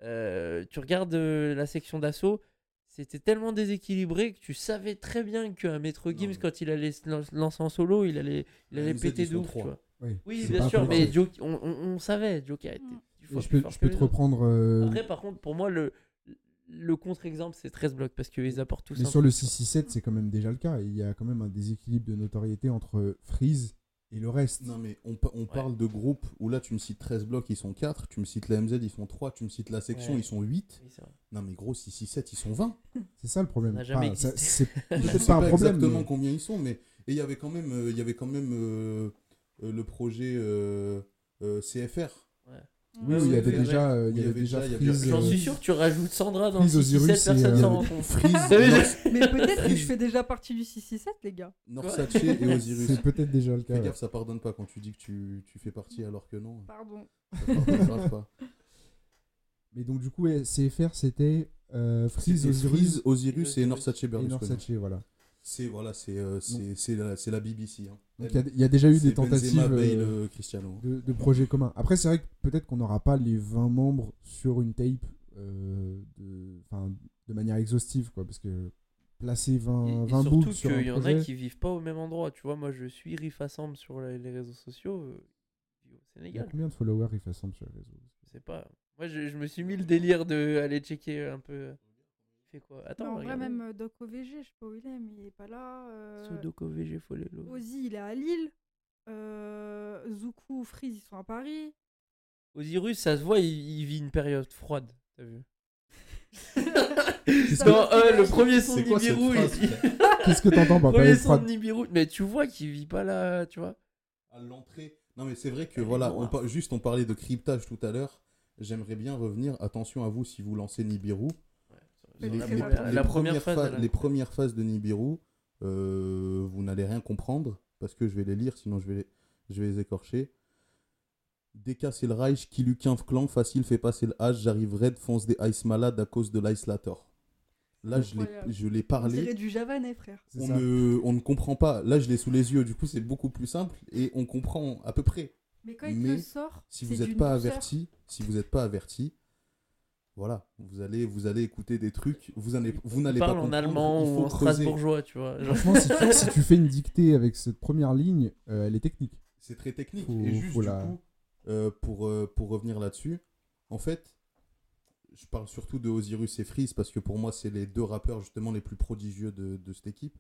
euh, tu regardes euh, la section d'assaut, c'était tellement déséquilibré que tu savais très bien qu'un Maître Non, Gims, mais- quand il allait se lan- lancer en solo, il allait, il allait MZ, péter de ouf, tu trois. vois. Oui, Oui, bien pas sûr, mais on, on- on savait, Joker était Mm. fois je plus peux, je peux te reprendre. euh, Après, par contre, pour moi, le, le contre-exemple, c'est 13 blocs parce qu'ils apportent tous mais un sur le truc, tu vois. 667, c'est quand même déjà le cas. Il y a quand même un déséquilibre de notoriété entre Freeze et le reste. Non, mais on, on parle de groupes où là, tu me cites 13 blocs, ils sont 4. Tu me cites la MZ, ils sont 3. Tu me cites la section, Ouais. ils sont 8. Oui. Non, mais gros, 6, 6, 7, ils sont 20. C'est ça le problème. Ça Enfin, ça- c'est Je sais pas pas, un problème. exactement mais- combien ils sont, mais et il y avait quand même, euh, il y avait quand même euh, le projet euh, euh, CFR. Oui, Ouais, oui, il y avait déjà, euh, il Oui, y avait déjà il y avait- Freeze. J'en euh, suis sûr, tu rajoutes Sandra dans Freeze le Osiris, 6 c'est, personne euh, s'en rend compte. Freeze, Oui, North, Mais peut-être que je fais déjà partie du 667, les gars. Norsace et Osiris. C'est peut-être déjà le cas. Fais gaffe, ça pardonne pas quand tu dis que tu, tu fais partie alors que non. Pardon. Pas. Mais donc, du coup, CFR, c'était euh, Freeze, Osiris Freeze, Osiris et. Norsace et Berlusconi. Norsace, voilà. C'est voilà, c'est euh, c'est c'est la, c'est la BBC. Hein. Donc, il y a- il y, a déjà eu des tentatives Benzema, Bale, euh, euh, Cristiano. de, de projets communs. Après, c'est vrai que peut-être qu'on n'aura pas les 20 membres sur une tape euh, de, enfin, de manière exhaustive, quoi, parce que placer 20, Et, et 20 surtout boucles sur un qu'il y en projet... a qui vivent pas au même endroit. Tu vois, moi je suis Riff Assemble sur les réseaux sociaux. euh, Il y a combien de followers il fait ensemble sur les réseaux? Je sais pas. Moi je, je me suis mis le délire de aller checker un peu. Fait quoi Attends, Non, en vrai, regarde. même euh, Doc OVG, je sais pas où il est, mais il est pas là. euh, Sudoku VG Folelo. Ozzy, il est à Lille. Euh, Zuku, Freeze, ils sont à Paris. Osiris, ça se voit, il, il vit une période froide. T'as vu que- euh, le premier son de Nibiru, Qu'est-ce que t'entends par premier son de Nibiru, mais tu vois qu'il vit pas là, tu vois. À l'entrée. Non, mais c'est vrai que Elle voilà, noire. on par- juste on parlait de cryptage tout à l'heure. J'aimerais bien revenir. Attention à vous si vous lancez Nibiru. Les, très les- rapide. les la première premières phase, phases, elle a- les premières phases de Nibiru, euh, vous n'allez rien comprendre parce que je vais les lire, sinon je vais les, je vais les écorcher. Décasser le Reich, qui lui clan, facile, fait passer le H, j'arrive raide, fonce des ice malades à cause de l'Islator. Là, je l'ai- Incroyable. je l'ai On parlé. dirait du javanais, frère. C'est on ne, on ne comprend pas. Là, je l'ai sous les yeux, du coup, c'est beaucoup plus simple et on comprend à peu près. Mais quand il Mais te sort, Si c'est vous n'êtes pas douceur. averti, si vous n'êtes pas averti, voilà, vous allez, vous allez écouter des trucs, vous n'allez, vous n'allez pas parle en comprendre. allemand ou en creuser. strasbourgeois, tu vois. Genre, Franchement, si tu, si tu fais une dictée avec cette première ligne, euh, elle est technique. C'est très technique. Faut- et juste du la- coup, euh, pour, euh, pour revenir là-dessus, en fait, je parle surtout de Osiris et Freeze parce que pour moi, c'est les deux rappeurs justement les plus prodigieux de, de cette équipe.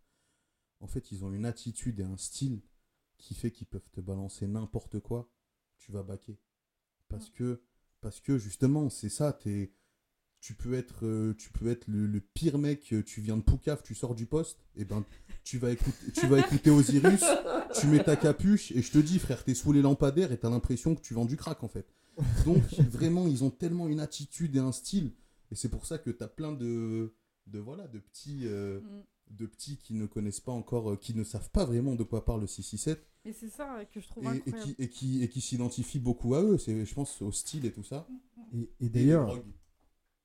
En fait, ils ont une attitude et un style qui fait qu'ils peuvent te balancer n'importe quoi, tu vas baquer. Parce que, parce que justement, c'est ça, t'es- tu peux être, euh, tu peux être le, le pire mec, euh, tu viens de Poucave, tu sors du poste, et ben tu vas écouter, tu vas écouter Osiris, tu mets ta capuche et je te dis frère t'es sous les lampadaires et t'as l'impression que tu vends du crack en fait donc vraiment ils ont tellement une attitude et un style et c'est pour ça que t'as plein de de voilà de petits euh, Mm. de petits qui ne connaissent pas encore qui ne savent pas vraiment de quoi parle le 667 Et c'est ça que je trouve et, et incroyable. qui et qui et qui s'identifient beaucoup à eux c'est je pense au style et tout ça Et, et Et d'ailleurs.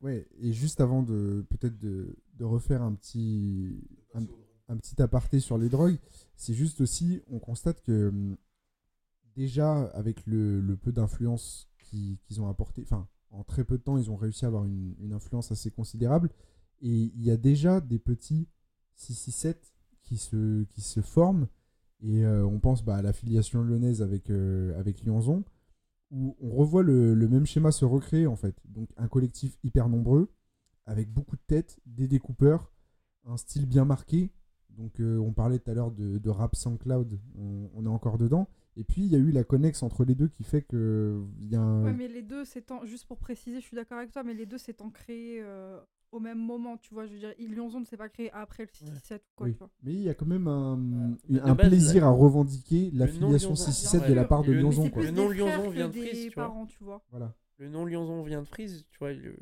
Ouais, et juste avant de peut-être de, de refaire un petit, un, petit aparté sur les drogues, c'est juste aussi, on constate que hum, déjà avec le, le peu d'influence qui- qu'ils ont apporté, enfin en très peu de temps, ils ont réussi à avoir une, une influence assez considérable. Et il y a déjà des petits 667 qui se, qui se forment. Et euh, on pense bah, à l'affiliation lyonnaise avec, euh, avec Lyonzon, où on revoit le, même schéma se recréer en fait. Donc un collectif hyper nombreux, avec beaucoup de têtes, des découpeurs, un style bien marqué. Donc euh, on parlait tout à l'heure de, rap SoundCloud, on, on est encore dedans. Et puis il y a eu la connexe entre les deux qui fait que y a un... Ouais, mais les deux s'étant, juste pour préciser, je suis d'accord avec toi, mais les deux s'étant créés euh, au même moment, tu vois. Je veux dire, Lyonzon ne s'est pas créé après le 667 ou quoi, Oui. tu vois. Mais il y a quand même un, De un base, plaisir la- à revendiquer l'affiliation Lyonzon, 667 bien de la part de Lyonzon. Le nom Lyonzon vient de Frise, tu vois. parents, tu vois. Voilà. Le nom Lyonzon vient de Frise, tu vois, le.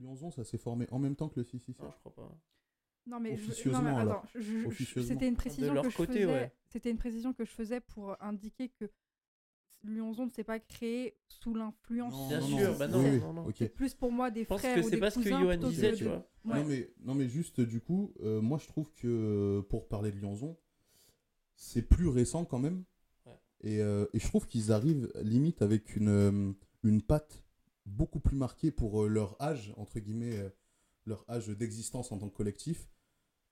Lyonzon, ça s'est formé en même temps que le 667. Non, je crois pas. Non mais, je, non, Officieusement, mais attends, je- je- c'était une précision leur que je côté, faisais. ouais. C'était une précision que je faisais pour indiquer que Lyonzon ne s'est pas créé sous l'influence. Bien non, sûr, non, bah non, oui, non, non. plus pour moi des Je pense frères que ou c'est des pas ce que cousins Johan disait, que tu de- vois. Ouais. Non, mais, non, mais juste, du coup, euh, moi, je trouve que pour parler de Lyonzon, c'est plus récent quand même. Ouais. Et, euh, et je trouve qu'ils arrivent limite avec une, euh, une patte beaucoup plus marquée pour leur âge, entre guillemets, leur âge d'existence en tant que collectif,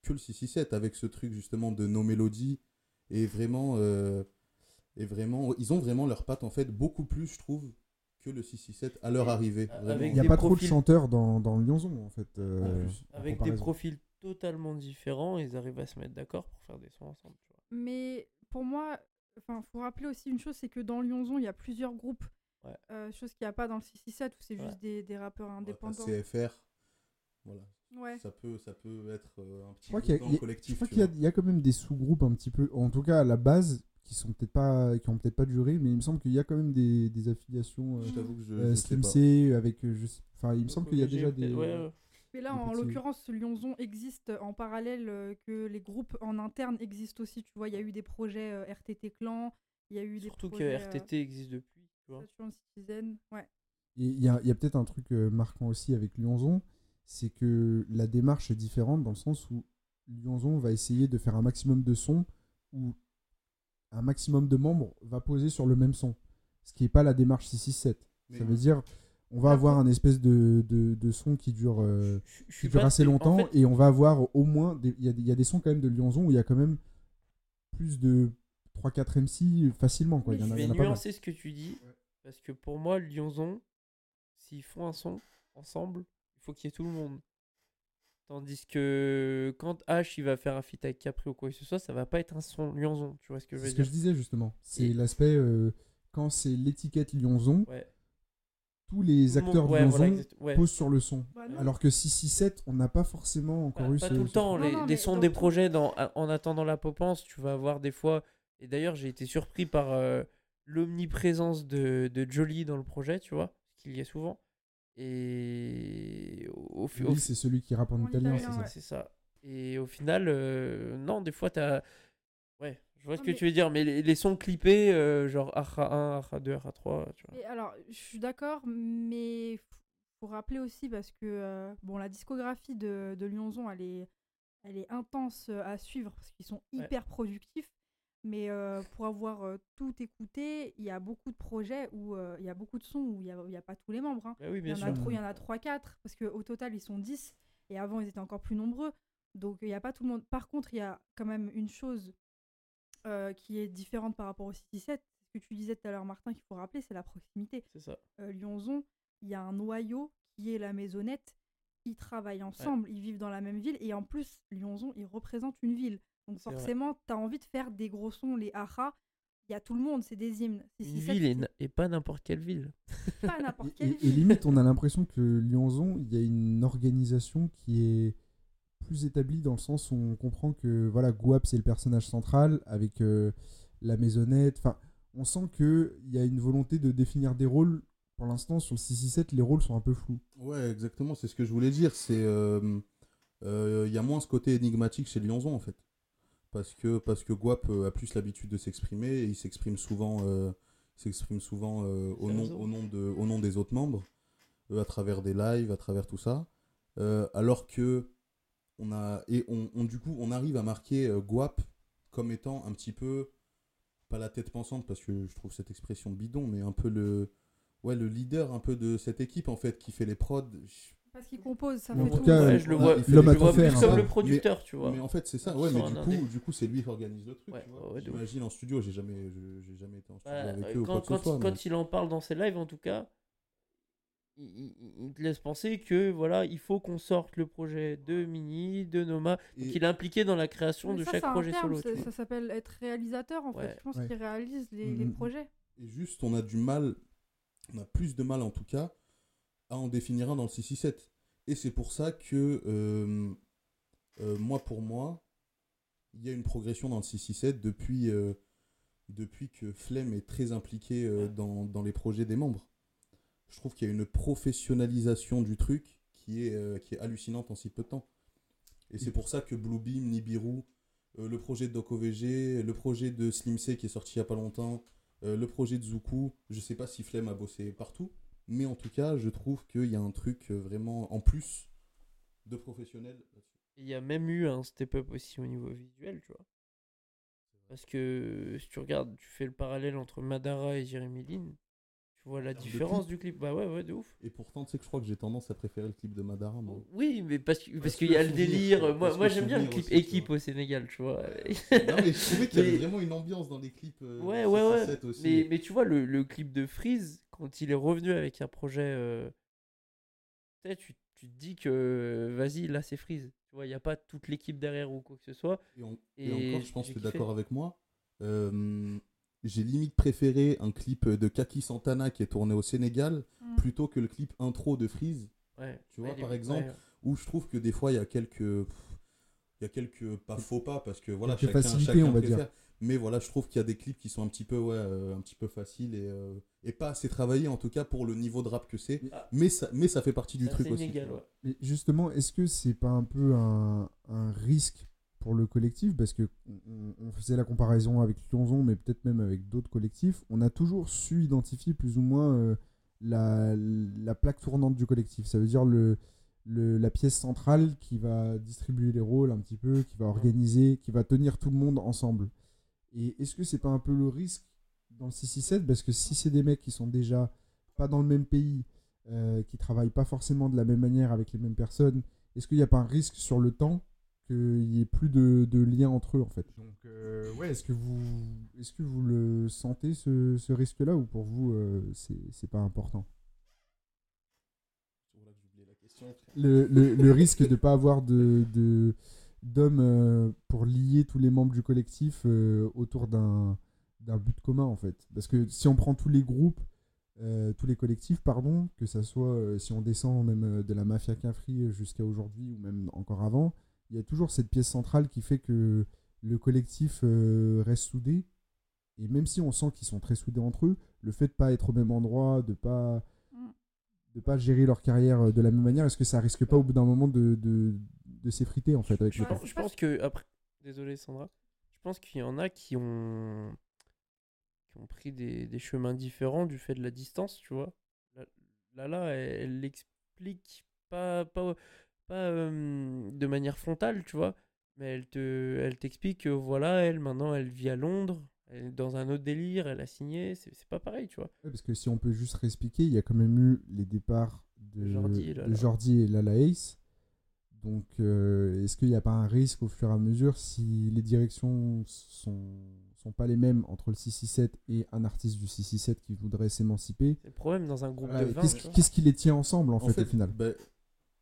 que le 667, avec ce truc justement de nos mélodies. Et vraiment, euh, et vraiment, ils ont vraiment leur patte en fait beaucoup plus, je trouve, que le 667 à leur Et arrivée. Il n'y a pas trop de chanteurs dans, dans Lyonzon, en fait. euh, En plus. en Avec des profils totalement différents, ils arrivent à se mettre d'accord pour faire des sons ensemble. Tu vois. Mais pour moi, enfin, faut rappeler aussi une chose, c'est que dans Lyonzon, il y a plusieurs groupes. Ouais. Euh, chose qu'il n'y a pas dans le 667 où c'est Ouais. juste des, des rappeurs Ouais, indépendants. t'as CFR. Voilà. Ouais. Ça peut, ça peut être euh, un petit peu il le collectif. je crois qu'il y il y a quand même des sous-groupes un petit peu, en tout cas à la base, qui sont peut-être pas, qui ont peut-être pas duré, mais il me semble qu'il y a quand même des, des affiliations. euh, Je que je, euh, je sais Slim pas. C avec, euh, je sais- enfin, il me semble qu'il y a déjà des. ouais, ouais. Mais là, des en petits- l'occurrence, Lyonzon existe en parallèle euh, que les groupes en interne existent aussi. Tu vois, il y a eu des projets euh, RTT Clan, il y a eu des Surtout que projets. RTT existe depuis. Tu euh, vois. Saturation Citizen. Ouais. Et il y a, il y a peut-être un truc euh, marquant aussi avec Lyonzon, c'est que la démarche est différente dans le sens où Lyonzon va essayer de faire un maximum de sons où un maximum de membres va poser sur le même son. Ce qui n'est pas la démarche 667. Mais- Ça veut dire on va avoir un espèce de, de, de son qui dure, euh, Je- je qui suis dure assez en longtemps fait, et on va avoir au moins. des- Il y, a, des- il y a des sons quand même de Lyonzon où il y a quand même plus de 3-4 MC facilement. Quoi. Il y en je a, y vais en a pas mal. nuancer ce que tu dis. Parce que pour moi, Lyonzon, s'ils font un son ensemble, il faut qu'il y ait tout le monde. Tandis que quand H il va faire un feat avec Capri ou quoi que ce soit, ça va pas être un son Lyonzon. Tu vois ce que je C'est veux ce que dire je disais justement. C'est Et- l'aspect euh, quand c'est l'étiquette Lyonzon, Ouais. tous les acteurs ouais, Lyonzon voilà, ouais. posent sur le son. Bah. Alors que 667, on n'a pas forcément encore Pas, eu pas ce. tout le ce temps. Les, Non, non, sons des projets dans, en attendant la popence, tu vas avoir des fois. Et d'ailleurs, j'ai été surpris par euh, l'omniprésence de, de Jolie dans le projet, tu vois, ce qu'il y a souvent. Et au, c'est celui qui rappe en En italien, italien, c'est ça. ouais. ça. Et au final, euh, non, des fois, t'as. Ouais, je vois ce Non, que mais- tu veux dire, mais les, les sons clippés, euh, genre AHA 1, AHA 2, AHA 3, tu vois. Et alors, je suis d'accord, mais faut rappeler aussi parce que euh, bon, la discographie de, de Lyonzon, elle est, elle est intense à suivre parce qu'ils sont Ouais. hyper productifs. Mais euh, pour avoir euh, tout écouté, il y a beaucoup de projets où euh, il y a beaucoup de sons où il n'y a, il y a pas tous les membres. hein. Oui, Il y en sûr. a trop- il y en a 3-4 parce qu'au total, ils sont 10 et avant, ils étaient encore plus nombreux. Donc, il n'y a pas tout le monde. Par contre, il y a quand même une chose qui est différente par rapport au 667. Ce que tu disais tout à l'heure, Martin, qu'il faut rappeler, c'est la proximité C'est ça. Lyonzon, il y a un noyau qui est la maisonnette. Ils travaillent ensemble, ils vivent dans la même ville. Et en plus, Lyonzon, il représente une ville. Donc forcément, tu as envie de faire des gros sons, les aha. Il y a tout le monde, c'est des hymnes. C'est Une 6-7, ville et, pas n'importe quelle ville. pas n'importe Et, quelle et- et ville. limite, on a l'impression que Lyonzon, il y a une organisation qui est plus établie dans le sens où on comprend que voilà, Guap, c'est le personnage central avec euh, la maisonnette. Enfin, on sent qu'il y a une volonté de définir des rôles. Pour l'instant, sur le 667, les rôles sont un peu flous. Ouais, exactement, c'est ce que je voulais dire. C'est euh, euh, il y a moins ce côté énigmatique chez Lyonzon en fait, parce que parce que Guap euh, a plus l'habitude de s'exprimer et il s'exprime souvent euh, s'exprime souvent euh, au nom au nom de au nom des autres membres, euh, à travers des lives, à travers tout ça. Alors que on a et on, on- du coup on arrive à marquer Guap comme étant un petit peu pas la tête pensante parce que je trouve cette expression bidon, mais un peu le ouais, le leader un peu de cette équipe, en fait, qui fait les prods. Je- Parce qu'il compose, ça Mais fait tout tout. cas, Ouais, euh, je le vois, je le vois plus hein. comme le Mais- producteur, tu vois. Mais en fait, c'est ça. Ouais, mais du coup, du coup, c'est lui qui organise le truc. Ouais, tu vois. ouais, de ouf. J'imagine en studio, j'ai jamais, j'ai jamais été en studio avec eux ou quand, quoi quand, soit. quand mais- il en parle dans ses lives, en tout cas, il, te laisse penser que voilà, il faut qu'on sorte le projet de Mini, de Noma, Et- qu'il est impliqué dans la création Mais de ça, chaque projet terme, solo. ça s'appelle être réalisateur en fait. Je pense qu'il réalise les, Mhm. projets. Et juste, on a du mal, on a plus de mal en tout cas, à en définir un dans le 667. Et c'est pour ça que, euh, euh, moi pour moi, il y a une progression dans le 667 depuis, euh, depuis que Flemme est très impliqué dans, dans les projets des membres. Je trouve qu'il y a une professionnalisation du truc qui est, qui est hallucinante en si peu de temps. Et c'est pour ça que Bluebeam, Nibiru, le projet de Doc OVG, le projet de Slim C qui est sorti il n'y a pas longtemps, le projet de Zuku, je sais pas si Flemme a bossé partout, mais en tout cas, je trouve qu'il y a un truc euh, vraiment en plus de professionnel. Il y a même eu un step-up aussi au niveau visuel, tu vois. Parce que si tu regardes, tu fais le parallèle entre Madara et Jeremy Lin, tu vois la différence clip. du clip. Bah ouais, ouais, de ouf. Et pourtant, tu sais que je crois que j'ai tendance à préférer le clip de Madara. moi. Oui, mais parce que- parce Parce qu'il y a le délire. Moi, moi j'aime bien le clip aussi, équipe au Sénégal, tu vois. non, mais je trouvais qu'il y avait Mais- vraiment une ambiance dans les clips. euh, Ouais, ouais, ouais. 667 aussi. Mais, mais tu vois, le, le clip de Freeze, quand il est revenu avec un projet. euh, tu tu, te dis que vas-y, là c'est Freeze. Tu vois, il n'y a pas toute l'équipe derrière ou quoi que ce soit. Et, en- et Et encore, je pense que tu es d'accord avec moi. euh, j'ai limite préféré un clip de Kaki Santana qui est tourné au Sénégal Mm. plutôt que le clip intro de Freeze Ouais. Tu vois, par exemple, ouais. où je trouve que des fois il y a quelques pff, il y a quelques pas faux pas parce que voilà Quelques chacun, facilités, chacun on va préfère. dire. Mais voilà je trouve qu'il y a des clips qui sont un petit peu ouais euh, un petit peu faciles et, euh, et pas assez travaillés en tout cas pour le niveau de rap que c'est Ah. mais ça mais ça fait partie du truc aussi ouais. Mais justement, est-ce que c'est pas un peu un, un risque pour le collectif? Parce que on, on faisait la comparaison avec Lyonzon, mais peut-être même avec d'autres collectifs. On a toujours su identifier plus ou moins euh, la, la plaque tournante du collectif. Ça veut dire le, le- la pièce centrale qui va distribuer les rôles un petit peu, qui va organiser, qui va tenir tout le monde ensemble. Et est-ce que c'est pas un peu le risque dans le 667 Parce que si c'est des mecs qui sont déjà pas dans le même pays, euh, qui travaillent pas forcément de la même manière avec les mêmes personnes, est-ce qu'il n'y a pas un risque sur le temps qu'il n'y ait plus de, de lien entre eux en fait? Donc euh, ouais, est-ce que vous est-ce que vous le sentez ce, ce risque-là ou pour vous euh, c'est c'est pas important? Le, le, le risque de pas avoir de de- d'hommes euh, pour lier tous les membres du collectif euh, autour d'un but commun en fait parce que si on prend tous les groupes euh, tous les collectifs pardon que ça soit si on descend même de la mafia Cafri jusqu'à aujourd'hui ou même encore avant il y a toujours cette pièce centrale qui fait que le collectif reste soudé et même si on sent qu'ils sont très soudés entre eux le fait de pas être au même endroit de pas. De pas gérer leur carrière euh, de la même manière est-ce que ça risque pas au bout d'un moment de, de, de s'effriter en fait avec Je le temps pense, je pense que après, désolé Sandra, je pense qu'il y en a qui ont qui ont pris des, des chemins différents du fait de la distance, tu vois. Là, elle, l'explique pas pas pas euh, de manière frontale, tu vois, mais elle te elle t'explique que voilà, elle maintenant elle vit à Londres, dans un autre délire, elle a signé, c'est pas pareil, tu vois. Ouais, parce que si on peut juste réexpliquer, il y a quand même eu les départs de Jordi et de Lala. Jordi et Lala Ace. Donc, euh, est-ce qu'il n'y a pas un risque au fur et à mesure si les directions sont, sont pas les mêmes entre le 667 et un artiste du 667 qui voudrait s'émanciper? C'est le problème dans un groupe Voilà, de 20, Qu'est-ce qui les tient ensemble en, En fait, fait, au final? ben,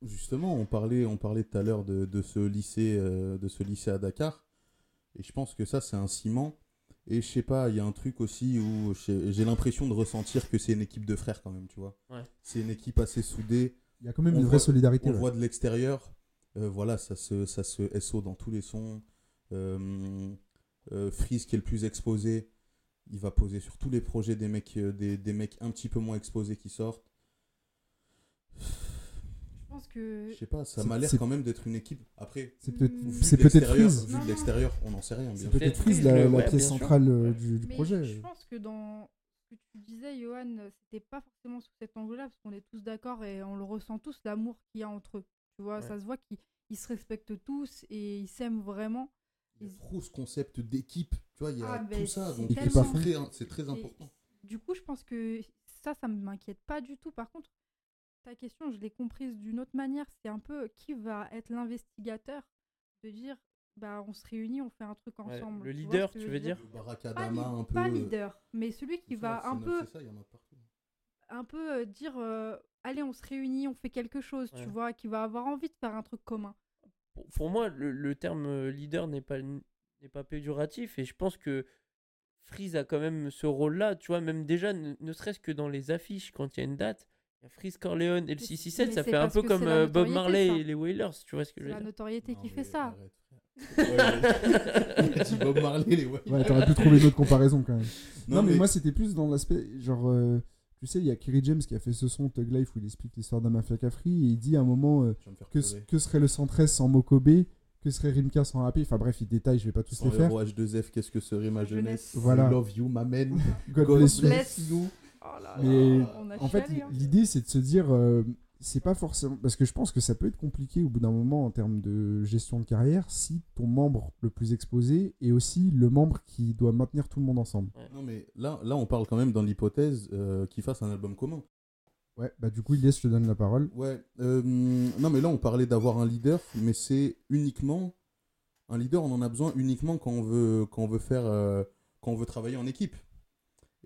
justement, on parlait, on parlait tout à l'heure de, de ce lycée, euh, de ce lycée à Dakar, et je pense que ça, c'est un ciment. Et je sais pas, il y a un truc aussi où j'ai l'impression de ressentir que c'est une équipe de frères quand même, tu vois. Ouais. C'est une équipe assez soudée. Il y a quand même on une vraie voit- solidarité. On ouais. voit de l'extérieur. Euh, voilà, ça se, ça se SO dans tous les sons. Euh, euh, Freeze qui est le plus exposé, il va poser sur tous les projets des mecs, euh, des, des mecs un petit peu moins exposés qui sortent. Pense que Je sais pas, ça m'a l'air quand même d'être une équipe. Après, C'est peut-être c'est peut-être Freeze. Vu de l'extérieur, on n'en sait rien. C'est bien peut-être Peut-être Freeze la, la ouais, pièce centrale euh, Ouais. du, du Mais projet. Je pense que dans ce que tu disais, Johan, c'était pas forcément sous cet angle-là, parce qu'on est tous d'accord et on le ressent tous, l'amour qu'il y a entre eux. Tu vois, Ouais. ça se voit qu'ils ils se respectent tous et ils s'aiment vraiment. Il y a trop ce concept d'équipe. Tu vois, il y a Ah, tout ben, ça. Donc c'est très, c'est très Et important. Du coup, je pense que ça, ça ne m'inquiète pas du tout. Par contre, ta question, je l'ai comprise d'une autre manière. C'est un peu qui va être l'investigateur de dire bah on se réunit, on fait un truc Ouais, ensemble. le leader, tu veux dire? Le Pas, Barakadama, li- un peu. pas euh, leader, mais celui qui va un peu, c'est ça, il y en a partout. un peu dire euh, allez, on se réunit, on fait quelque chose, Ouais. tu vois, qui va avoir envie de faire un truc commun. pour, pour moi, le, le terme euh, leader n'est pas, n'est pas péjoratif et je pense que Freeze a quand même ce rôle-là, tu vois, même déjà, ne, ne serait-ce que dans les affiches, quand il y a une date, Freeze Corleone et le Mais 667, mais ça c'est fait un peu comme c'est la euh, Bob notoriété, Marley ça. et les Wailers, tu vois ce que C'est je veux la dire notoriété Non, qui fait ça. Bob Marley, les ouais. Ouais, t'aurais pu trouver une autre comparaison quand même. Non, Non, mais, mais- moi, c'était plus dans l'aspect. Genre, euh, tu sais, il y a Kerry James qui a fait ce son Tug Life où il explique l'histoire d'un mafia Cafri et il dit à un moment euh, que, que serait le 113 sans Mokobe, que serait Rimka sans Happy. Enfin bref, il détaille, je vais pas tous les faire. héros H2F, qu'est-ce que serait ma Jeunesse. jeunesse? Voilà. I Love you, ma man. God God bless you. bless. you. Oh là là, Mais on a en fait, hein. l'idée c'est de se dire, euh, c'est pas forcément. Parce que je pense que ça peut être compliqué au bout d'un moment en termes de gestion de carrière si ton membre le plus exposé est aussi le membre qui doit maintenir tout le monde ensemble. Non, mais là, là, on parle quand même dans l'hypothèse euh, qu'ils fassent un album commun. Ouais, bah du coup, Ilias, je te donne la parole. Ouais. euh, non, mais là, on parlait d'avoir un leader, mais c'est uniquement. Un leader, on en a besoin uniquement quand on veut, quand on veut faire. euh, quand on veut travailler en équipe.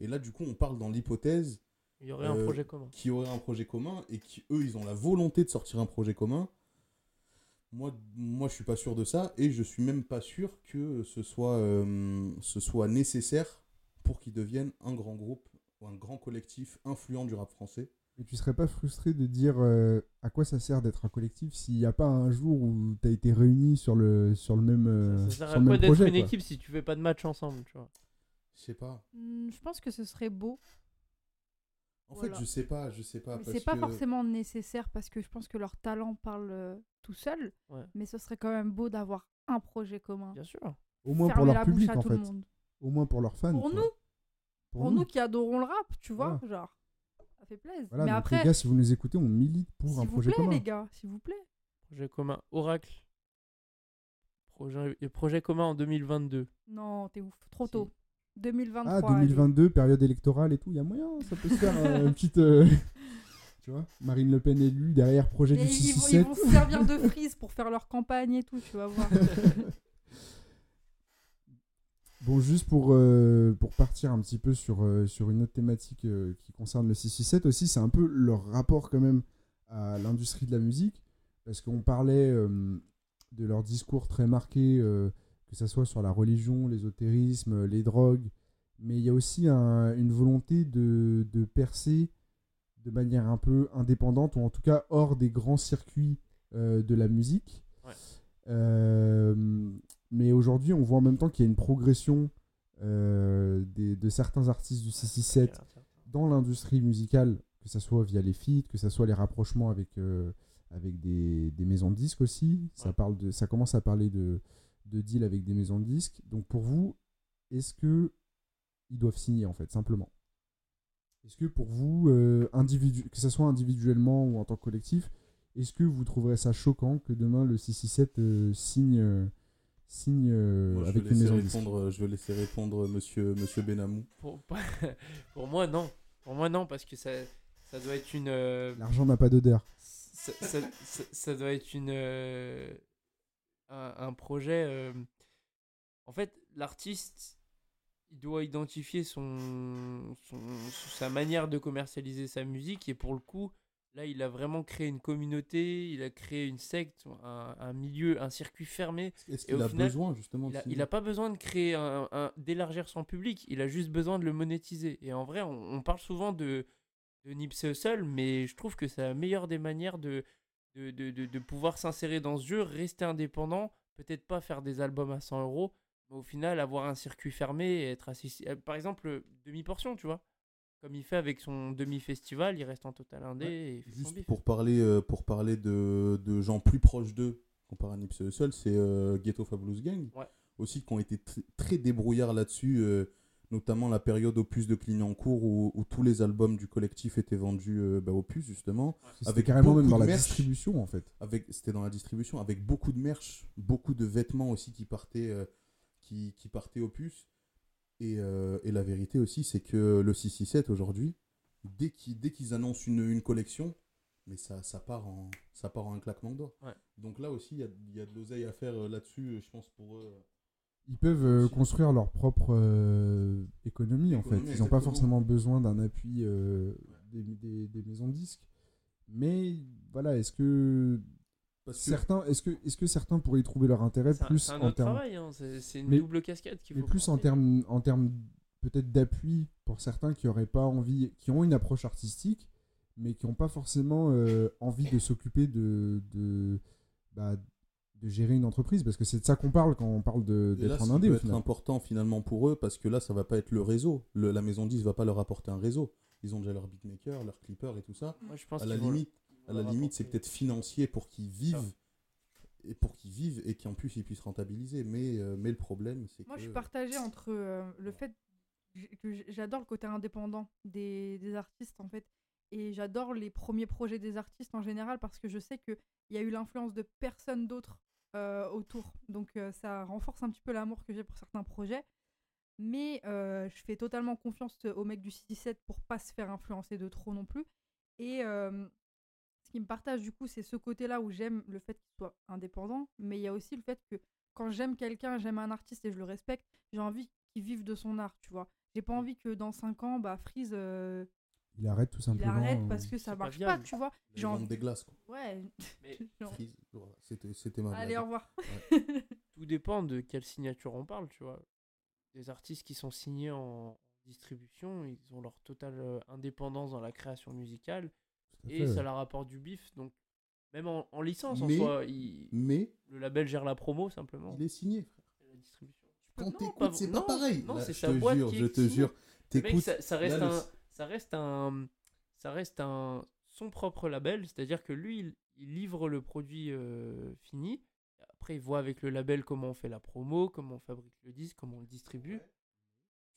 Et là, du coup, on parle dans l'hypothèse Il y aurait un Euh, projet commun. qui aurait un projet commun et qui, eux, ils ont la volonté de sortir un projet commun. Moi, moi je suis pas sûr de ça et je suis même pas sûr que ce soit, euh, ce soit nécessaire pour qu'ils deviennent un grand groupe ou un grand collectif influent du rap français. Et tu serais pas frustré de dire euh, à quoi ça sert d'être un collectif s'il n'y a pas un jour où tu as été réuni sur le, sur le même, euh, ça sert sur à le quoi même d'être une quoi. équipe si tu fais pas de match ensemble, tu vois? Je sais pas. Hmm, Je pense que ce serait beau. En Voilà. fait, je sais pas, je sais pas. Mais c'est pas que- forcément nécessaire parce que je pense que leur talent parle euh, tout seul. Ouais. Mais ce serait quand même beau d'avoir un projet commun. Bien sûr. Au moins pour leur la bouche public à en tout fait. le monde. Au moins pour leurs fans. Pour quoi. nous, pour, nous. qui adorons le rap, tu vois, genre. Ça fait plaisir. Voilà, mais après, les gars, si vous nous écoutez, on milite pour un s'il vous projet plaît, commun. les gars, s'il vous plaît. Projet commun. Oracle. Projet, projet commun en 2022. Non, t'es ouf, trop Si. tôt. 2023. Ah, allez. 2022, période électorale et tout, il y a moyen, ça peut se faire euh, une petite. euh, tu vois, Marine Le Pen élue derrière projet Mais du ils, vont, ils 667. vont se servir de frise pour faire leur campagne et tout, tu vas voir. Bon, juste pour, euh, pour partir un petit peu sur, sur une autre thématique qui concerne le 667 aussi, c'est un peu leur rapport quand même à l'industrie de la musique, parce qu'on parlait de leur discours très marqué, que ce soit sur la religion, l'ésotérisme, les drogues, mais il y a aussi un- une volonté de, de percer de manière un peu indépendante, ou en tout cas hors des grands circuits euh, de la musique. Ouais. Euh, mais aujourd'hui, on voit en même temps qu'il y a une progression euh, des- de certains artistes du 667 dans l'industrie musicale, que ce soit via les feats, que ce soit les rapprochements avec, avec des, des maisons de disques aussi. Ça, parle de, ça commence à parler de, de deals avec des maisons de disques. Donc pour vous, est-ce que ils doivent signer en fait, simplement? Est-ce que pour vous, euh, individu- que ce soit individuellement ou en tant que collectif, est-ce que vous trouverez ça choquant que demain le 667 euh, signe, euh, signe euh, Moi, avec vais une laisser maison de disques? répondre, je vais laisser répondre monsieur, monsieur Benamou. Pour, pour moi, non. Pour moi, non, parce que ça, ça doit être une. euh, L'argent n'a pas d'odeur. ça, ça- ça- ça doit être une euh, un, un projet euh, en fait l'artiste il doit identifier son, son sa manière de commercialiser sa musique et pour le coup là il a vraiment créé une communauté il a créé une secte un, un milieu un circuit fermé Est-ce qu'il a final, besoin justement de il a, signer il a pas besoin de créer un, un- d'élargir son public, il a juste besoin de le monétiser. Et en vrai, on, on parle souvent de, de Nipsey Hussle, mais je trouve que c'est la meilleure des manières de, de, de, de- de pouvoir s'insérer dans ce jeu, rester indépendant, peut-être pas faire des albums à 100 euros, mais au final avoir un circuit fermé et être assis. euh, Par exemple, euh, demi-portion, tu vois. Comme il fait avec son demi-festival, il reste en total indé et son Juste bif. pour parler, euh, pour parler de, de gens plus proches d'eux, comparé à Nipsey Hussle, c'est euh, Ghetto Fabulous Gang. Ouais. Aussi, qui ont été tr- très débrouillards là-dessus, euh, notamment la période opus de Clignancourt où, où tous les albums du collectif étaient vendus euh, bah, opus, justement. C'était Avec carrément même dans la merch. distribution en fait. Avec, c'était dans la distribution, avec beaucoup de merch, beaucoup de vêtements aussi qui partaient, euh, qui, qui partaient opus. Et, euh, et la vérité aussi, c'est que le 667 aujourd'hui, dès qu'ils dès qu'ils annoncent une, une collection, mais ça, ça, part en, ça part en un claquement de doigts. Ouais. Donc là aussi, il y a, il y a de l'oseille à faire là-dessus, je pense, pour eux. Ils peuvent euh, construire leur propre euh, économie, en fait. Ils n'ont pas forcément besoin d'un appui euh, des, des- des maisons de disques. Mais voilà, est-ce que Parce certains, est-ce que, est-ce que certains pourraient y trouver leur intérêt un, plus un en termes, hein, c'est une Mais- double casquette qu'il mais plus en porter. termes, en termes peut-être d'appui pour certains qui auraient pas envie, qui ont une approche artistique, mais qui n'ont pas forcément euh, envie de s'occuper de, de, bah, de gérer une entreprise, parce que c'est de ça qu'on parle quand on parle d'être en indé peut au être final. important finalement pour eux, parce que là, ça va pas être le réseau. Le- la maison 10 va pas leur apporter un réseau. Ils ont déjà leur beatmaker, leur clipper et tout ça. Moi, je pense À la limite, à la limite, c'est peut-être financier pour qu'ils vivent Ça. et pour qu'ils vivent et qu'en plus ils puissent rentabiliser. Mais, euh, mais le problème, c'est Moi, que je suis partagée entre euh, le fait que j'adore le côté indépendant des, des artistes, en fait. Et j'adore les premiers projets des artistes en général parce que je sais qu'il y a eu l'influence de personne d'autre autour. Donc, euh, ça renforce un petit peu l'amour que j'ai pour certains projets. Mais euh, je fais totalement confiance au mec du 617 pour pas se faire influencer de trop non plus. Et euh, ce qui me partage du coup, c'est ce côté-là où j'aime le fait qu'il soit indépendant, mais il y a aussi le fait que quand j'aime quelqu'un, j'aime un artiste et je le respecte, j'ai envie qu'il vive de son art, tu vois. J'ai pas envie que dans 5 ans, bah, Freeze, euh, Il arrête tout il simplement. arrête euh, parce que ça pas marche pas, tu vois. envie... des glaces. Quoi. Ouais. Genre, C'était c'était ma Allez, blague. au revoir. tout dépend de quelle signature on parle, tu vois. Des artistes qui sont signés en distribution, ils ont leur totale euh, indépendance dans la création musicale et fait. ça leur apporte du bif. Donc, même en, en licence, Mais- en soi, il- Mais le label gère la promo simplement. il est signé, frère. la distribution. Quand t'écoutes, pas- c'est non, pas pareil. non, Là, c'est je sa te boîte jure, qui je te jure. Le mec, T'écoutes. ça, ça reste là, le- un, ça reste un, ça reste un, son propre label, c'est-à-dire que lui, il, il livre le produit euh, fini. Après, il voit avec le label comment on fait la promo, comment on fabrique le disque, comment on le distribue.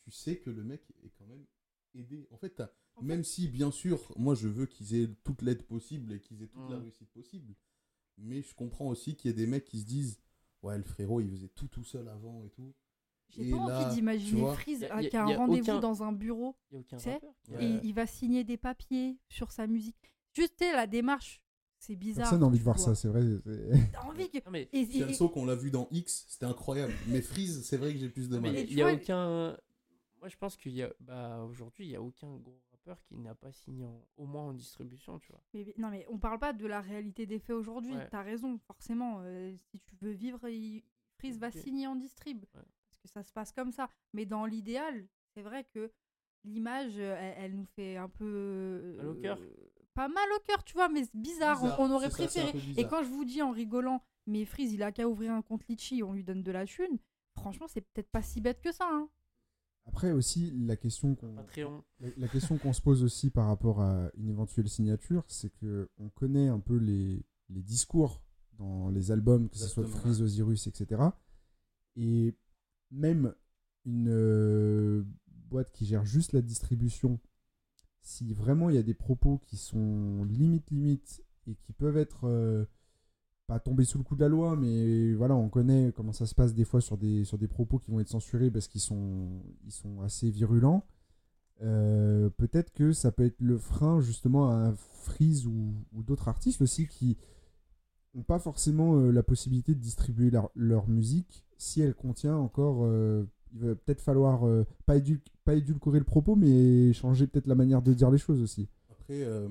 tu sais que le mec est quand même aidé. En fait, t'as- En fait- même si, bien sûr, moi je veux qu'ils aient toute l'aide possible et qu'ils aient toute la Mm. réussite possible, mais je comprends aussi qu'il y a des mecs qui se disent Ouais, le frérot, il faisait tout tout seul avant et tout. J'ai pas là, envie d'imaginer Freeze y a- y a- qui a y un rendez-vous aucun- dans un bureau Il n'y a aucun rappeur. a- et il va signer des papiers sur sa musique. Juste, tu sais, la démarche, c'est bizarre. Personne n'a envie de voir vois. ça, c'est vrai. T'as envie que. Mais Et, et- qu'on l'a vu dans X, c'était incroyable. Mais Freeze, c'est vrai que j'ai plus de mal. Il y a vois, aucun. Moi, je pense qu'il y a. Bah, aujourd'hui, il y a aucun gros rappeur qui n'a pas signé en- au moins en distribution, tu vois. Mais, non, mais on parle pas de la réalité des faits aujourd'hui. Ouais. T'as raison, forcément. euh, si tu veux vivre, il... Freeze va signer en distrib. Ouais. Que ça se passe comme ça. Mais dans l'idéal, c'est vrai que l'image, euh, elle, elle nous fait un peu. euh, Mal au cœur. Pas mal au cœur, tu vois, mais c'est bizarre. on- Bizarre, on, aurait ça, préféré. Et quand je vous dis en rigolant, mais Freeze, il a qu'à ouvrir un compte Litchi, on lui donne de la thune. Franchement, c'est peut-être pas si bête que ça. Hein. Après aussi, la question qu'on la, la question qu'on se pose aussi par rapport à une éventuelle signature, c'est que on connaît un peu les, les discours dans les albums, que ce soit. Freeze, Osiris, etc. Et même une euh, boîte qui gère juste la distribution, si vraiment il y a des propos qui sont limite limite et qui peuvent être euh, pas tomber sous le coup de la loi, mais voilà, on connaît comment ça se passe des fois sur des, sur des propos qui vont être censurés parce qu'ils sont, assez virulents. Euh, peut-être que ça peut être le frein justement à Freeze ou d'autres artistes aussi qui n'ont pas forcément euh, la possibilité de distribuer leur, leur musique si elle contient encore. euh, il va peut-être falloir euh, pas, édul- pas édulcorer le propos, mais changer peut-être la manière de dire les choses aussi. Après, euh,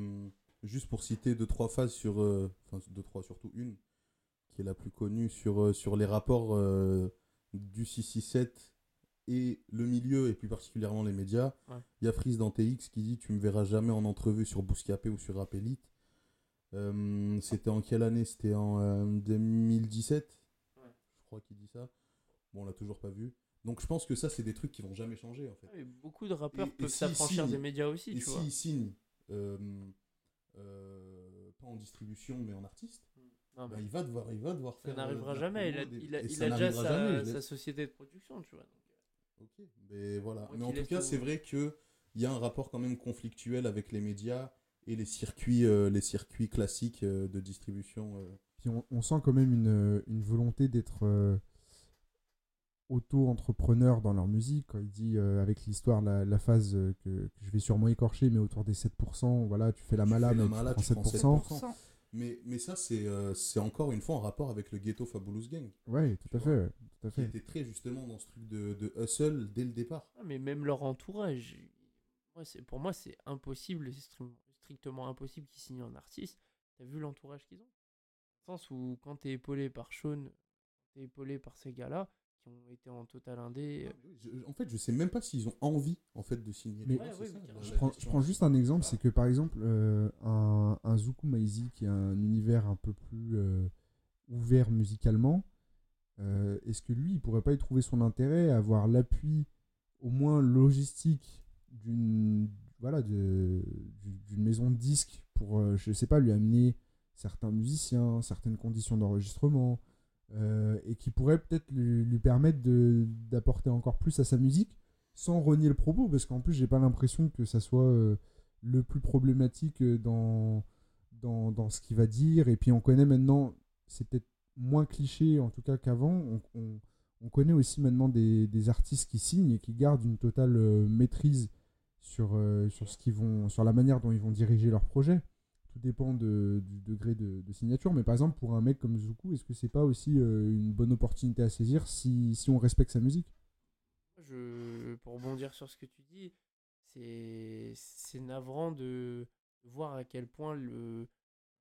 juste pour citer deux, trois phases sur. euh, Enfin, deux, trois, surtout une, qui est la plus connue sur, euh, sur les rapports euh, du 667 et le milieu, et plus particulièrement les médias. Il Ouais. y a Freeze dans TX qui dit Tu me verras jamais en entrevue sur Bouscapé ou sur Rap Elite. Euh, C'était en quelle année? C'était en euh, 2017 Ouais. Je crois qu'il dit ça. Bon, on l'a toujours pas vu. Donc je pense que ça, c'est des trucs qui vont jamais changer en fait. Beaucoup de rappeurs Et- peuvent s'affranchir des médias aussi, Et tu vois. s'il signe, euh, euh, pas en distribution, mais en artiste, Non, bah, il, va devoir, il va devoir ça faire. n'arrivera euh, de la jamais. Il a, des- il a, il ça déjà n'arrivera sa, société de production, tu vois. donc, Ok, mais voilà. Mais en tout cas, c'est vrai qu'il y a un rapport quand même conflictuel avec les médias et les circuits, euh, les circuits classiques euh, de distribution. euh. Puis on, on sent quand même une, une volonté d'être euh, auto-entrepreneurs dans leur musique. Quand il dit euh, avec l'histoire, la, la phase euh, que, que je vais sûrement écorcher, mais autour des 7%, voilà, tu fais la Tu mala, fais la mais mala, tu tu prends prends 7%. 7%. Mais, mais ça, c'est euh, c'est encore une fois en rapport avec le ghetto Fabulous Gang, Ouais, tout à fait. ouais, tout à qui fait. était très justement dans ce truc de, de hustle dès le départ. Ah, mais même leur entourage, moi, c'est- pour moi, c'est impossible, c'est stri- strictement impossible qu'ils signent un artiste. T'as vu l'entourage qu'ils ont Dans le sens où, quand t'es épaulé par Sean, t'es épaulé par ces gars-là, qui ont été en total indé. euh, Je- en fait, je sais même pas s'ils ont envie en fait de signer. Mais- Ouais, ouais, ça. Je prends, je question. prends juste un exemple, c'est que par exemple, euh, un, un Zuku Maizi qui a un univers un peu plus euh, ouvert musicalement, euh, est-ce que lui, il pourrait pas y trouver son intérêt à avoir l'appui, au moins logistique, d'une voilà, d'une maison de disques pour, euh, je sais pas, lui amener certains musiciens, certaines conditions d'enregistrement, euh, et qui pourrait peut-être lui, permettre d'apporter encore plus à sa musique sans renier le propos, parce qu'en plus, j'ai pas l'impression que ça soit euh, le plus problématique dans, dans, dans ce qu'il va dire. Et puis, on connaît maintenant, c'est peut-être moins cliché en tout cas qu'avant, on, on- on connaît aussi maintenant des, des artistes qui signent et qui gardent une totale maîtrise sur, euh, sur, ce qu'ils vont, sur la manière dont ils vont diriger leur projet. Tout dépend de- du degré de, signature. Mais par exemple, pour un mec comme Zuku, est-ce que c'est pas aussi euh, une bonne opportunité à saisir si, si on respecte sa musique? Je, pour rebondir sur ce que tu dis, c'est navrant de voir à quel point le,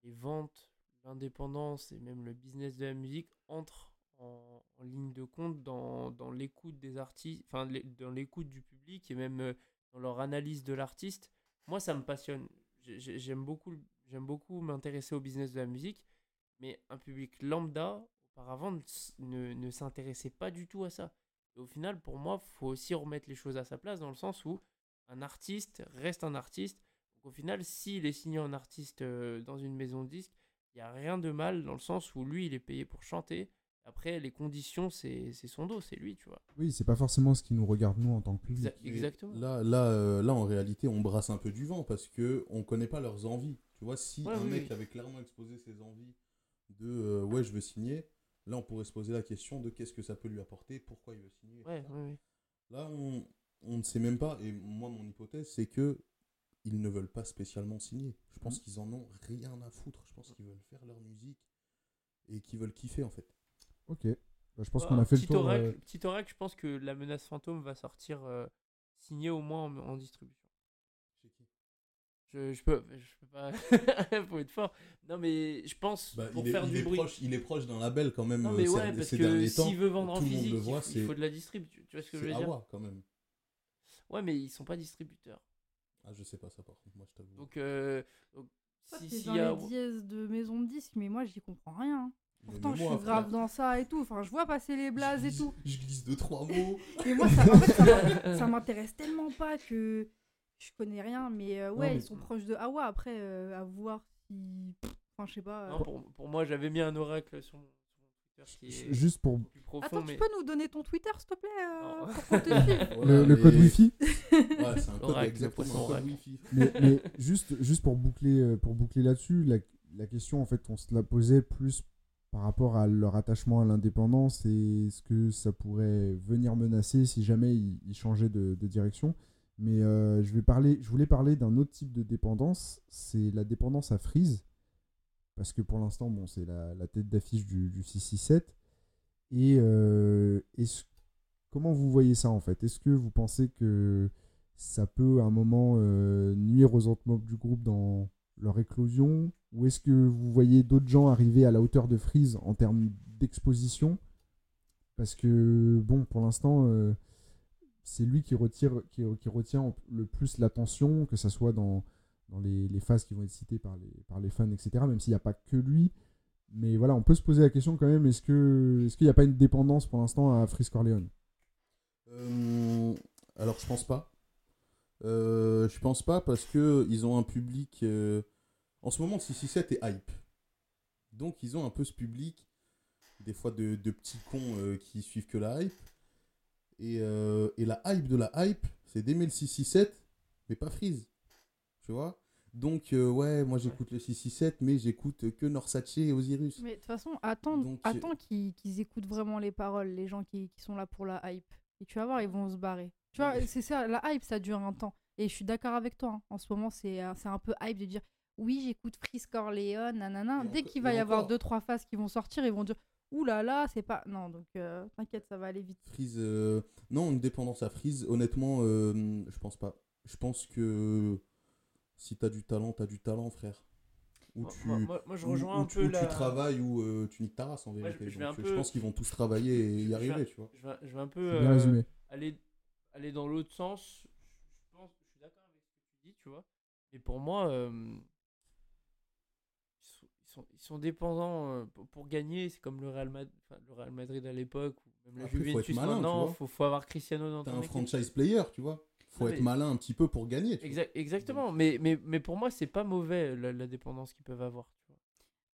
les ventes, l'indépendance et même le business de la musique entrent en, en ligne de compte dans, dans l'écoute des artistes, enfin dans l'écoute du public et même euh, dans leur analyse de l'artiste. Moi, ça me passionne. J'ai- j'ai- J'aime beaucoup, j'aime beaucoup m'intéresser au business de la musique, mais un public lambda, auparavant, ne, ne, s'intéressait pas du tout à ça. Et au final, pour moi, faut aussi remettre les choses à sa place dans le sens où un artiste reste un artiste. Au final, s'il est signé en artiste euh, dans une maison de disques, il n'y a rien de mal dans le sens où lui, il est payé pour chanter. Après, les conditions, c'est c'est son dos, c'est lui, tu vois. Oui, c'est pas forcément ce qui nous regarde nous en tant que public. Exactement. Là, là, euh, là, en réalité, on brasse un peu du vent parce que on connaît pas leurs envies. Tu vois, si Ouais, un oui, mec oui. avait clairement exposé ses envies de euh, ouais, je veux signer, là, on pourrait se poser la question de qu'est-ce que ça peut lui apporter, pourquoi il veut signer. Ouais, ouais, ouais. Là, on, on ne sait même pas. Et moi, mon hypothèse, c'est que ils ne veulent pas spécialement signer. Je pense qu'ils en ont rien à foutre. Je pense qu'ils veulent faire leur musique et qu'ils veulent kiffer en fait. Ok. Bah, je pense Ouais, qu'on a fait le petit tour. oracle, euh, petit oracle, je pense que la menace fantôme va sortir euh, signé au moins en, en distribution. Je, je peux, je peux pas. Faut être fort. Non, mais je pense Bah, pour il, est, faire il du est bruit. proche, il est proche d'un label quand même. Non, euh, mais ouais, parce ces que s'il veut vendre en physique, il voit, faut- il, faut de la distrib. Tu, tu vois ce que je C'est veux dire? Quand même. Ouais, mais ils sont pas distributeurs. Ah, je sais pas ça par contre, moi je t'avoue. Donc, euh, donc Ça, si, c'est s'il dans y a- les dièses de maison de disques, mais moi j'y comprends rien. Pourtant, je suis grave frère, dans ça et tout. Enfin, je vois passer les blazes et tout. Je glisse deux, trois mots. Mais moi, ça, en fait, ça m'in- ça m'intéresse tellement pas que je connais rien. Mais euh, ouais, mais- ils sont proches de Hawa. Après, euh, à voir si. Enfin, je sais pas. Non, euh. pour, pour moi, j'avais mis un oracle sur mon, Twitter qui est Juste pour plus profond. Attends, mais... tu peux nous donner ton Twitter, s'il te plaît euh, Non. Pour qu'on te suive Voilà, le, code Wi-Fi. Ouais, c'est un code Oracle, exactement poisson un code oracle. Wi-Fi. mais, mais juste, juste pour boucler, pour boucler là-dessus, la, la question, en fait, on se la posait plus par rapport à leur attachement à l'indépendance et ce que ça pourrait venir menacer si jamais ils, changeaient de, direction. Mais euh, je, voulais parler d'un autre type de dépendance, c'est la dépendance à Freeze. Parce que pour l'instant, bon, c'est la, tête d'affiche du, du 667. Et euh, comment vous voyez ça en fait? Est-ce que vous pensez que ça peut à un moment euh, nuire aux autres du groupe dans leur éclosion? Ou est-ce que vous voyez d'autres gens arriver à la hauteur de Freeze en termes d'exposition? Parce que, bon, pour l'instant, euh, c'est lui qui, retient le plus l'attention, que ce soit dans, les, phases qui vont être citées par les, fans, etc. Même s'il n'y a pas que lui. Mais voilà, on peut se poser la question quand même, est-ce qu'il n'y a pas une dépendance pour l'instant à Freeze Corleone Euh, alors, je pense pas. Euh, je pense pas parce que ils ont un public. euh, En ce moment, 667 est hype. Donc, ils ont un peu ce public, des fois de, de petits cons euh, qui suivent que la hype. Et, euh, et la hype de la hype, c'est d'aimer le 667, mais pas Freeze. Tu vois? Donc, euh, ouais, moi j'écoute le 667, mais j'écoute que Norsace et Osiris. Mais de toute façon, attends, Donc, euh, attends qu'ils écoutent vraiment les paroles, les gens qui, qui sont là pour la hype. Et tu vas voir, ils vont se barrer. Tu vois, c'est ça, la hype, ça dure un temps. Et je suis d'accord avec toi. hein. En ce moment, c'est c'est un peu hype de dire oui, j'écoute Freeze Corleone, nanana. Et Dès qu'il va et y avoir deux, trois phases qui vont sortir, ils vont dire ouh là là, c'est pas. Non, donc euh, t'inquiète, ça va aller vite. Freeze, euh, non, une dépendance à Freeze, honnêtement, euh, je pense pas. Je pense que si t'as du talent, t'as du talent, frère. Ou Moi, tu, moi- moi- moi, je ou- rejoins ou un tu- peu ou la... tu travailles ou euh, tu niques ta race en je- vérité. je vais Donc, un peu- Je pense qu'ils vont tous travailler et y vais- arriver, tu vois. Je vais, je vais un peu bien euh, aller, aller dans l'autre sens. Je pense, je suis d'accord avec ce que tu dis, tu vois. Mais pour moi, euh, sont, ils, sont, dépendants euh, pour, pour gagner. C'est comme le Real, Mad- enfin, le Real Madrid à l'époque, ou même la Après, faut être Juventus malin, tu maintenant. vois. Faut, faut avoir Cristiano dans T'es ton un franchise player, tu vois. Faut Non, être mais- malin un petit peu pour gagner. tu vois. Exact- exactement. Mais, mais, mais pour moi, c'est pas mauvais la, la dépendance qu'ils peuvent avoir. Tu vois.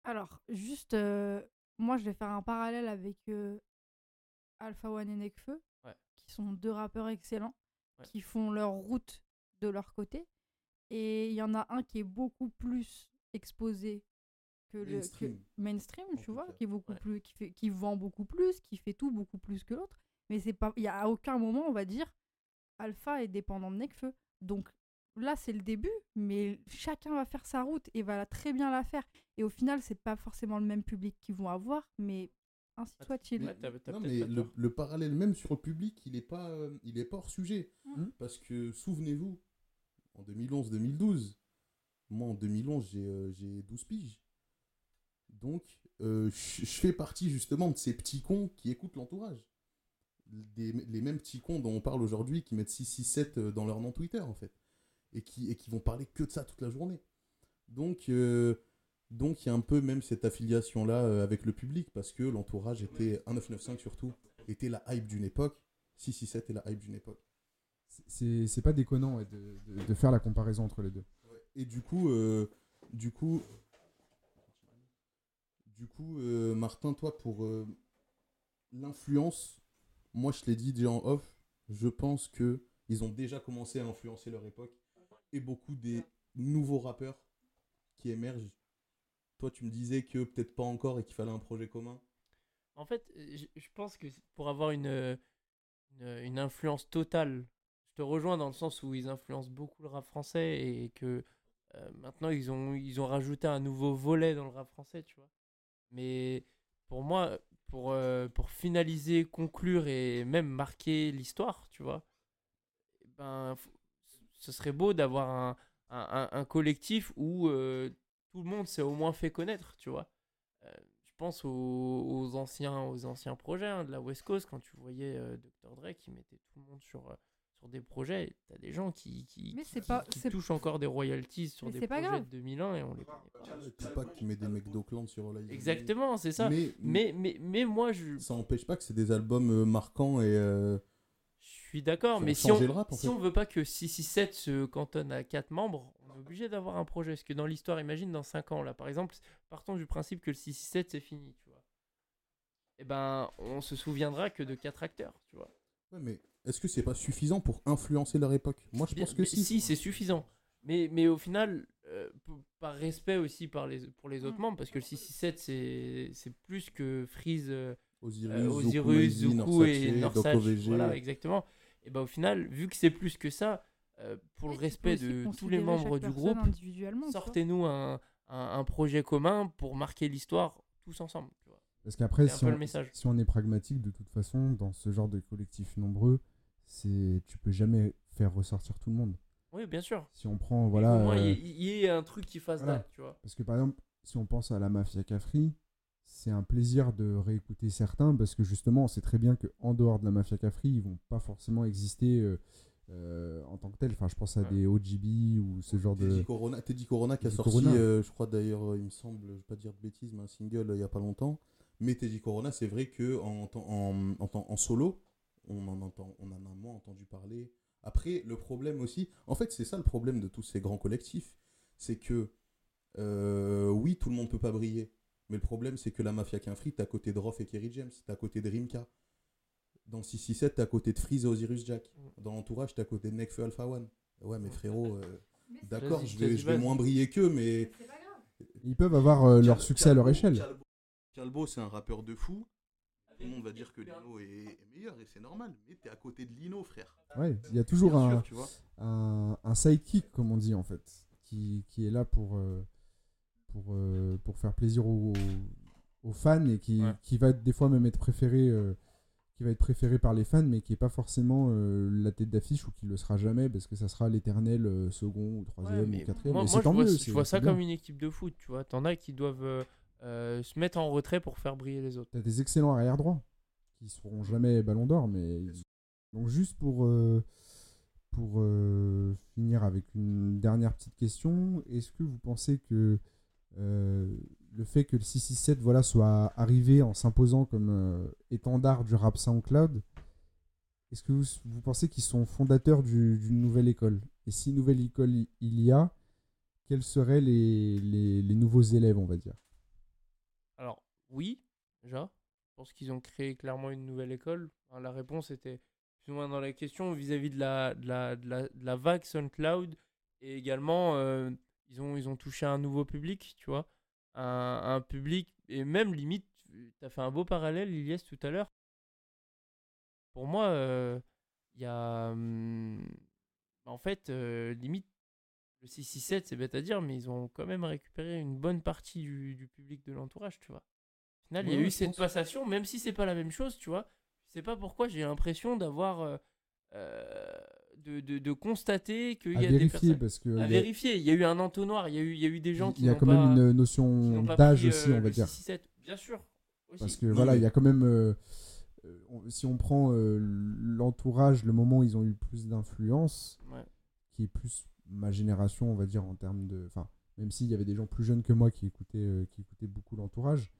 Alors, juste, euh, moi, je vais faire un parallèle avec euh, Alpha One et Nekfeu, Ouais. qui sont deux rappeurs excellents, Ouais. qui font leur route de leur côté. Et il y en a un qui est beaucoup plus exposé que le que Mainstream. tu vois, qui est beaucoup Ouais. plus, qui fait, qui vend beaucoup plus, qui fait tout beaucoup plus que l'autre. Mais c'est pas, il y a à aucun moment, on va dire, Alpha est dépendant de Nekfeu. Donc là, c'est le début, mais chacun va faire sa route et va très bien la faire. Et au final, c'est pas forcément le même public qu'ils vont avoir, mais ainsi Ah, soit-il. Le, le parallèle même sur le public, il est pas, euh, il est pas hors sujet. Mhm. Parce que souvenez-vous, en 2011-2012, moi en 2011 j'ai euh, j'ai 12 piges. Donc euh, je fais partie justement de ces petits cons qui écoutent l'entourage. Des- les mêmes petits cons dont on parle aujourd'hui qui mettent 667 euh, dans leur nom Twitter en fait. Et qui, et qui vont parler que de ça toute la journée. Donc euh, donc il y a un peu même cette affiliation là avec le public parce que l'entourage était 1995 surtout était la hype d'une époque. 667 est la hype d'une époque. C'est c'est pas déconnant ouais, de, de- de faire la comparaison entre les deux. Et du coup, euh, du coup, du coup, euh, Martin, toi, pour euh, l'influence, moi, je l'ai dit déjà en off, je pense que ils ont déjà commencé à influencer leur époque et beaucoup des nouveaux rappeurs qui émergent. Toi, tu me disais que peut-être pas encore et qu'il fallait un projet commun. En fait, euh, je, pense que pour avoir une, influence totale, je te rejoins dans le sens où ils influencent beaucoup le rap français et que maintenant ils ont, ils ont rajouté un nouveau volet dans le rap français, tu vois. Mais pour moi, pour, euh, pour finaliser, conclure et même marquer l'histoire, tu vois, eh ben, ce serait beau d'avoir un, un, collectif où euh, tout le monde s'est au moins fait connaître, tu vois. Euh, je pense aux, anciens, aux anciens projets hein, de la West Coast, quand tu voyais Dr. Dre qui mettait tout le monde sur, sur des projets, t'as des gens qui, qui, Mais qui- c'est qui- pas- qui c'est- touchent encore des royalties sur Mais des projets grave. de 2001 et on les connaît pas. Tupac qui met des mecs d'Oakland sur. Exactement, c'est ça. Mais, Mais, mais, mais moi, je, ça n'empêche pas que c'est des albums euh, marquants et euh, je suis d'accord, mais si on, rap, en si fait. on veut pas que 667 se cantonne à 4 membres, on est obligé d'avoir un projet. Parce que dans l'histoire, imagine dans 5 ans, là, par exemple, partons du principe que le 667 c'est fini, tu vois. Et ben, on se souviendra que de 4 acteurs, tu vois. Ouais, mais est-ce que c'est pas suffisant pour influencer leur époque? Moi, je pense que mais si. c'est suffisant. Mais, mais au final, euh, par respect aussi par les, pour les autres Mm. membres, parce que le 667 c'est c'est plus que Freeze. euh, Osiris, euh, Osiris, Zuku et OVG. Voilà, exactement. Et bah au final, vu que c'est plus que ça, euh, pour le respect de tous les membres du groupe, sortez-nous un, un, un projet commun pour marquer l'histoire tous ensemble. tu vois. Parce qu'après, si, si on est pragmatique, de toute façon, dans ce genre de collectif nombreux, c'est tu peux jamais faire ressortir tout le monde. Oui, bien sûr. Si on prend, Au voilà. moins, il y, euh, ait- il y ait un truc qui fasse voilà. date, tu vois. Parce que par exemple, si on pense à la mafia Cafri, c'est un plaisir de réécouter certains parce que justement, on sait très bien qu'en dehors de la mafia Cafri, ils vont pas forcément exister euh, euh, en tant que tels. Enfin, je pense à Ouais. des OGB ou ce genre de. Teddy Corona, Teddy Corona qui a Teddy sorti, Corona. euh, je crois d'ailleurs, il me semble, je vais pas dire de bêtises, mais un single euh, il y a pas longtemps. Mais Teddy Corona, c'est vrai que en, en, en, en solo, on en, entend, on en a moins entendu parler. Après, le problème aussi, en fait, c'est ça le problème de tous ces grands collectifs, c'est que euh, oui, tout le monde peut pas briller, mais le problème, c'est que la mafia Quinfree, t'es à côté de Roth et Kerry James, t'es à côté de Rimka. Dans le 667, t'es à côté de Freeze et Osiris Jack. Dans l'entourage, t'es à côté de Nekfeu Alpha One. Ouais, mais frérot, euh, D'accord, je vais, je moins briller qu'eux, mais. Ils peuvent avoir euh, leur succès à leur échelle. Calbo, Calbo, c'est un rappeur de fou. Tout le monde va dire que Lino est, est meilleur et c'est normal. Mais t'es à côté de Lino, frère. Ouais, il y a toujours un, sûr, tu vois. un, un sidekick, comme on dit en fait, qui, qui est là pour, euh, pour, euh, pour faire plaisir aux, aux fans et qui, Ouais. qui va des fois même être préféré, euh, qui va être préféré par les fans, mais qui est pas forcément euh, la tête d'affiche ou qui le sera jamais parce que ça sera l'éternel euh, second ou troisième Ouais, ou quatrième. Moi, et moi, c'est je, tant vois, mieux. je c'est- vois ça bien. comme une équipe de foot, tu vois. T'en as qui doivent se mettre en retrait pour faire briller les autres. T'as des excellents arrière droits qui seront jamais Ballon d'Or, mais donc juste pour euh, pour euh, finir avec une dernière petite question, est-ce que vous pensez que euh, le fait que le 667 voilà soit arrivé en s'imposant comme euh, étendard du rap SoundCloud, est-ce que vous, vous pensez qu'ils sont fondateurs du- d'une nouvelle école? Et si nouvelle école il il y a, quels seraient les, les, les nouveaux élèves, on va dire? Alors, oui, déjà. Je pense qu'ils ont créé clairement une nouvelle école. La réponse était plus ou moins dans la question vis-à-vis de la, de, la, de, la, de la vague SoundCloud. Et également, euh, ils, ont, ils ont touché un nouveau public, tu vois. Un, public, et même limite, tu as fait un beau parallèle, Ilyes, tout à l'heure. Pour moi, euh, il y a. hum, en fait, euh, limite, le 667, c'est bête à dire, mais ils ont quand même récupéré une bonne partie du, du public de l'entourage, tu vois. Au final, il y a eu cette passation, même si c'est pas la même chose, tu vois. Je sais pas pourquoi j'ai l'impression d'avoir. euh, euh, de, de, de constater qu'il y a des vérifier, personnes. parce que À il y a- vérifier, il y a eu un entonnoir, il y a eu, il y a eu des gens qui il y a quand pas, même une qui notion d'âge aussi, euh, on va le dire. 667, bien sûr. aussi. Parce que voilà, il y a quand même. euh, euh, si on prend euh, l'entourage, le moment où ils ont eu plus d'influence, Ouais. qui est plus ma génération, on va dire, en termes de. Enfin, même s'il y avait des gens plus jeunes que moi qui écoutaient, euh, qui écoutaient beaucoup l'entourage.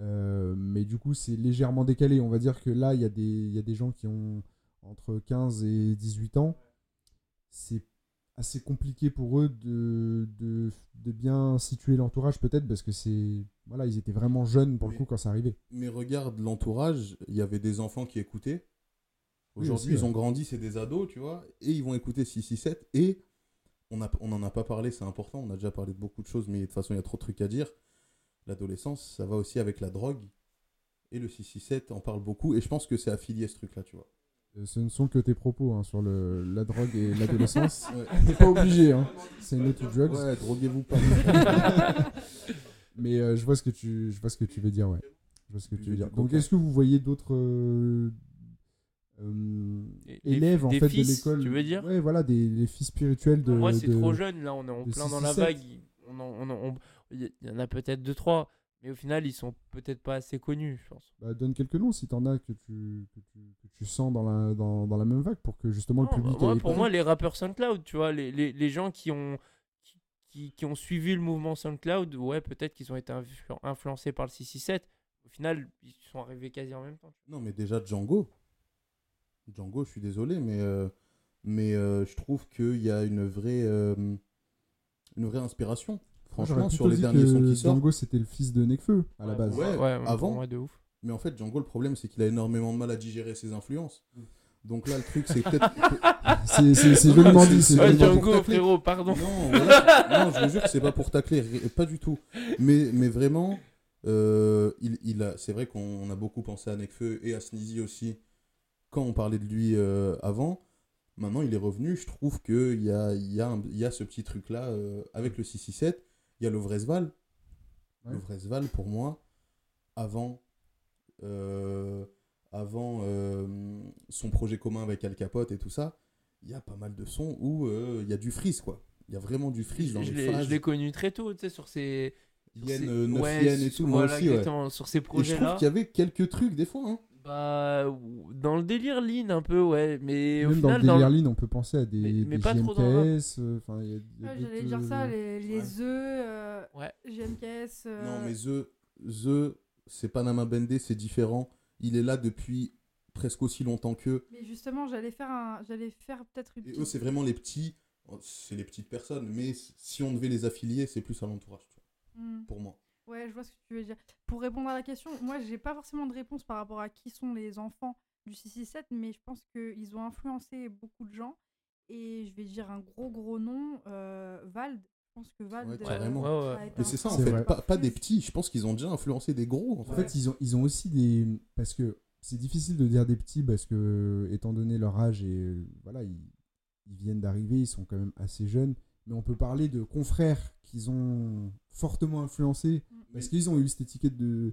euh, mais du coup, c'est légèrement décalé. On va dire que là, il y, a des- y a des gens qui ont entre 15 et 18 ans. C'est assez compliqué pour eux de, de, de bien situer l'entourage, peut-être, parce que c'est. Voilà, ils étaient vraiment jeunes pour le coup quand ça arrivait. Mais regarde l'entourage, il y avait des enfants qui écoutaient. Aujourd'hui, ils ouais. ont grandi, c'est des ados, tu vois, et ils vont écouter 667. Et on n'en a pas parlé, c'est important, on a déjà parlé de beaucoup de choses, mais de toute façon, il y a trop de trucs à dire. L'adolescence, ça va aussi avec la drogue. Et le 667 en parle beaucoup, et je pense que c'est affilié ce truc-là, tu vois. Euh, Ce ne sont que tes propos hein, sur le, la drogue et l'adolescence. Ouais, T'es pas obligé, hein. c'est no to drugs. ouais droguez-vous pas. Mais euh, je, vois ce que tu, je vois ce que tu veux dire, ouais. Je vois ce que tu veux dire. Donc, est-ce que vous voyez d'autres euh, euh, élèves en des fait fils, de l'école tu veux dire? Ouais, voilà, des les fils spirituels de. Moi, c'est trop jeune. Là, on est en plein dans la 667. vague. Il on on on- il y en a peut-être deux, trois. Mais au final, ils sont peut-être pas assez connus, je pense. Bah, donne quelques noms si t'en as que tu, que tu, que tu sens dans la, dans, dans la même vague pour que justement Non, le public. bah, moi, pour moi, les rappeurs SoundCloud, tu vois, les, les, les gens qui ont, qui, qui, qui ont suivi le mouvement SoundCloud, ouais, peut-être qu'ils ont été influ- influencés par le 667. Au final, ils sont arrivés quasi en même temps. Non, mais déjà Django. Django, je suis désolé, mais, euh, mais euh, je trouve qu'il y a une vraie, euh, une vraie inspiration. Franchement, sur les dit derniers que sons qui sortent. Django c'était le fils de Nekfeu à la base. Ouais, ouais, avant. pour moi, de ouf. Mais en fait, Django, le problème, c'est qu'il a énormément de mal à digérer ses influences. Donc là, le truc, c'est peut-être. C'est joliment c'est- dit. c'est Ouais, Django, frérot, pardon. Non, voilà. non, je vous jure que c'est pas pour tacler, pas du tout. Mais, mais vraiment, euh, il, il a, c'est vrai qu'on a beaucoup pensé à Nekfeu et à Sneezy aussi quand on parlait de lui euh, avant. Maintenant, il est revenu. Je trouve qu'il y a, y, a un- il y a ce petit truc-là euh, avec le 667. Il y a le Vresval. Ouais. Le Vresval, pour moi, avant, euh, avant son projet commun avec Al Capote et tout ça, il y a pas mal de sons où il y a du freeze, quoi. Il y a vraiment du freeze dans je les phases. je l'ai connu très tôt, tu sais, sur ces. sur Yen, ces- euh, neuf ouais, Yen et tout, moi voilà, aussi, ouais. exactement, sur ces Et je trouve projets-là. qu'il y avait quelques trucs des fois. Hein. Bah, dans le délire lean un peu, ouais. Mais au Même dans final, le dans délire le- lean, on peut penser à des, Mais- mais des pas trop dans le. JMKS. euh, Enfin, il y a- il y a Ouais, J'allais dire ça, euh, les, les ouais. œufs, euh, Ouais. GMKS. euh, Non, mais The, The c'est Panama Bendé, c'est différent. Il est là depuis presque aussi longtemps qu'eux. mais justement, j'allais faire, un... j'allais faire peut-être une Et eux, petite- c'est vraiment les petits. C'est les petites personnes, mais si on devait les affilier, c'est plus à l'entourage, tu vois, Hmm. pour moi. Ouais, je vois ce que tu veux dire. Pour répondre à la question, moi, j'ai pas forcément de réponse par rapport à qui sont les enfants du 667, mais je pense qu'ils ont influencé beaucoup de gens. Et je vais dire un gros gros nom, euh, Vald. Je pense que Vald. Ouais, euh, carrément. Ouais, ouais. Mais c'est ça en C'est fait, vrai. pas, pas des petits. Je pense qu'ils ont déjà influencé des gros. En En fait. fait, ils ont, ils ont aussi des. Parce que c'est difficile de dire des petits, parce que, étant donné leur âge, et euh, voilà, ils, ils viennent d'arriver, ils sont quand même assez jeunes. Mais on peut parler de confrères qu'ils ont fortement influencés, parce qu'ils ont eu cette étiquette de,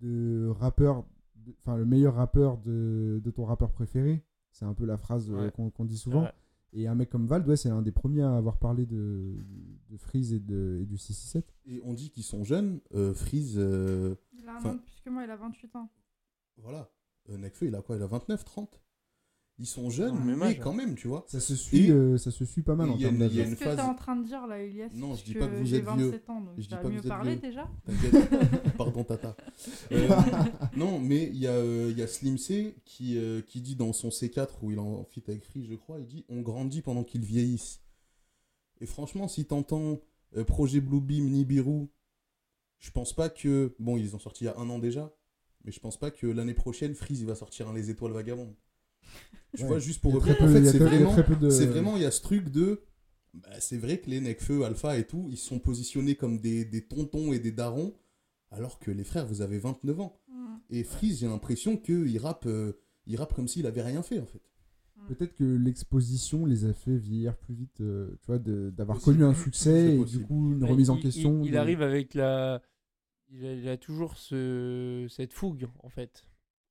de rappeur, de- enfin, le meilleur rappeur de, de ton rappeur préféré. C'est un peu la phrase euh, Ouais. qu'on dit souvent. Et un mec comme Vald, ouais, c'est un des premiers à avoir parlé de, de Freeze et, de, et du 667. Et on dit qu'ils sont jeunes. Euh, Freeze, euh, Il a un an de plus que moi, il a 28 ans. voilà. Euh, Nekfeu, il a quoi? Il a 29, 30 Ils sont jeunes, mais quand même, tu vois. Ça se suit, Et- euh, ça se suit pas mal en termes d'âge. Qu'est-ce que phase- t'es en train de dire là, Elias Non, je dis pas que vous êtes vieux. 27 ans, donc Je dis pas que mieux vous êtes parlé vieux. déjà. T'inquiète. Pardon, Tata. Euh, non, mais il y, a, euh, il y a Slim C qui, euh, qui dit dans son C4 où il en fit avec Free, je crois, il dit On grandit pendant qu'ils vieillissent. Et franchement, si t'entends euh, Projet Bluebeam, Nibiru, je pense pas que. Bon, ils ont sorti il y a un an déjà, mais je pense pas que l'année prochaine, Freeze il va sortir un Les Étoiles Vagabondes. Tu Ouais. vois, juste pour reprendre. très En fait, il y a c'est vraiment. de- C'est vraiment, il y a ce truc de. bah, c'est vrai que les Necfeu, Alpha et tout, ils sont positionnés comme des, des tontons et des darons, alors que les frères, vous avez 29 ans. Mm. Et Freeze, j'ai l'impression qu'il rappe, euh, il rappe comme s'il avait rien fait en fait. Peut-être que l'exposition les a fait vieillir plus vite, euh, tu vois, de- d'avoir Possible. connu un succès et du coup une Mais remise en question. Il, il de- arrive avec la. Il a, il a toujours ce, cette fougue, en fait.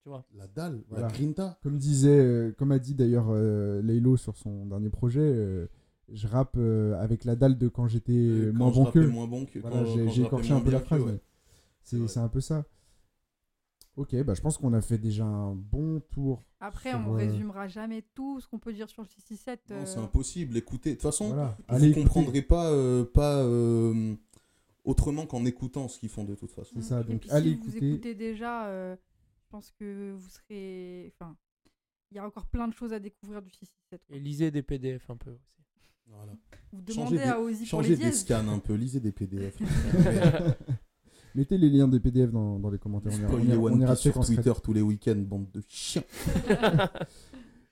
Tu vois. La dalle, Voilà. la grinta. Comme disait, euh, comme a dit d'ailleurs euh, Laylo sur son dernier projet, euh, je rappe euh, avec la dalle de quand j'étais moins bon moins bon que Voilà, quand- j'ai écorché un peu la phrase, ouais. mais C'est un peu ça. Ok, bah je pense qu'on a fait déjà un bon tour. Après, Sur, on euh, résumera jamais tout ce qu'on peut dire sur le 667. Non, euh, c'est impossible. Écoutez, de toute façon, Voilà. vous ne comprendrez pas, euh, pas euh, autrement qu'en écoutant ce qu'ils font de toute façon. C'est ça, Et donc puis, allez si vous écouter. écoutez déjà, euh, pense que vous serez. Enfin, il y a encore plein de choses à découvrir du 667. quoi. Et lisez des PDF un peu aussi. Voilà. Vous Changez demandez des- à Ozzy pour Changez les des scans un peu, lisez des PDF. Mettez les liens des PDF dans, dans les commentaires. On ira, on on One ira sur. Twitter tous les week-ends, bande de chiens.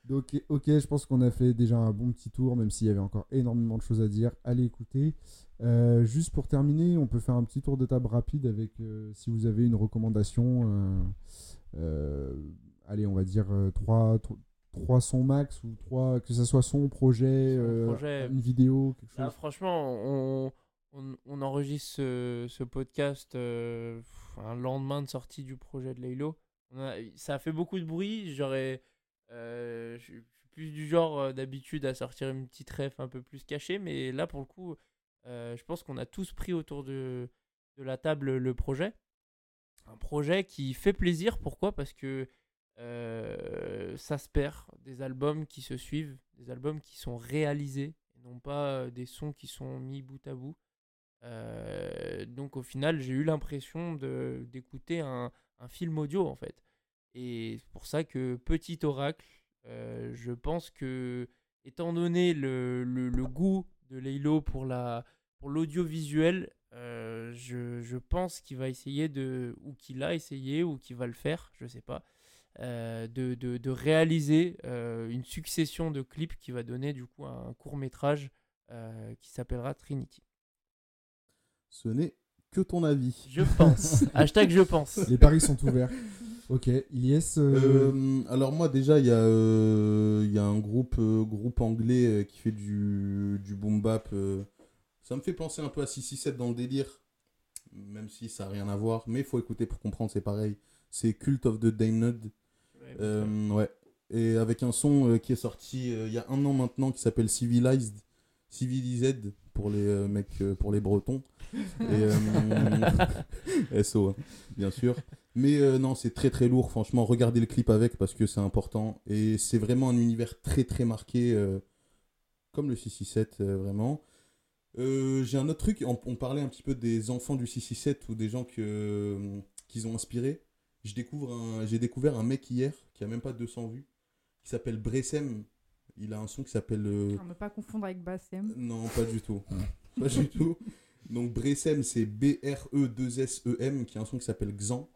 Donc, ok, je pense qu'on a fait déjà un bon petit tour, même s'il y avait encore énormément de choses à dire. Allez écouter. Euh, juste pour terminer, on peut faire un petit tour de table rapide avec euh, si vous avez une recommandation. euh, allez, on va dire 3, sons max ou que ce soit son, projet, Son, euh, projet. une vidéo, quelque chose. Ah, franchement, on, on, on enregistre ce, ce podcast euh, un lendemain de sortie du projet de Laylo. A- ça a fait beaucoup de bruit. J'aurais, euh, je suis plus du genre euh, d'habitude à sortir une petite ref un peu plus cachée, mais là pour le coup, euh, je pense qu'on a tous pris autour de, de la table le projet. Un projet qui fait plaisir. Pourquoi? Parce que euh, ça se perd. Des albums qui se suivent, des albums qui sont réalisés, et non pas euh, des sons qui sont mis bout à bout. Euh, donc au final, j'ai eu l'impression d'écouter un, un film audio en fait. Et c'est pour ça que petit oracle, je pense que étant donné le, le- goût de Leilo pour la pour l'audiovisuel, euh, je, je pense qu'il va essayer de ou qu'il a essayé ou qu'il va le faire, je sais pas, euh, de, de, de réaliser euh, une succession de clips qui va donner du coup un court métrage euh, qui s'appellera Trinity. Ce n'est que ton avis. Je pense. Hashtag je pense. Les paris sont ouverts. Ok, Ilyes, euh, Euh, alors moi déjà il y, a, euh, il y a un groupe, euh, groupe anglais euh, qui fait du, du boom bap. Ça me fait penser un peu à 667 dans le délire, même si ça n'a rien à voir. Mais il faut écouter pour comprendre, c'est pareil. C'est Cult of the Damned. Euh, ouais. Et avec un son euh, qui est sorti euh, il y a un an maintenant qui s'appelle Civilized. Civilized pour les mecs, pour les bretons. Et, SO, hein, bien sûr. Mais euh, non, c'est très très lourd, franchement. Regardez le clip avec parce que c'est important. Et c'est vraiment un univers très très marqué, euh, comme le 667, euh, vraiment. Euh, J'ai un autre truc, on, on parlait un petit peu des enfants du 667 ou des gens que, qu'ils ont inspirés. Je découvre un- J'ai découvert un mec hier qui a même pas 200 vues, qui s'appelle Bressem. Il a un son qui s'appelle. euh, À ne pas confondre avec Bassem. non, pas du tout. pas du tout. Donc Bressem, c'est B-R-E-2-S-E-M, qui a un son qui s'appelle Xan,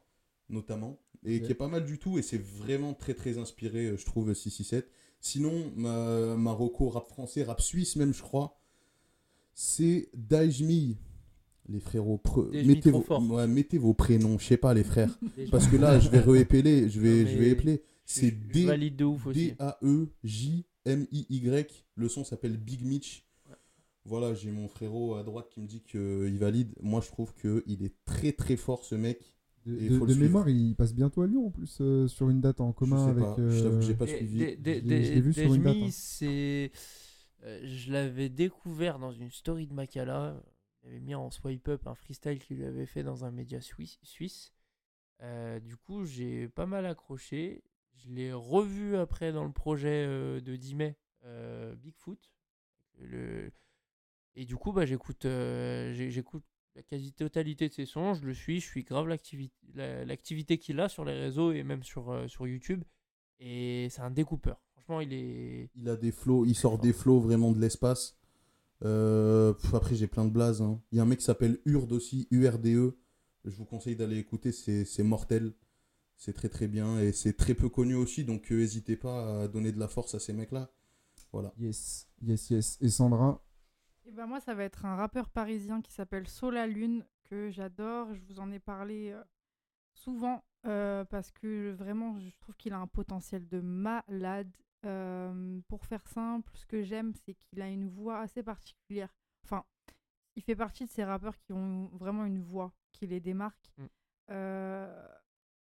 notamment. et qui est pas mal du tout. Et c'est vraiment très très inspiré, euh, je trouve, 667. Sinon, ma, ma reco rap français, rap suisse même, je crois, c'est Daijmi. Les frérots, pre- mettez, vos, fort. ouais, mettez vos prénoms, je sais pas les frères. Parce que là, je vais réépeler, je vais, Non, je vais épeler. C'est D valide de ouf aussi. D-A-E-J-M-I-Y. Le son s'appelle Big Mitch. Voilà, j'ai mon frérot à droite qui me dit qu'il valide. Moi, je trouve qu'il est très très fort, ce mec. De, mémoire, il passe bientôt à Lyon en plus euh, sur une date en commun je sais avec. pas, je t'avoue que j'ai euh, pas suivi. Je l'ai- l'ai vu sur une date, hein. c'est. Euh, je l'avais découvert dans une story de Makala. Il avait mis en swipe up un freestyle qu'il lui avait fait dans un média suisse. Euh, du coup, j'ai pas mal accroché. Je l'ai revu après dans le projet euh, de 10 mai, Bigfoot. Et du coup, bah, j'écoute la quasi-totalité de ses sons. Je le suis. Je suis grave l'activité la- l'activité qu'il a sur les réseaux et même sur, sur YouTube. Et c'est un découpeur. Franchement, il est. Il a des flows, il sort des flows vraiment de l'espace. Euh, pff, après, j'ai plein de blazes. hein. Il y a un mec qui s'appelle Urde aussi, URDE. Je vous conseille d'aller écouter, c'est c'est mortel. C'est très très bien et c'est très peu connu aussi, donc euh, n'hésitez pas à donner de la force à ces mecs-là. Voilà. Yes, yes, yes. Et Sandra, Et ben moi, ça va être un rappeur parisien qui s'appelle Sola Lune, que j'adore. Je vous en ai parlé euh, souvent euh, parce que vraiment, je trouve qu'il a un potentiel de malade. Euh, pour faire simple, ce que j'aime, c'est qu'il a une voix assez particulière. Enfin, il fait partie de ces rappeurs qui ont vraiment une voix qui les démarque. Mm. Euh,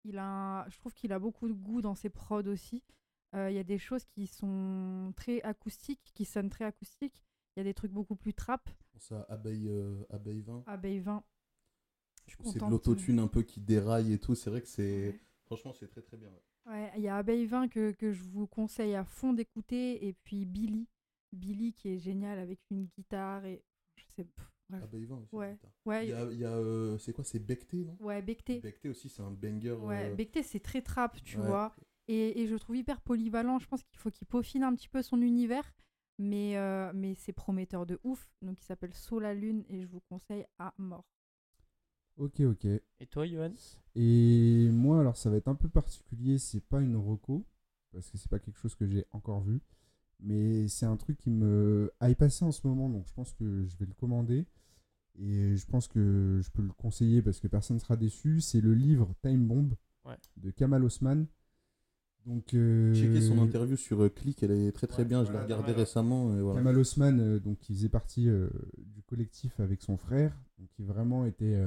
il a, un- je trouve qu'il a beaucoup de goût dans ses prods aussi. Euh, Il y a des choses qui sont très acoustiques, qui sonnent très acoustiques. Il y a des trucs beaucoup plus trap. Ça, abeille, euh, abeille 20. Abeille 20. Je suis C'est de l'autotune un peu qui déraille et tout. C'est vrai que c'est. Ouais. Franchement, c'est très très bien. ouais. Ouais, il y a Abeille 20 que, que je vous conseille à fond d'écouter. Et puis Billy. Billy qui est génial avec une guitare et. Je sais. pff. Abeille 20 aussi. Ouais. Ouais, Il y a, euh, c'est quoi C'est Becté, non? Ouais Becté. Becté aussi, c'est un banger. Ouais, euh, Becté, c'est très trap, tu ouais. vois. Et, et je le trouve hyper polyvalent. Je pense qu'il faut qu'il peaufine un petit peu son univers. Mais, euh, mais c'est prometteur de ouf. Donc il s'appelle Sola Lune et je vous conseille à mort. Ok, ok. Et toi, Johan? Et moi, alors ça va être un peu particulier, c'est pas une reco, parce que c'est pas quelque chose que j'ai encore vu, mais c'est un truc qui me hype passé en ce moment, donc je pense que je vais le commander. Et je pense que je peux le conseiller parce que personne ne sera déçu. C'est le livre Time Bomb Ouais. de Kamal Osman. Donc, euh, Checker son interview sur euh, Click, elle est très très Ouais, bien. je l'ai regardée récemment. Et voilà. Kamal Osman, euh, donc, qui faisait partie euh, du collectif avec son frère, donc, qui vraiment était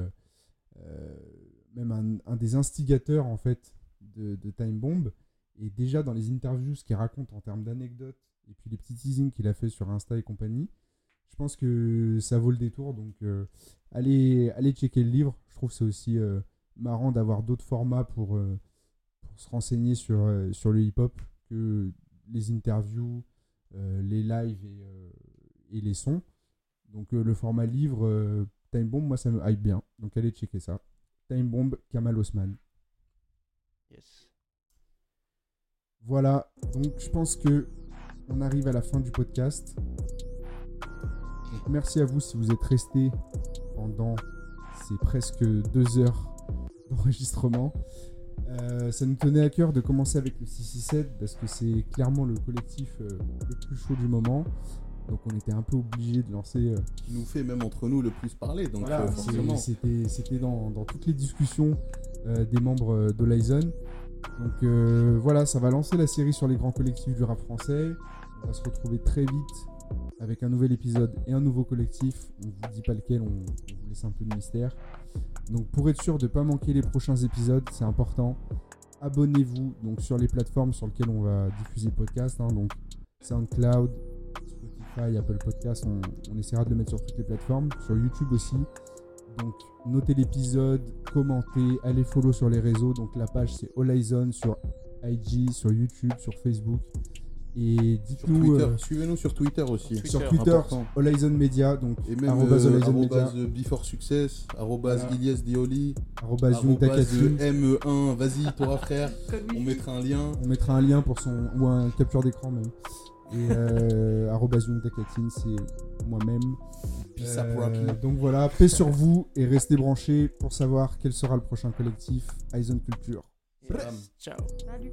même un, des instigateurs en fait de, Time Bomb. Et déjà dans les interviews, ce qu'il raconte en termes d'anecdotes et puis les petits teasings qu'il a fait sur Insta et compagnie, je pense que ça vaut le détour. Donc euh, allez, allez checker le livre. Je trouve c'est aussi euh, marrant d'avoir d'autres formats pour, euh, se renseigner sur, euh, sur le hip-hop que les interviews, euh, les lives et, euh, les sons. Donc euh, le format livre, euh, Time Bomb, moi ça me hype bien. Donc allez checker ça. Time Bomb, Kamal Osman. Yes. Voilà, donc je pense que on arrive à la fin du podcast. Donc merci à vous si vous êtes restés pendant ces presque deux heures d'enregistrement. Euh, ça nous tenait à cœur de commencer avec le 667 parce que c'est clairement le collectif euh, le plus chaud du moment. Donc on était un peu obligé de lancer euh, Qui nous fait même entre nous le plus parler. Donc Voilà, euh, forcément. c'était dans, dans toutes les discussions euh, des membres euh, de. Donc voilà, ça va lancer la série sur les grands collectifs du rap français. On va se retrouver très vite avec un nouvel épisode et un nouveau collectif. On vous dit pas lequel, on, on vous laisse un peu de mystère. Donc pour être sûr de ne pas manquer les prochains épisodes, c'est important. Abonnez-vous donc sur les plateformes sur lesquelles on va diffuser le podcast. hein, donc SoundCloud, Spotify, Apple Podcast, on, on essaiera de le mettre sur toutes les plateformes, sur YouTube aussi. Donc notez l'épisode, commentez, allez follow sur les réseaux. Donc la page c'est Horizon sur IG, sur YouTube, sur Facebook. Et dites-nous Twitter. euh, Suivez-nous sur Twitter aussi. Twitter. sur Twitter, Important. Horizon Media, donc Et même arrobase euh, arrobase euh, Before Success, arrobase Voilà. Ilias Dioli, Takatsu. euh, ME1. Vas-y, toi frère, on mettra un lien. On mettra un lien pour son ou un capture d'écran même. Et euh, arobase Young Takatine, c'est moi-même. Euh, donc voilà, paix sur vous et restez branchés pour savoir quel sera le prochain collectif Aizen Culture. Yes. Ciao. Salut.